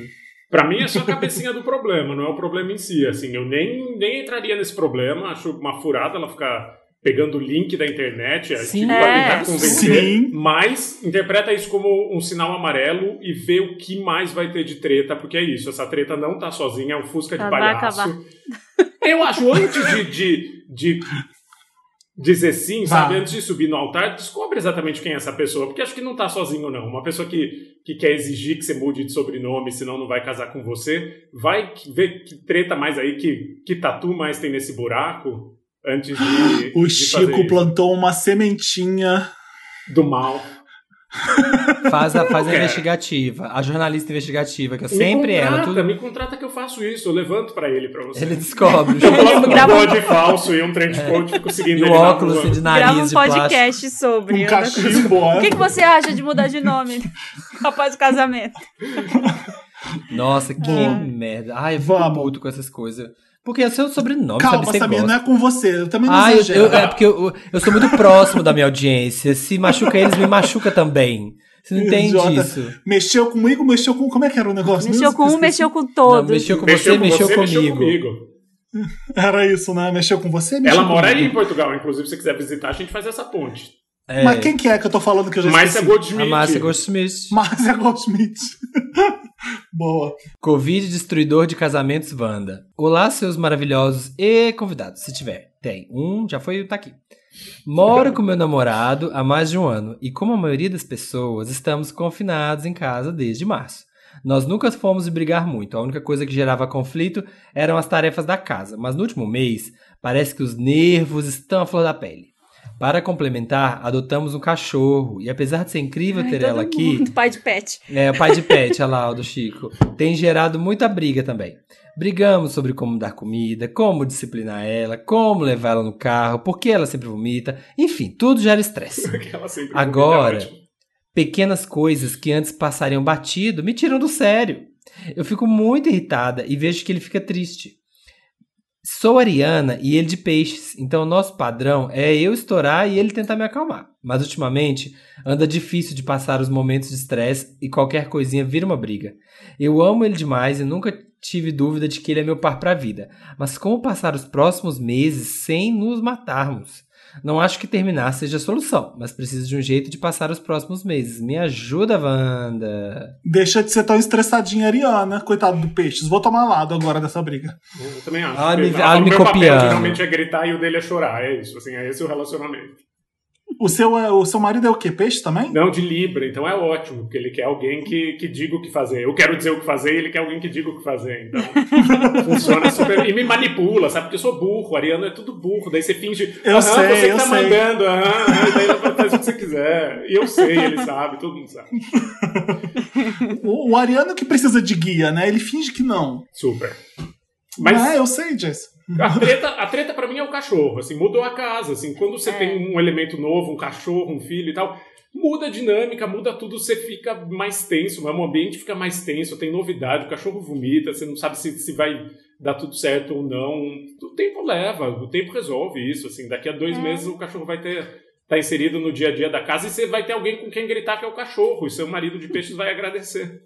Pra mim é só a cabecinha do problema, não é o problema em si. Assim, eu nem, nem entraria nesse problema. Acho uma furada ela ficar pegando o link da internet, Sim. tipo, É. pra tentar convencer. Sim. Mas interpreta isso como um sinal amarelo e vê o que mais vai ter de treta, porque é isso, essa treta não tá sozinha, é um Fusca de palhaço. acabar. Eu acho, antes de, de, de dizer sim, sabe, antes de subir no altar, descobre exatamente quem é essa pessoa, porque acho que não tá sozinho, não. Uma pessoa que, que quer exigir que você mude de sobrenome, senão não vai casar com você, vai ver que treta mais aí, que, que tatu mais tem nesse buraco, antes de. O de Chico plantou uma sementinha. do mal. Faz a, faz a É. investigativa. A jornalista investigativa, que eu Me sempre ela. contrata, Tudo, me contrata que eu faço isso, eu levanto pra ele, pra você. ele descobre. Eu coloco um grava- bode falso e um trench coat, fico seguindo E ele óculos de Grava nariz um de plástico. podcast sobre. Um cachimbo, O que, que você acha de mudar de nome após o casamento? Nossa, que Boa. merda. Ai, eu fico Vamos. puto com essas coisas. Porque é o seu sobrenome, Calma, sabe? Gosta. não é com você. Eu também não Ah, eu, exagero. eu- é porque eu, eu sou muito próximo da minha audiência. Se machuca eles, me machuca também. Você não entende Idiota. isso. Mexeu comigo, mexeu com. Como é que era o negócio? Mexeu com um, mexeu com Não, todos. mexeu com Mexeu você, com mexeu você, mexeu comigo. comigo. Era isso, né? Mexeu com você, mexeu Ela mora aí em comigo. Portugal, inclusive, se você quiser visitar, a gente faz essa ponte. É, Mas quem que é que eu tô falando que eu já Mas é esqueci? Goldsmith. a Márcia Goldsmith. Márcia Goldsmith. Boa. Covid destruidor de casamentos Wanda. Olá, seus maravilhosos e convidados, se tiver. Tem. Um, já foi, tá aqui. Moro com meu namorado há mais de um ano e, como a maioria das pessoas, estamos confinados em casa desde março. Nós nunca fomos brigar muito, a única coisa que gerava conflito eram as tarefas da casa, mas no último mês parece que os nervos estão à flor da pele. Para complementar, adotamos um cachorro e, apesar de ser incrível Ai, ter ela aqui, mundo, Pai de pet. é, o pai de pet, olha lá, o do Chico. Tem gerado muita briga também. Brigamos sobre como dar comida, como disciplinar ela, como levar ela no carro, por que ela sempre vomita. Enfim, tudo gera estresse. Que ela sempre Agora, é ótimo. pequenas coisas que antes passariam batido me tiram do sério. Eu fico muito irritada e vejo que ele fica triste. Sou ariana e ele de peixes, então o nosso padrão é eu estourar e ele tentar me acalmar. Mas ultimamente anda difícil de passar os momentos de estresse e qualquer coisinha vira uma briga. Eu amo ele demais e nunca tive dúvida de que ele é meu par pra vida. Mas como passar os próximos meses sem nos matarmos? Não acho que terminar seja a solução, mas preciso de um jeito de passar os próximos meses. Me ajuda, Wanda. Deixa de ser tão estressadinha, Ariana. Coitado do Peixes. Vou tomar lado agora dessa briga. Eu também acho. Ah, porque me- ela- o me meu copiando. papel geralmente é gritar e o dele é chorar. É isso, assim, é esse o relacionamento. O seu, é- o seu marido é o quê? Peixe também? Não de Libra, então é ótimo, porque ele quer alguém que, que diga o que fazer. Eu quero dizer o que fazer e ele quer alguém que diga o que fazer. Então, funciona super. E me manipula, sabe? Porque eu sou burro, Ariano é tudo burro. Daí você finge. Eu "Aham, sei, você que eu tá sei." mandando, aham, aham, daí ela faz o que você quiser. E eu sei, ele sabe, todo mundo sabe. O, o Ariano que precisa de guia, né? Ele finge que não. Super. Mas... É, eu sei, Jess. A treta, a treta para mim é o cachorro, assim, mudou a casa, assim, quando você É. tem um elemento novo, um cachorro, um filho e tal, muda a dinâmica, muda tudo, você fica mais tenso, o ambiente fica mais tenso, tem novidade, o cachorro vomita, você não sabe se, se vai dar tudo certo ou não. O tempo leva, o tempo resolve isso, assim, daqui a dois É. meses o cachorro vai ter tá inserido no dia a dia da casa e você vai ter alguém com quem gritar que é o cachorro, e seu marido de peixes vai agradecer.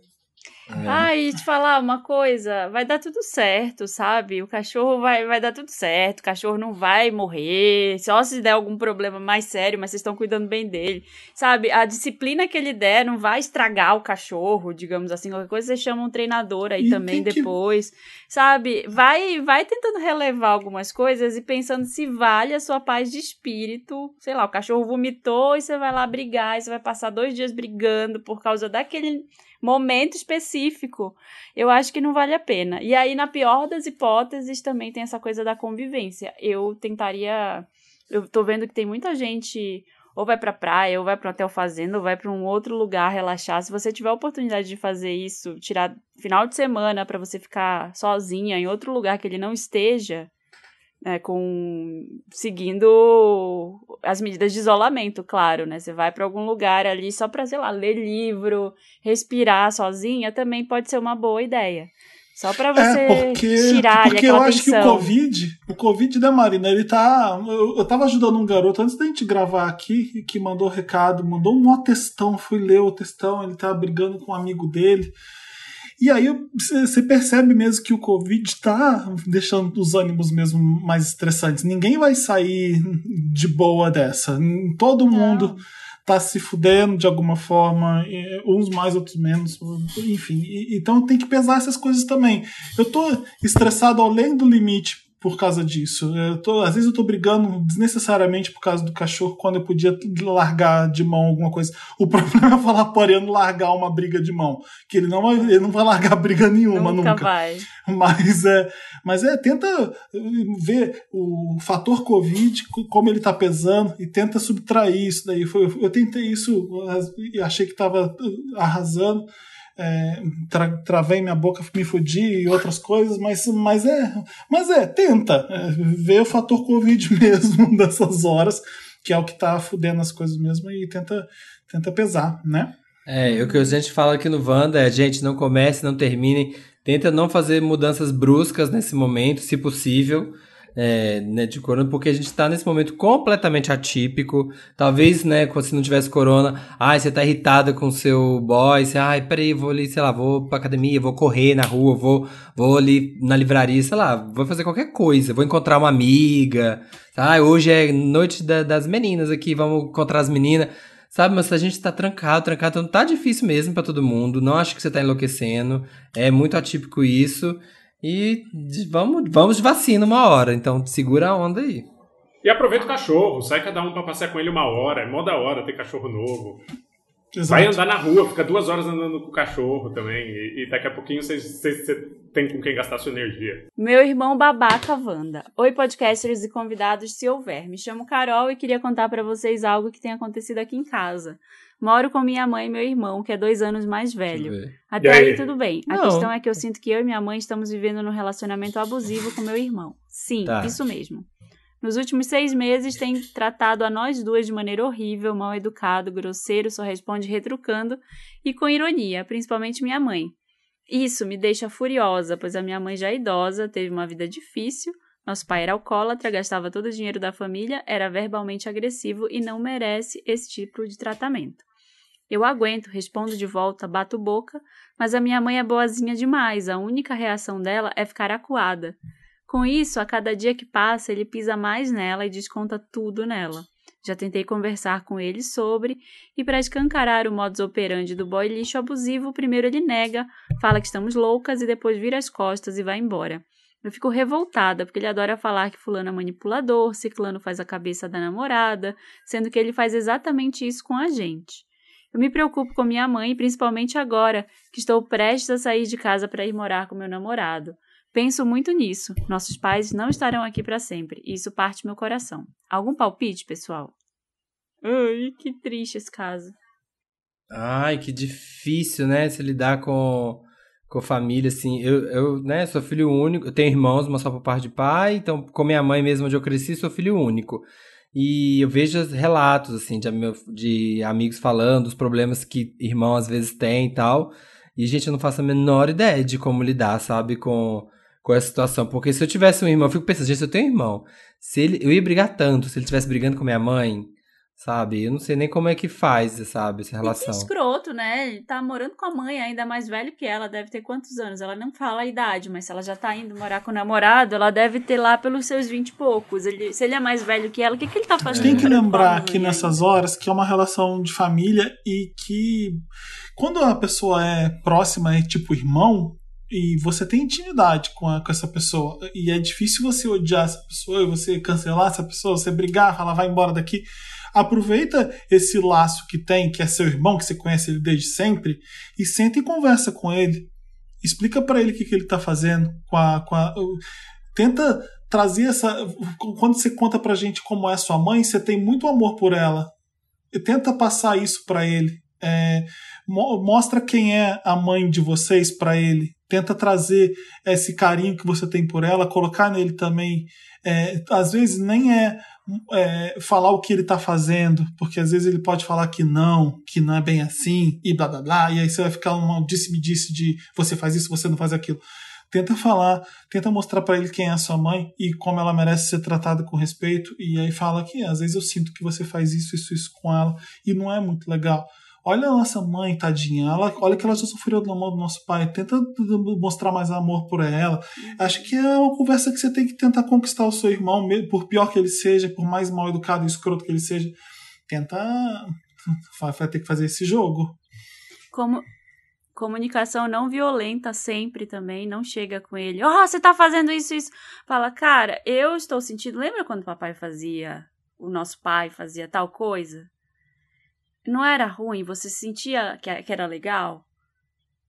Ah, e te falar uma coisa, vai dar tudo certo, sabe? O cachorro vai, vai dar tudo certo, o cachorro não vai morrer, só se der algum problema mais sério, mas vocês estão cuidando bem dele, sabe? A disciplina que ele der não vai estragar o cachorro, digamos assim, qualquer coisa você chama um treinador aí E também tem que- depois, sabe? Vai, vai tentando relevar algumas coisas e pensando se vale a sua paz de espírito, sei lá, o cachorro vomitou e você vai lá brigar, e você vai passar dois dias brigando por causa daquele momento específico, eu acho que não vale a pena. E aí, na pior das hipóteses, também tem essa coisa da convivência. Eu tentaria. Eu tô vendo que tem muita gente. Ou vai pra praia, ou vai pra um hotel fazenda, ou vai pra um outro lugar relaxar. Se você tiver a oportunidade de fazer isso, tirar final de semana pra você ficar sozinha em outro lugar que ele não esteja, né, com seguindo as medidas de isolamento, claro, né? Você vai pra algum lugar ali só pra, sei lá, ler livro, respirar sozinha, também pode ser uma boa ideia. Só pra você é, porque, tirar porque eu acho que o. Covid, o Covid, né, Marina, ele tá. Eu, eu tava ajudando um garoto antes da gente gravar aqui, que mandou recado, mandou um textão, fui ler o textão, ele tava brigando com um amigo dele. E aí você percebe mesmo que o Covid tá deixando os ânimos mesmo mais estressantes. Ninguém vai sair de boa dessa. Todo mundo tá se fudendo de alguma forma, uns mais, outros menos, enfim. Então tem que pesar essas coisas também. Eu tô estressado além do limite por causa disso. Tô, às vezes eu tô brigando desnecessariamente por causa do cachorro quando eu podia largar de mão alguma coisa. O problema é falar pro Ariano largar uma briga de mão, que ele não vai, ele não vai largar briga nenhuma Nunca, nunca. vai. Mas é, mas é, tenta eh, ver o fator Covid, co- como ele tá pesando, e tenta subtrair isso daí. Eu tentei isso e achei que tava eh, arrasando. É, tra- travei minha boca, me fudi e outras coisas, mas, mas é, mas é, tenta é, ver o fator Covid mesmo dessas horas, que é o que tá fudendo as coisas mesmo, e tenta, tenta pesar, né? É, o que a gente fala aqui no Wanda é, gente, não comece, não termine. Tenta não fazer mudanças bruscas nesse momento, se possível, é, né, de corona, porque a gente tá nesse momento completamente atípico. Talvez, né, se não tivesse corona, ai, você tá irritada com o seu boy, você, ai, peraí, vou ali, sei lá, vou pra academia, vou correr na rua, vou, vou ali na livraria, sei lá, vou fazer qualquer coisa, vou encontrar uma amiga, ai, hoje é noite da- das meninas aqui, vamos encontrar as meninas. Sabe, mas a gente tá trancado, trancado, então tá difícil mesmo pra todo mundo. Não acho que você tá enlouquecendo. É muito atípico isso. E vamos, vamos de vacina uma hora, então segura a onda aí. E aproveita o cachorro, sai cada um pra passear com ele uma hora, é mó da hora ter cachorro novo. Vai andar na rua, fica duas horas andando com o cachorro também, e, e daqui a pouquinho você tem com quem gastar sua energia. Meu irmão babaca Wanda. Oi, podcasters e convidados, se houver. Me chamo Carol e queria contar pra vocês algo que tem acontecido aqui em casa. Moro com minha mãe e meu irmão, que é dois anos mais velho. Até aí? aí? tudo bem. A Não. questão é que eu sinto que eu e minha mãe estamos vivendo num relacionamento abusivo com meu irmão. Sim, Tá. isso mesmo. Nos últimos seis meses tem tratado a nós duas de maneira horrível, mal educado, grosseiro, só responde retrucando e com ironia, principalmente minha mãe. Isso me deixa furiosa, pois a minha mãe já é idosa, teve uma vida difícil, nosso pai era alcoólatra, gastava todo o dinheiro da família, era verbalmente agressivo e não merece esse tipo de tratamento. Eu aguento, respondo de volta, bato boca, mas a minha mãe é boazinha demais, a única reação dela é ficar acuada. Com isso, a cada dia que passa, ele pisa mais nela e desconta tudo nela. Já tentei conversar com ele sobre, e para escancarar o modus operandi do boy lixo abusivo, primeiro ele nega, fala que estamos loucas e depois vira as costas e vai embora. Eu fico revoltada, porque ele adora falar que fulano é manipulador, ciclano faz a cabeça da namorada, sendo que ele faz exatamente isso com a gente. Eu me preocupo com minha mãe, principalmente agora que estou prestes a sair de casa para ir morar com meu namorado. Penso muito nisso. Nossos pais não estarão aqui para sempre, e isso parte meu coração. Algum palpite, pessoal? Ai, que triste esse caso. Ai, que difícil, né? Se lidar com, com família, assim. Eu, eu, né, sou filho único. Eu tenho irmãos, mas só por parte de pai. Então, com minha mãe mesmo, onde eu cresci, sou filho único. E eu vejo os relatos, assim, de, de amigos falando dos problemas que irmão às vezes tem e tal. E, gente, eu não faço a menor ideia de como lidar, sabe, com, com essa situação. Porque se eu tivesse um irmão, eu fico pensando, gente, se eu tenho um irmão, se ele, eu ia brigar tanto se ele estivesse brigando com minha mãe, sabe? Eu não sei nem como é que faz, sabe, essa E que relação. escroto, né? Ele tá morando com a mãe, ainda mais velho que ela, deve ter quantos anos? Ela não fala a idade, mas se ela já tá indo morar com o namorado, ela deve ter lá pelos seus vinte e poucos. Ele, se ele é mais velho que ela, o que, que ele tá fazendo? Tem que lembrar que nessas horas que é uma relação de família e que quando a pessoa é próxima, é tipo irmão, e você tem intimidade com, a- com essa pessoa, e é difícil você odiar essa pessoa, e você cancelar essa pessoa, você brigar, falar, vai embora daqui. Aproveita esse laço que tem, que é seu irmão, que você conhece ele desde sempre, e senta e conversa com ele. Explica pra ele o que, que ele tá fazendo. Com a, com a, tenta trazer essa. Quando você conta pra gente como é sua mãe, você tem muito amor por ela. E tenta passar isso pra ele. É, mo- mostra quem é a mãe de vocês pra ele. Tenta trazer esse carinho que você tem por ela, colocar nele também. É, às vezes nem é, é, falar o que ele tá fazendo, porque às vezes ele pode falar que não, que não é bem assim, e blá blá blá, e aí você vai ficar um disse-me-disse de você faz isso, você não faz aquilo Tenta falar, tenta mostrar pra ele quem é a sua mãe e como ela merece ser tratada com respeito. E aí fala que às vezes eu sinto que você faz isso, isso, isso com ela e não é muito legal. Olha a nossa mãe, tadinha. Ela, olha que ela já sofreu do amor do nosso pai. Tenta mostrar mais amor por ela. Acho que é uma conversa que você tem que tentar conquistar o seu irmão, por pior que ele seja, por mais mal educado e escroto que ele seja. Tenta. Vai ter que fazer esse jogo. Como comunicação não violenta sempre também, não chega com ele. Oh, você tá fazendo isso, isso. Fala, cara, eu estou sentindo. Lembra quando o papai fazia, o nosso pai fazia tal coisa? Não era ruim? Você sentia que era legal?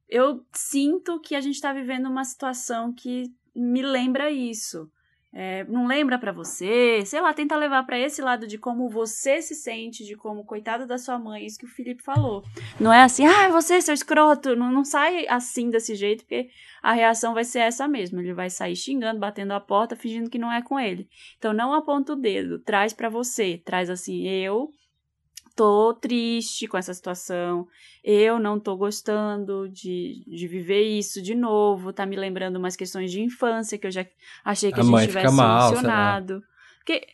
Eu sinto que a gente tá vivendo uma situação que me lembra isso. É, não lembra pra você, sei lá, tenta levar pra esse lado de como você se sente, de como coitado da sua mãe, isso que o Felipe falou. Não é assim, ah, você, seu escroto. Não, não sai assim desse jeito, porque a reação vai ser essa mesmo. Ele vai sair xingando, batendo a porta, fingindo que não é com ele. Então não aponta o dedo, traz pra você. Traz assim, eu tô triste com essa situação, eu não tô gostando de, de viver isso de novo, tá me lembrando umas questões de infância que eu já achei que A a, mãe gente tivesse mal, solucionado. Porque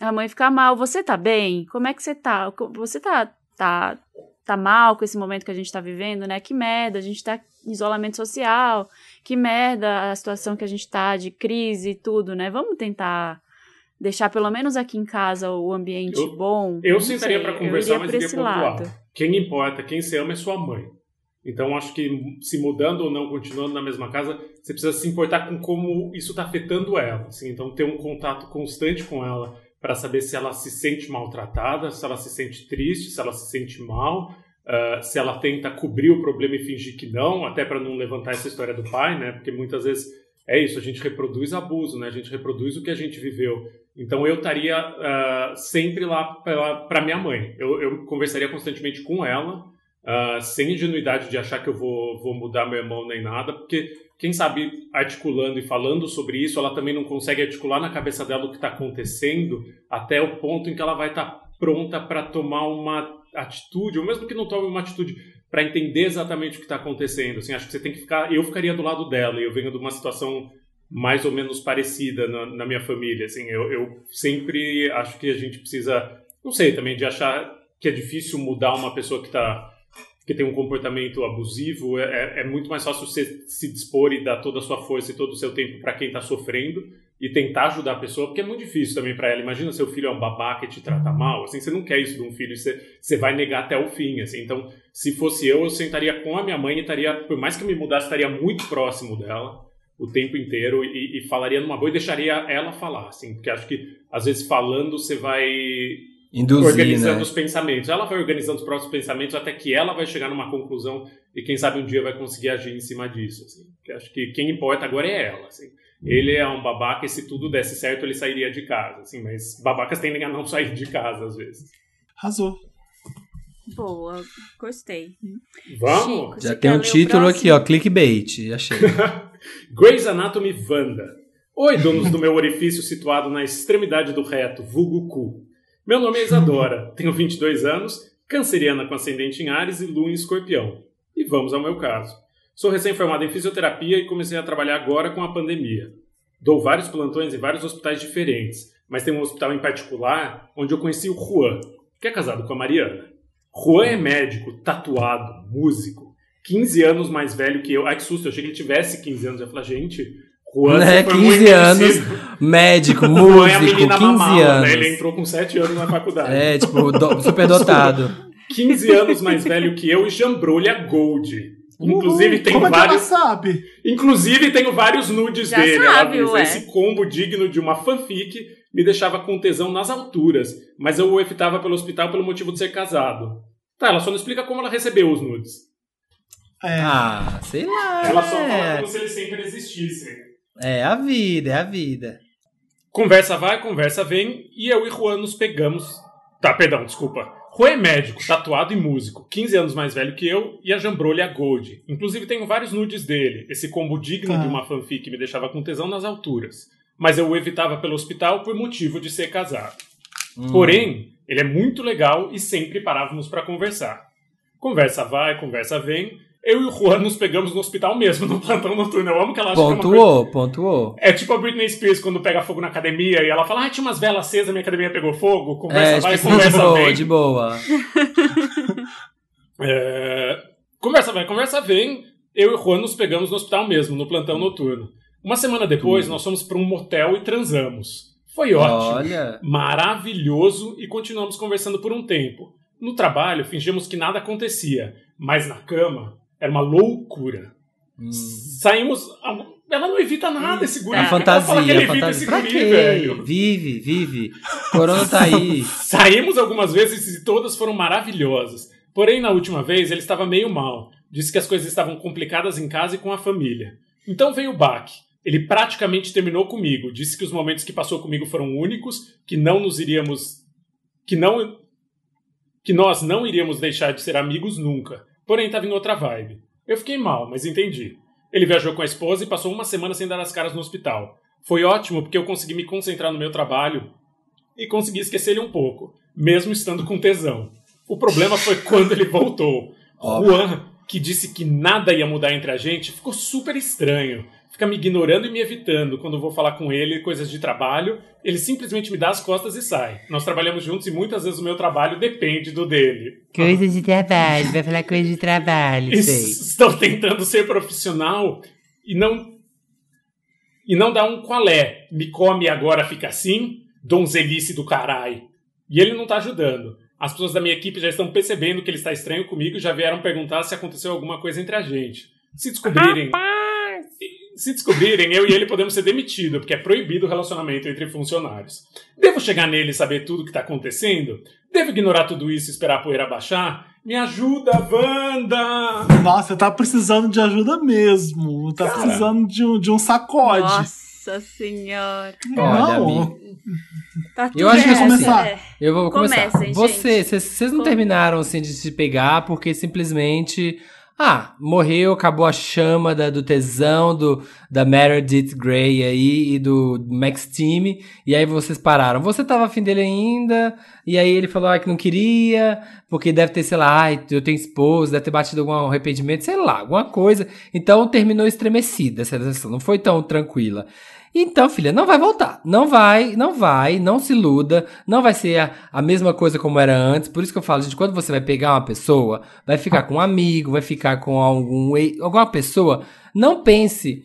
a mãe fica mal, você tá bem? Como é que você tá? Você tá, tá, tá mal com esse momento que a gente tá vivendo, né? Que merda, a gente tá em isolamento social, que merda a situação que a gente tá de crise e tudo, né? Vamos tentar deixar pelo menos aqui em casa o ambiente Eu- bom. Eu sentaria para conversar, mas iria pontuar. Quem importa, quem se ama é sua mãe. Então acho que se mudando ou não, continuando na mesma casa, você precisa se importar com como isso está afetando ela. Assim. Então ter um contato constante com ela para saber se ela se sente maltratada, se ela se sente triste, se ela se sente mal, ah, se ela tenta cobrir o problema e fingir que não, até para não levantar essa história do pai, né? Porque muitas vezes é isso, a gente reproduz abuso, né? A gente reproduz o que a gente viveu. Então eu estaria ah, sempre lá para minha mãe. Eu, eu conversaria constantemente com ela, ah, sem ingenuidade de achar que eu vou, vou mudar meu irmão nem nada, porque quem sabe articulando e falando sobre isso, ela também não consegue articular na cabeça dela o que está acontecendo até o ponto em que ela vai estar pronta para tomar uma atitude, ou mesmo que não tome uma atitude para entender exatamente o que está acontecendo. Assim, acho que você tem que ficar. Eu ficaria do lado dela. e Eu venho de uma situação mais ou menos parecida na, na minha família. Assim, eu, eu sempre acho que a gente precisa, não sei, também de achar que é difícil mudar uma pessoa que está que tem um comportamento abusivo, é, é muito mais fácil você se dispor e dar toda a sua força e todo o seu tempo para quem está sofrendo e tentar ajudar a pessoa, porque é muito difícil também para ela. Imagina seu filho é um babaca e te trata mal, assim, você não quer isso de um filho, você, você vai negar até o fim, assim. Então, se fosse eu, eu sentaria com a minha mãe e estaria, por mais que eu me mudasse, estaria muito próximo dela o tempo inteiro e, e falaria numa boa e deixaria ela falar, assim, porque acho que às vezes falando você vai Induzir, organizando né? os pensamentos. Ela vai organizando os próprios pensamentos até que ela vai chegar numa conclusão e quem sabe um dia vai conseguir agir em cima disso. Assim. Que acho que quem importa agora é ela. Assim. Ele é um babaca e se tudo desse certo ele sairia de casa. Assim, mas babacas tendem a não sair de casa às vezes. Arrasou. Boa, gostei. Vamos? Chico, Já tem um título aqui, ó, clickbait, achei. Grey's Anatomy Wanda. Oi, donos do meu orifício situado na extremidade do reto, vulgo cu. Meu nome é Isadora, tenho 22 anos, canceriana com ascendente em Ares e lua em escorpião. E vamos ao meu caso. Sou recém-formado em fisioterapia e comecei a trabalhar agora com a pandemia. Dou vários plantões em vários hospitais diferentes, mas tem um hospital em particular onde eu conheci o Juan, que é casado com a Mariana. Juan é médico, tatuado, músico, 15 anos mais velho que eu. Ai, que susto, eu achei que ele tivesse 15 anos. Eu falei, gente, Juan Né, muito 15 anos, médico, Juan é a músico, 15 menina mamala, anos. né? Ele entrou com 7 anos na faculdade. É, tipo, do, superdotado. 15 anos mais velho que eu e jambrolha Gold. Inclusive, tem Como vários. é que ela sabe? Inclusive, tenho vários nudes Já dele. sabe, ué. Esse combo digno de uma fanfic me deixava com tesão nas alturas, mas eu o evitava pelo hospital pelo motivo de ser casado. Tá, ela só não explica como ela recebeu os nudes. É. Ah, sei lá. Ela só fala é. como se eles sempre existissem. É a vida, é a vida. Conversa vai, conversa vem, e eu e Juan nos pegamos. Tá, perdão, desculpa. Juan é médico, tatuado e músico, 15 anos mais velho que eu, e a jambrolha é a Gold. Inclusive tenho vários nudes dele. Esse combo digno Tá. de uma fanfic me deixava com tesão nas alturas. Mas eu o evitava pelo hospital por motivo de ser casado. Hum. Porém, ele é muito legal e sempre parávamos para conversar. Conversa vai, conversa vem. Eu e o Juan nos pegamos no hospital mesmo, no plantão noturno. Eu amo que ela acha que é. Pontuou, pontuou. É tipo a Britney Spears quando pega fogo na academia e ela fala, ah, tinha umas velas acesas, minha academia pegou fogo, conversa É, vai, tipo assim, de conversa boa, vem. de boa. É, Conversa vai, conversa vem. Eu e o Juan nos pegamos no hospital mesmo, no plantão noturno. Uma semana depois, nós fomos para um motel e transamos. Foi ótimo. Olha. Maravilhoso e continuamos conversando por um tempo. No trabalho, fingimos que nada acontecia, mas na cama era uma loucura. Hum. Saímos. Ela não evita nada, esse guri. A Ela fala fantasia, fantasia. Pra guri, quê? velho. Vive, vive. Corona tá aí. Saímos algumas vezes e todas foram maravilhosas. Porém, na última vez, ele estava meio mal. Disse que as coisas estavam complicadas em casa e com a família. Então veio o baque. Ele praticamente terminou comigo. Disse que os momentos que passou comigo foram únicos, que não nos iríamos. que não. que nós não iríamos deixar de ser amigos nunca. Porém, estava em outra vibe. Eu fiquei mal, mas entendi. Ele viajou com a esposa e passou uma semana sem dar as caras no hospital. Foi ótimo porque eu consegui me concentrar no meu trabalho e consegui esquecer ele um pouco, mesmo estando com tesão. O problema foi quando ele voltou. Juan, que disse que nada ia mudar entre a gente, ficou super estranho. Fica me ignorando e me evitando quando eu vou falar com ele coisas de trabalho. Ele simplesmente me dá as costas e sai. Nós trabalhamos juntos e muitas vezes o meu trabalho depende do dele. Coisa de trabalho, vai falar coisa de trabalho, Estou tentando ser profissional e não e não dar um qual é. Me come e agora fica assim, donzelice do caralho. E ele não tá ajudando. As pessoas da minha equipe já estão percebendo que ele está estranho comigo e já vieram perguntar se aconteceu alguma coisa entre a gente. Se descobrirem, se descobrirem, eu e ele podemos ser demitidos, porque é proibido o relacionamento entre funcionários. Devo chegar nele e saber tudo o que está acontecendo? Devo ignorar tudo isso e esperar a poeira baixar? Me ajuda, Wanda! Nossa, tá precisando de ajuda mesmo. Tá Cara. precisando de um, de um sacode. Nossa senhora. Olha, Não, amigo. Tá tudo Eu acho que certo. começar. É. Eu vou começar. Comecem, vocês vocês não Com- terminaram assim de se pegar porque simplesmente. Ah, morreu, acabou a chama da- do tesão do, da Meredith Grey aí e do Max Team, e aí vocês pararam. Você tava afim dele ainda, e aí ele falou ah, que não queria, porque deve ter, sei lá, eu tenho esposa, deve ter batido algum arrependimento, sei lá, alguma coisa. Então terminou estremecida essa relação, não foi tão tranquila. Então, filha, não vai voltar. Não vai, não vai, não se iluda. Não vai ser a, a mesma coisa como era antes. Por isso que eu falo, gente, quando você vai pegar uma pessoa, vai ficar com um amigo, vai ficar com algum, alguma pessoa, não pense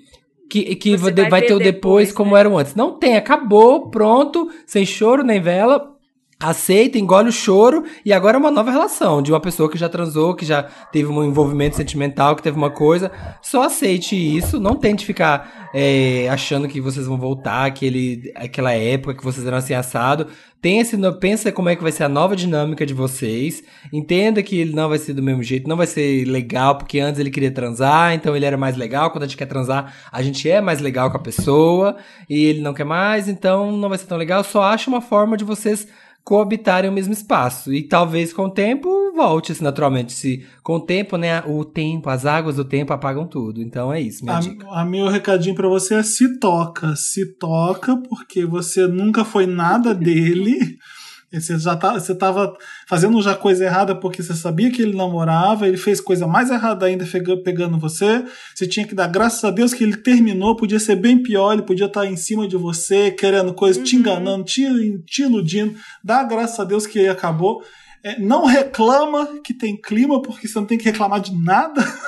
que, que vai, vai ter ter o depois, depois, como né? era o antes. Não tem, acabou, pronto, sem choro nem vela. Aceita, engole o choro e agora é uma nova relação de uma pessoa que já transou, que já teve um envolvimento sentimental, que teve uma coisa. Só aceite isso, não tente ficar é, achando que vocês vão voltar aquele, aquela época que vocês eram assim assado. Pense pensa como é que vai ser a nova dinâmica de vocês. Entenda que ele não vai ser do mesmo jeito, não vai ser legal, porque antes ele queria transar, então ele era mais legal. Quando a gente quer transar, a gente é mais legal com a pessoa e ele não quer mais, então não vai ser tão legal. Só acha uma forma de vocês coabitarem o mesmo espaço. E talvez com o tempo volte-se naturalmente. Se com o tempo, né? O tempo, as águas do tempo apagam tudo. Então é isso, minha dica. A, a meu recadinho pra você é se toca. Se toca, porque você nunca foi nada dele. Você já tá, você tava fazendo já coisa errada porque você sabia que ele namorava, ele fez coisa mais errada ainda pegando você. Você tinha que dar graças a Deus que ele terminou, podia ser bem pior, ele podia estar em cima de você, querendo coisa, te enganando, te, te iludindo. Dá graças a Deus que ele acabou. É, não reclama que tem clima, porque você não tem que reclamar de nada.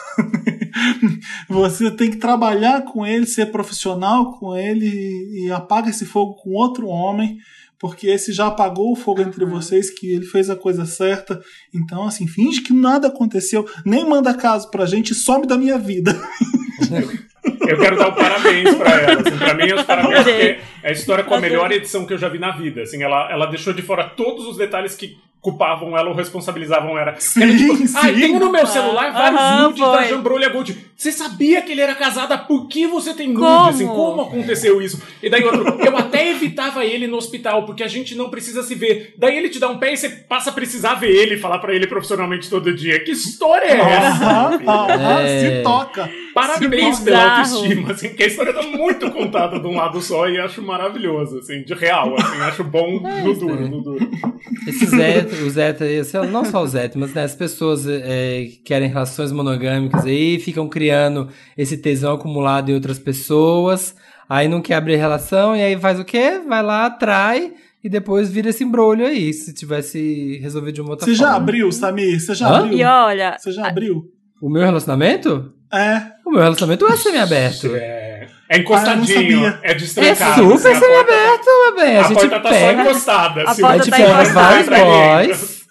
Você tem que trabalhar com ele, ser profissional com ele e, e apaga esse fogo com outro homem, porque esse já apagou o fogo entre vocês, que ele fez a coisa certa. Então, assim, finge que nada aconteceu, nem manda caso pra gente, some da minha vida. Eu quero dar o parabéns pra ela. Assim, pra mim, é os parabéns Adorei. porque é a história com a Adorei. melhor edição que eu já vi na vida. Assim, ela, ela deixou de fora todos os detalhes que culpavam ela ou responsabilizavam ela. Sim, Era tipo, sim. Ai, tenho no meu celular vários Aham, nudes da foi. Jambrolha Gold. Você sabia que ele era casada? Por que você tem nude? Como? Assim, como aconteceu isso? E daí outro, eu até evitava ele no hospital, porque a gente não precisa se ver. Daí ele te dá um pé e você passa a precisar ver ele e falar pra ele profissionalmente todo dia. Que história é essa? É. Se toca. Parabéns Que pela autoestima, assim, que a história tá muito contada de um lado só e acho maravilhoso, assim, de real, assim, acho bom no duro, no duro. Esse Zé héteros, sei lá, não só os héteros, mas né, as pessoas é, que querem relações monogâmicas aí, ficam criando esse tesão acumulado em outras pessoas, aí não quer abrir relação, e aí faz o quê? Vai lá, atrai, e depois vira esse embrolho aí, se tivesse resolvido de uma outra Você forma. já abriu, Samir? Você já Hã? abriu? E olha, Você já abriu? O meu relacionamento? É. O meu relacionamento é semi-aberto. É, é Ah, encostadinho, não é É destrancado. super assim, a semi-aberto, meu bem. A, A gente porta tá só pega. encostada. A se porta A o- gente tá pega vários boys.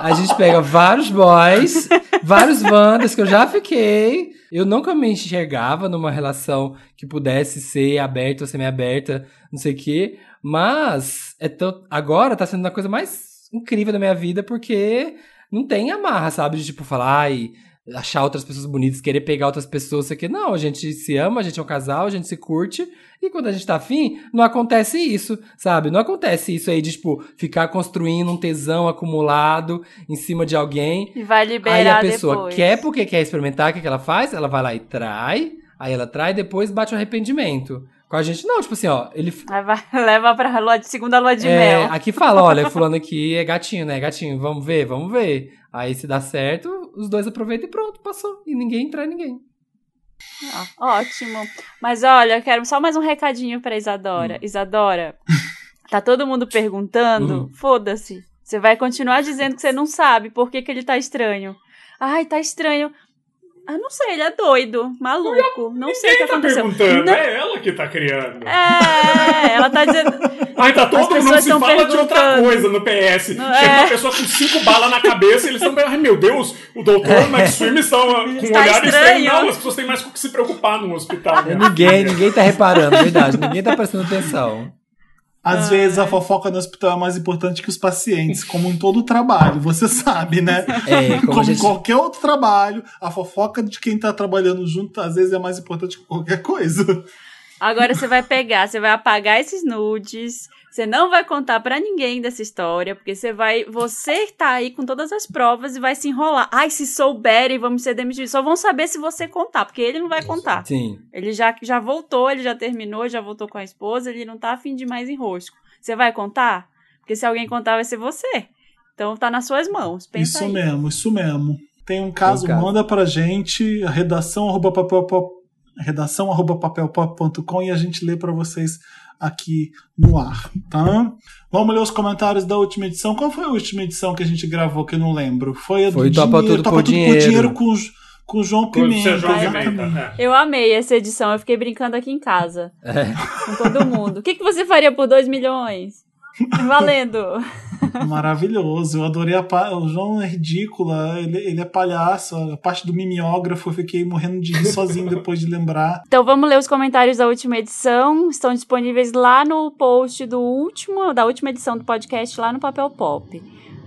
A gente pega vários boys, vários bandas que eu já fiquei. Eu nunca me enxergava numa relação que pudesse ser aberta ou semi-aberta, não sei o quê. Mas é tão- agora tá sendo a coisa mais incrível da minha vida, porque não tem amarra, sabe? De tipo, falar, ai, achar outras pessoas bonitas, querer pegar outras pessoas, isso aqui. Não, a gente se ama, a gente é um casal, a gente se curte. E quando a gente tá afim, não acontece isso, sabe? Não acontece isso aí de, tipo, ficar construindo um tesão acumulado em cima de alguém. e vai liberar Aí a pessoa depois. quer porque quer experimentar, o que, que ela faz? Ela vai lá e trai. Aí ela trai e depois bate o arrependimento. Com a gente, não, tipo assim, ó, ele. Vai, leva pra lua de, segunda lua de é, mel. aqui fala, olha, fulano aqui é gatinho, né? Gatinho, vamos ver, vamos ver. Aí se dá certo, os dois aproveitam e pronto, passou. E ninguém trai ninguém. Ah, ótimo. Mas olha, eu quero só mais um recadinho pra Isadora. Isadora, tá todo mundo perguntando? Hum. Foda-se. Você vai continuar dizendo que você não sabe por que, que ele tá estranho. Ai, tá estranho. Ah, não sei, ele é doido, maluco. Não sei o que Quem tá aconteceu. perguntando? Não- É ela que tá criando. É, ela tá dizendo. Ai, tá As todo mundo pessoas se fala de outra coisa no PS. Não, Chega é. uma pessoa com cinco balas na cabeça e eles estão ai meu Deus, o doutor McSwim estão ah, com um Está olhar estranho. estranho. Não, as pessoas têm mais com o que se preocupar no hospital. minha Ninguém, ninguém tá reparando, verdade. Ninguém tá prestando atenção. Às vezes a fofoca no hospital é mais importante que os pacientes, como em todo trabalho, você sabe, né? É, como Como, gente. qualquer outro trabalho, a fofoca de quem tá trabalhando junto às vezes é mais importante que qualquer coisa. Agora você vai pegar, você vai apagar esses nudes. Você não vai contar pra ninguém dessa história, porque você vai, você tá aí com todas as provas e vai se enrolar. Ai, se souberem, vamos ser demitidos. Só vão saber se você contar, porque ele não vai contar. Sim. Ele já, já voltou, ele já terminou, já voltou com a esposa, ele não tá afim de mais enrosco. Você vai contar? Porque se alguém contar, vai ser você. Então tá nas suas mãos. Pensa isso aí. mesmo, isso mesmo. Tem um caso, Tem um caso. manda pra gente, a redação arroba papel pop, redação arroba papelpop.com e a gente lê pra vocês aqui no ar, tá? Vamos ler os comentários da última edição. Qual foi a última edição que a gente gravou que eu não lembro? Foi a do Foi Topa dinheiro, Tudo Topa por Tudo Dinheiro. com, o- com o João Com o Pimenta. seu João Pimenta. exatamente. é. Eu amei essa edição, eu fiquei brincando aqui em casa. É. Com todo mundo. O que, que você faria por 2 milhões? Valendo. Maravilhoso, eu adorei a pa... O João é ridículo, ele, ele é palhaço. A parte do mimeógrafo eu fiquei morrendo de rir sozinho depois de lembrar. Então vamos ler os comentários da última edição. Estão disponíveis lá no post do último, da última edição do podcast, lá no Papel Pop.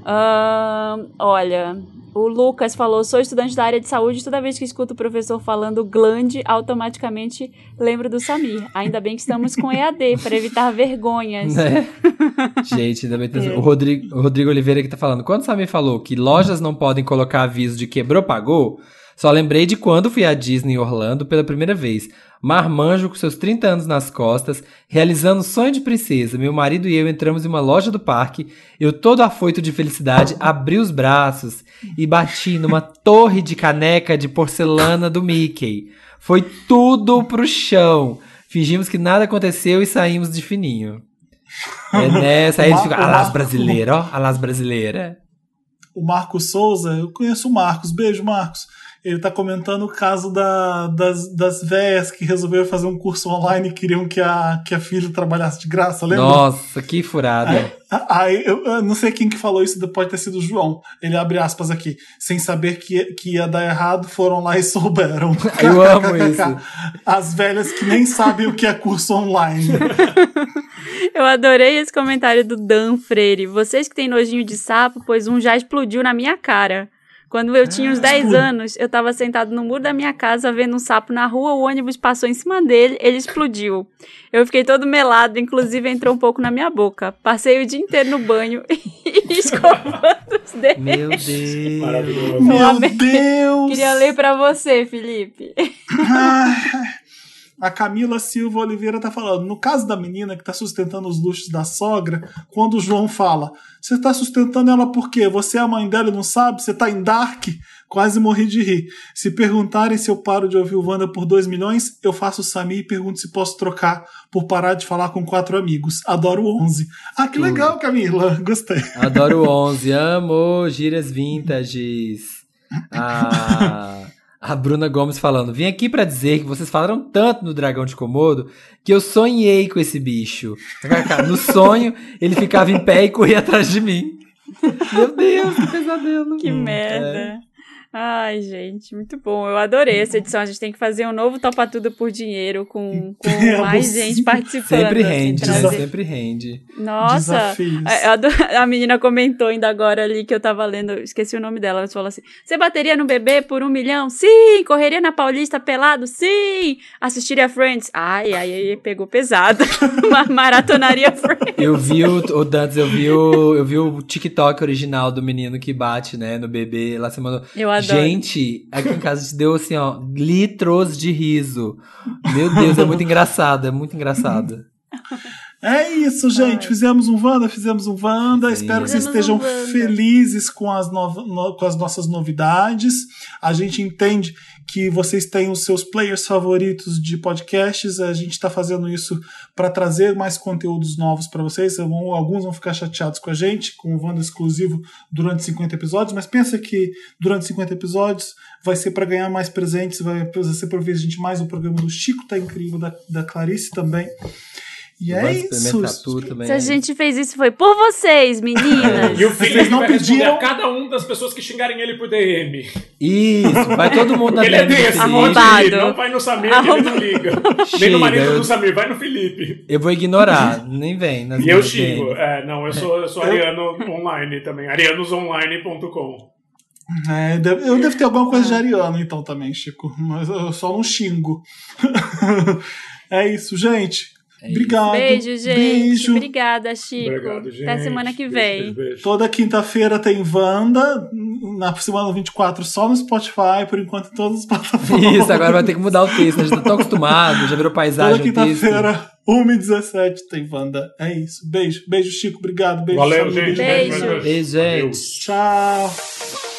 Ahn, olha, o Lucas falou: sou estudante da área de saúde. Toda vez que escuto o professor falando glande, automaticamente lembro do Samir. Ainda bem que estamos com EAD para evitar vergonhas. Né? Gente, ainda bem que É. o, Rodrigo, o Rodrigo Oliveira que tá falando. Quando o Samir falou que lojas não podem colocar aviso de quebrou, pagou, só lembrei de quando fui à Disney em Orlando pela primeira vez. Marmanjo com seus 30 anos nas costas, realizando o sonho de princesa. Meu marido e eu entramos em uma loja do parque. Eu, todo afoito de felicidade, abri os braços e bati numa torre de caneca de porcelana do Mickey. Foi tudo pro chão. Fingimos que nada aconteceu e saímos de fininho. É nessa, aí eles ficam, alás brasileira, ó, alás brasileira. o Marcos Souza, eu conheço o Marcos, beijo Marcos. Ele tá comentando o caso da, das, das véias que resolveram fazer um curso online e queriam que a, que a filha trabalhasse de graça, lembra? Nossa, que furada. Aí, aí, eu, eu não sei quem que falou isso, pode ter sido o João. Ele abre aspas aqui. Sem saber que, que ia dar errado, foram lá e souberam. Eu amo isso. As velhas que nem sabem o que é curso online. Eu adorei esse comentário do Dan Freire. Vocês que têm nojinho de sapo, pois um já explodiu na minha cara. Quando eu tinha uns 10 explodiu. anos, eu tava sentado no muro da minha casa vendo um sapo na rua, o ônibus passou em cima dele, ele explodiu. Eu fiquei todo melado, inclusive entrou um pouco na minha boca. Passei o dia inteiro no banho e escovando os dedos. Meu Deus. Maravilhoso. Meu amei. Deus! Queria ler pra você, Felipe. Ah, A Camila Silva Oliveira tá falando. No caso da menina que tá sustentando os luxos da sogra, quando o João fala: Você tá sustentando ela por quê? Você é a mãe dela e não sabe? Você tá em Dark? Quase morri de rir. Se perguntarem se eu paro de ouvir o Wanda por 2 milhões, eu faço o Sami e pergunto se posso trocar por parar de falar com quatro amigos. Adoro 11. Ah, que legal, Camila. Gostei. Adoro o 11, amo gírias vintages. A, a Bruna Gomes falando: Vim aqui pra dizer que vocês falaram tanto no dragão de Komodo que eu sonhei com esse bicho. No sonho, ele ficava em pé e corria atrás de mim. Meu Deus, que pesadelo. Que Hum, merda. Ai, gente, muito bom. Eu adorei essa edição. A gente tem que fazer um novo Topa Tudo por Dinheiro com, com mais gente participando. Sempre assim, rende, trazer- sempre rende. Nossa, Desafios. a, a do- a menina comentou ainda agora ali que eu tava lendo, esqueci o nome dela, mas falou assim: Você bateria no bebê por um milhão? Sim! Correria na Paulista pelado? Sim! Assistiria Friends? Ai, ai, aí pegou pesado. Ma- Maratonaria Friends. Eu vi o, o Dantes, eu vi o, eu vi o TikTok original do menino que bate, né, no bebê lá semana. Eu adoro. Gente, aqui em casa a gente deu assim, ó, litros de riso. Meu Deus, é muito engraçado, é muito engraçado. É isso, gente. Fizemos um Wanda, fizemos um Wanda. Sim. Espero que vocês Fizemos um estejam Wanda. felizes com as, nova- no- com as nossas novidades. A gente entende que vocês têm os seus players favoritos de podcasts. A gente está fazendo isso para trazer mais conteúdos novos para vocês. Alguns vão ficar chateados com a gente, com o Wanda exclusivo durante 50 episódios, mas pensa que durante 50 episódios vai ser para ganhar mais presentes, vai ser para ver a gente mais o programa do Chico, tá incrível, da, da Clarice também. E é isso. também. Se a gente fez isso foi por vocês, meninas. E o Felipe Vocês não vai responder pediram? a cada um das pessoas que xingarem ele por DM. Isso, vai todo mundo na Ele é DM do desse, Felipe. Arrombado. Não vai no Samir que ele não liga. Nem no marido eu- do Samir, vai no Felipe. Eu vou ignorar, nem vem. Nas E eu xingo. É, não, eu sou, eu sou ariano online também. arianosonline.com. É, eu devo ter alguma coisa de Ariano, então, também, Chico. Mas eu só não xingo. é isso, gente. Obrigado. Beijo, gente. Beijo. Obrigada, Chico. Obrigado, gente. Até semana que vem. beijo, beijo. Toda quinta-feira tem Wanda. Na semana 24 só no Spotify, por enquanto em todas as plataformas. Isso, agora vai ter que mudar o texto. A gente tá tão acostumado, já virou Toda paisagem texto. quinta-feira, 1h17 tem Wanda. É isso. Beijo. Beijo, Chico. Obrigado. Beijo, Valeu, gente. Beijo. beijo. Gente. Tchau.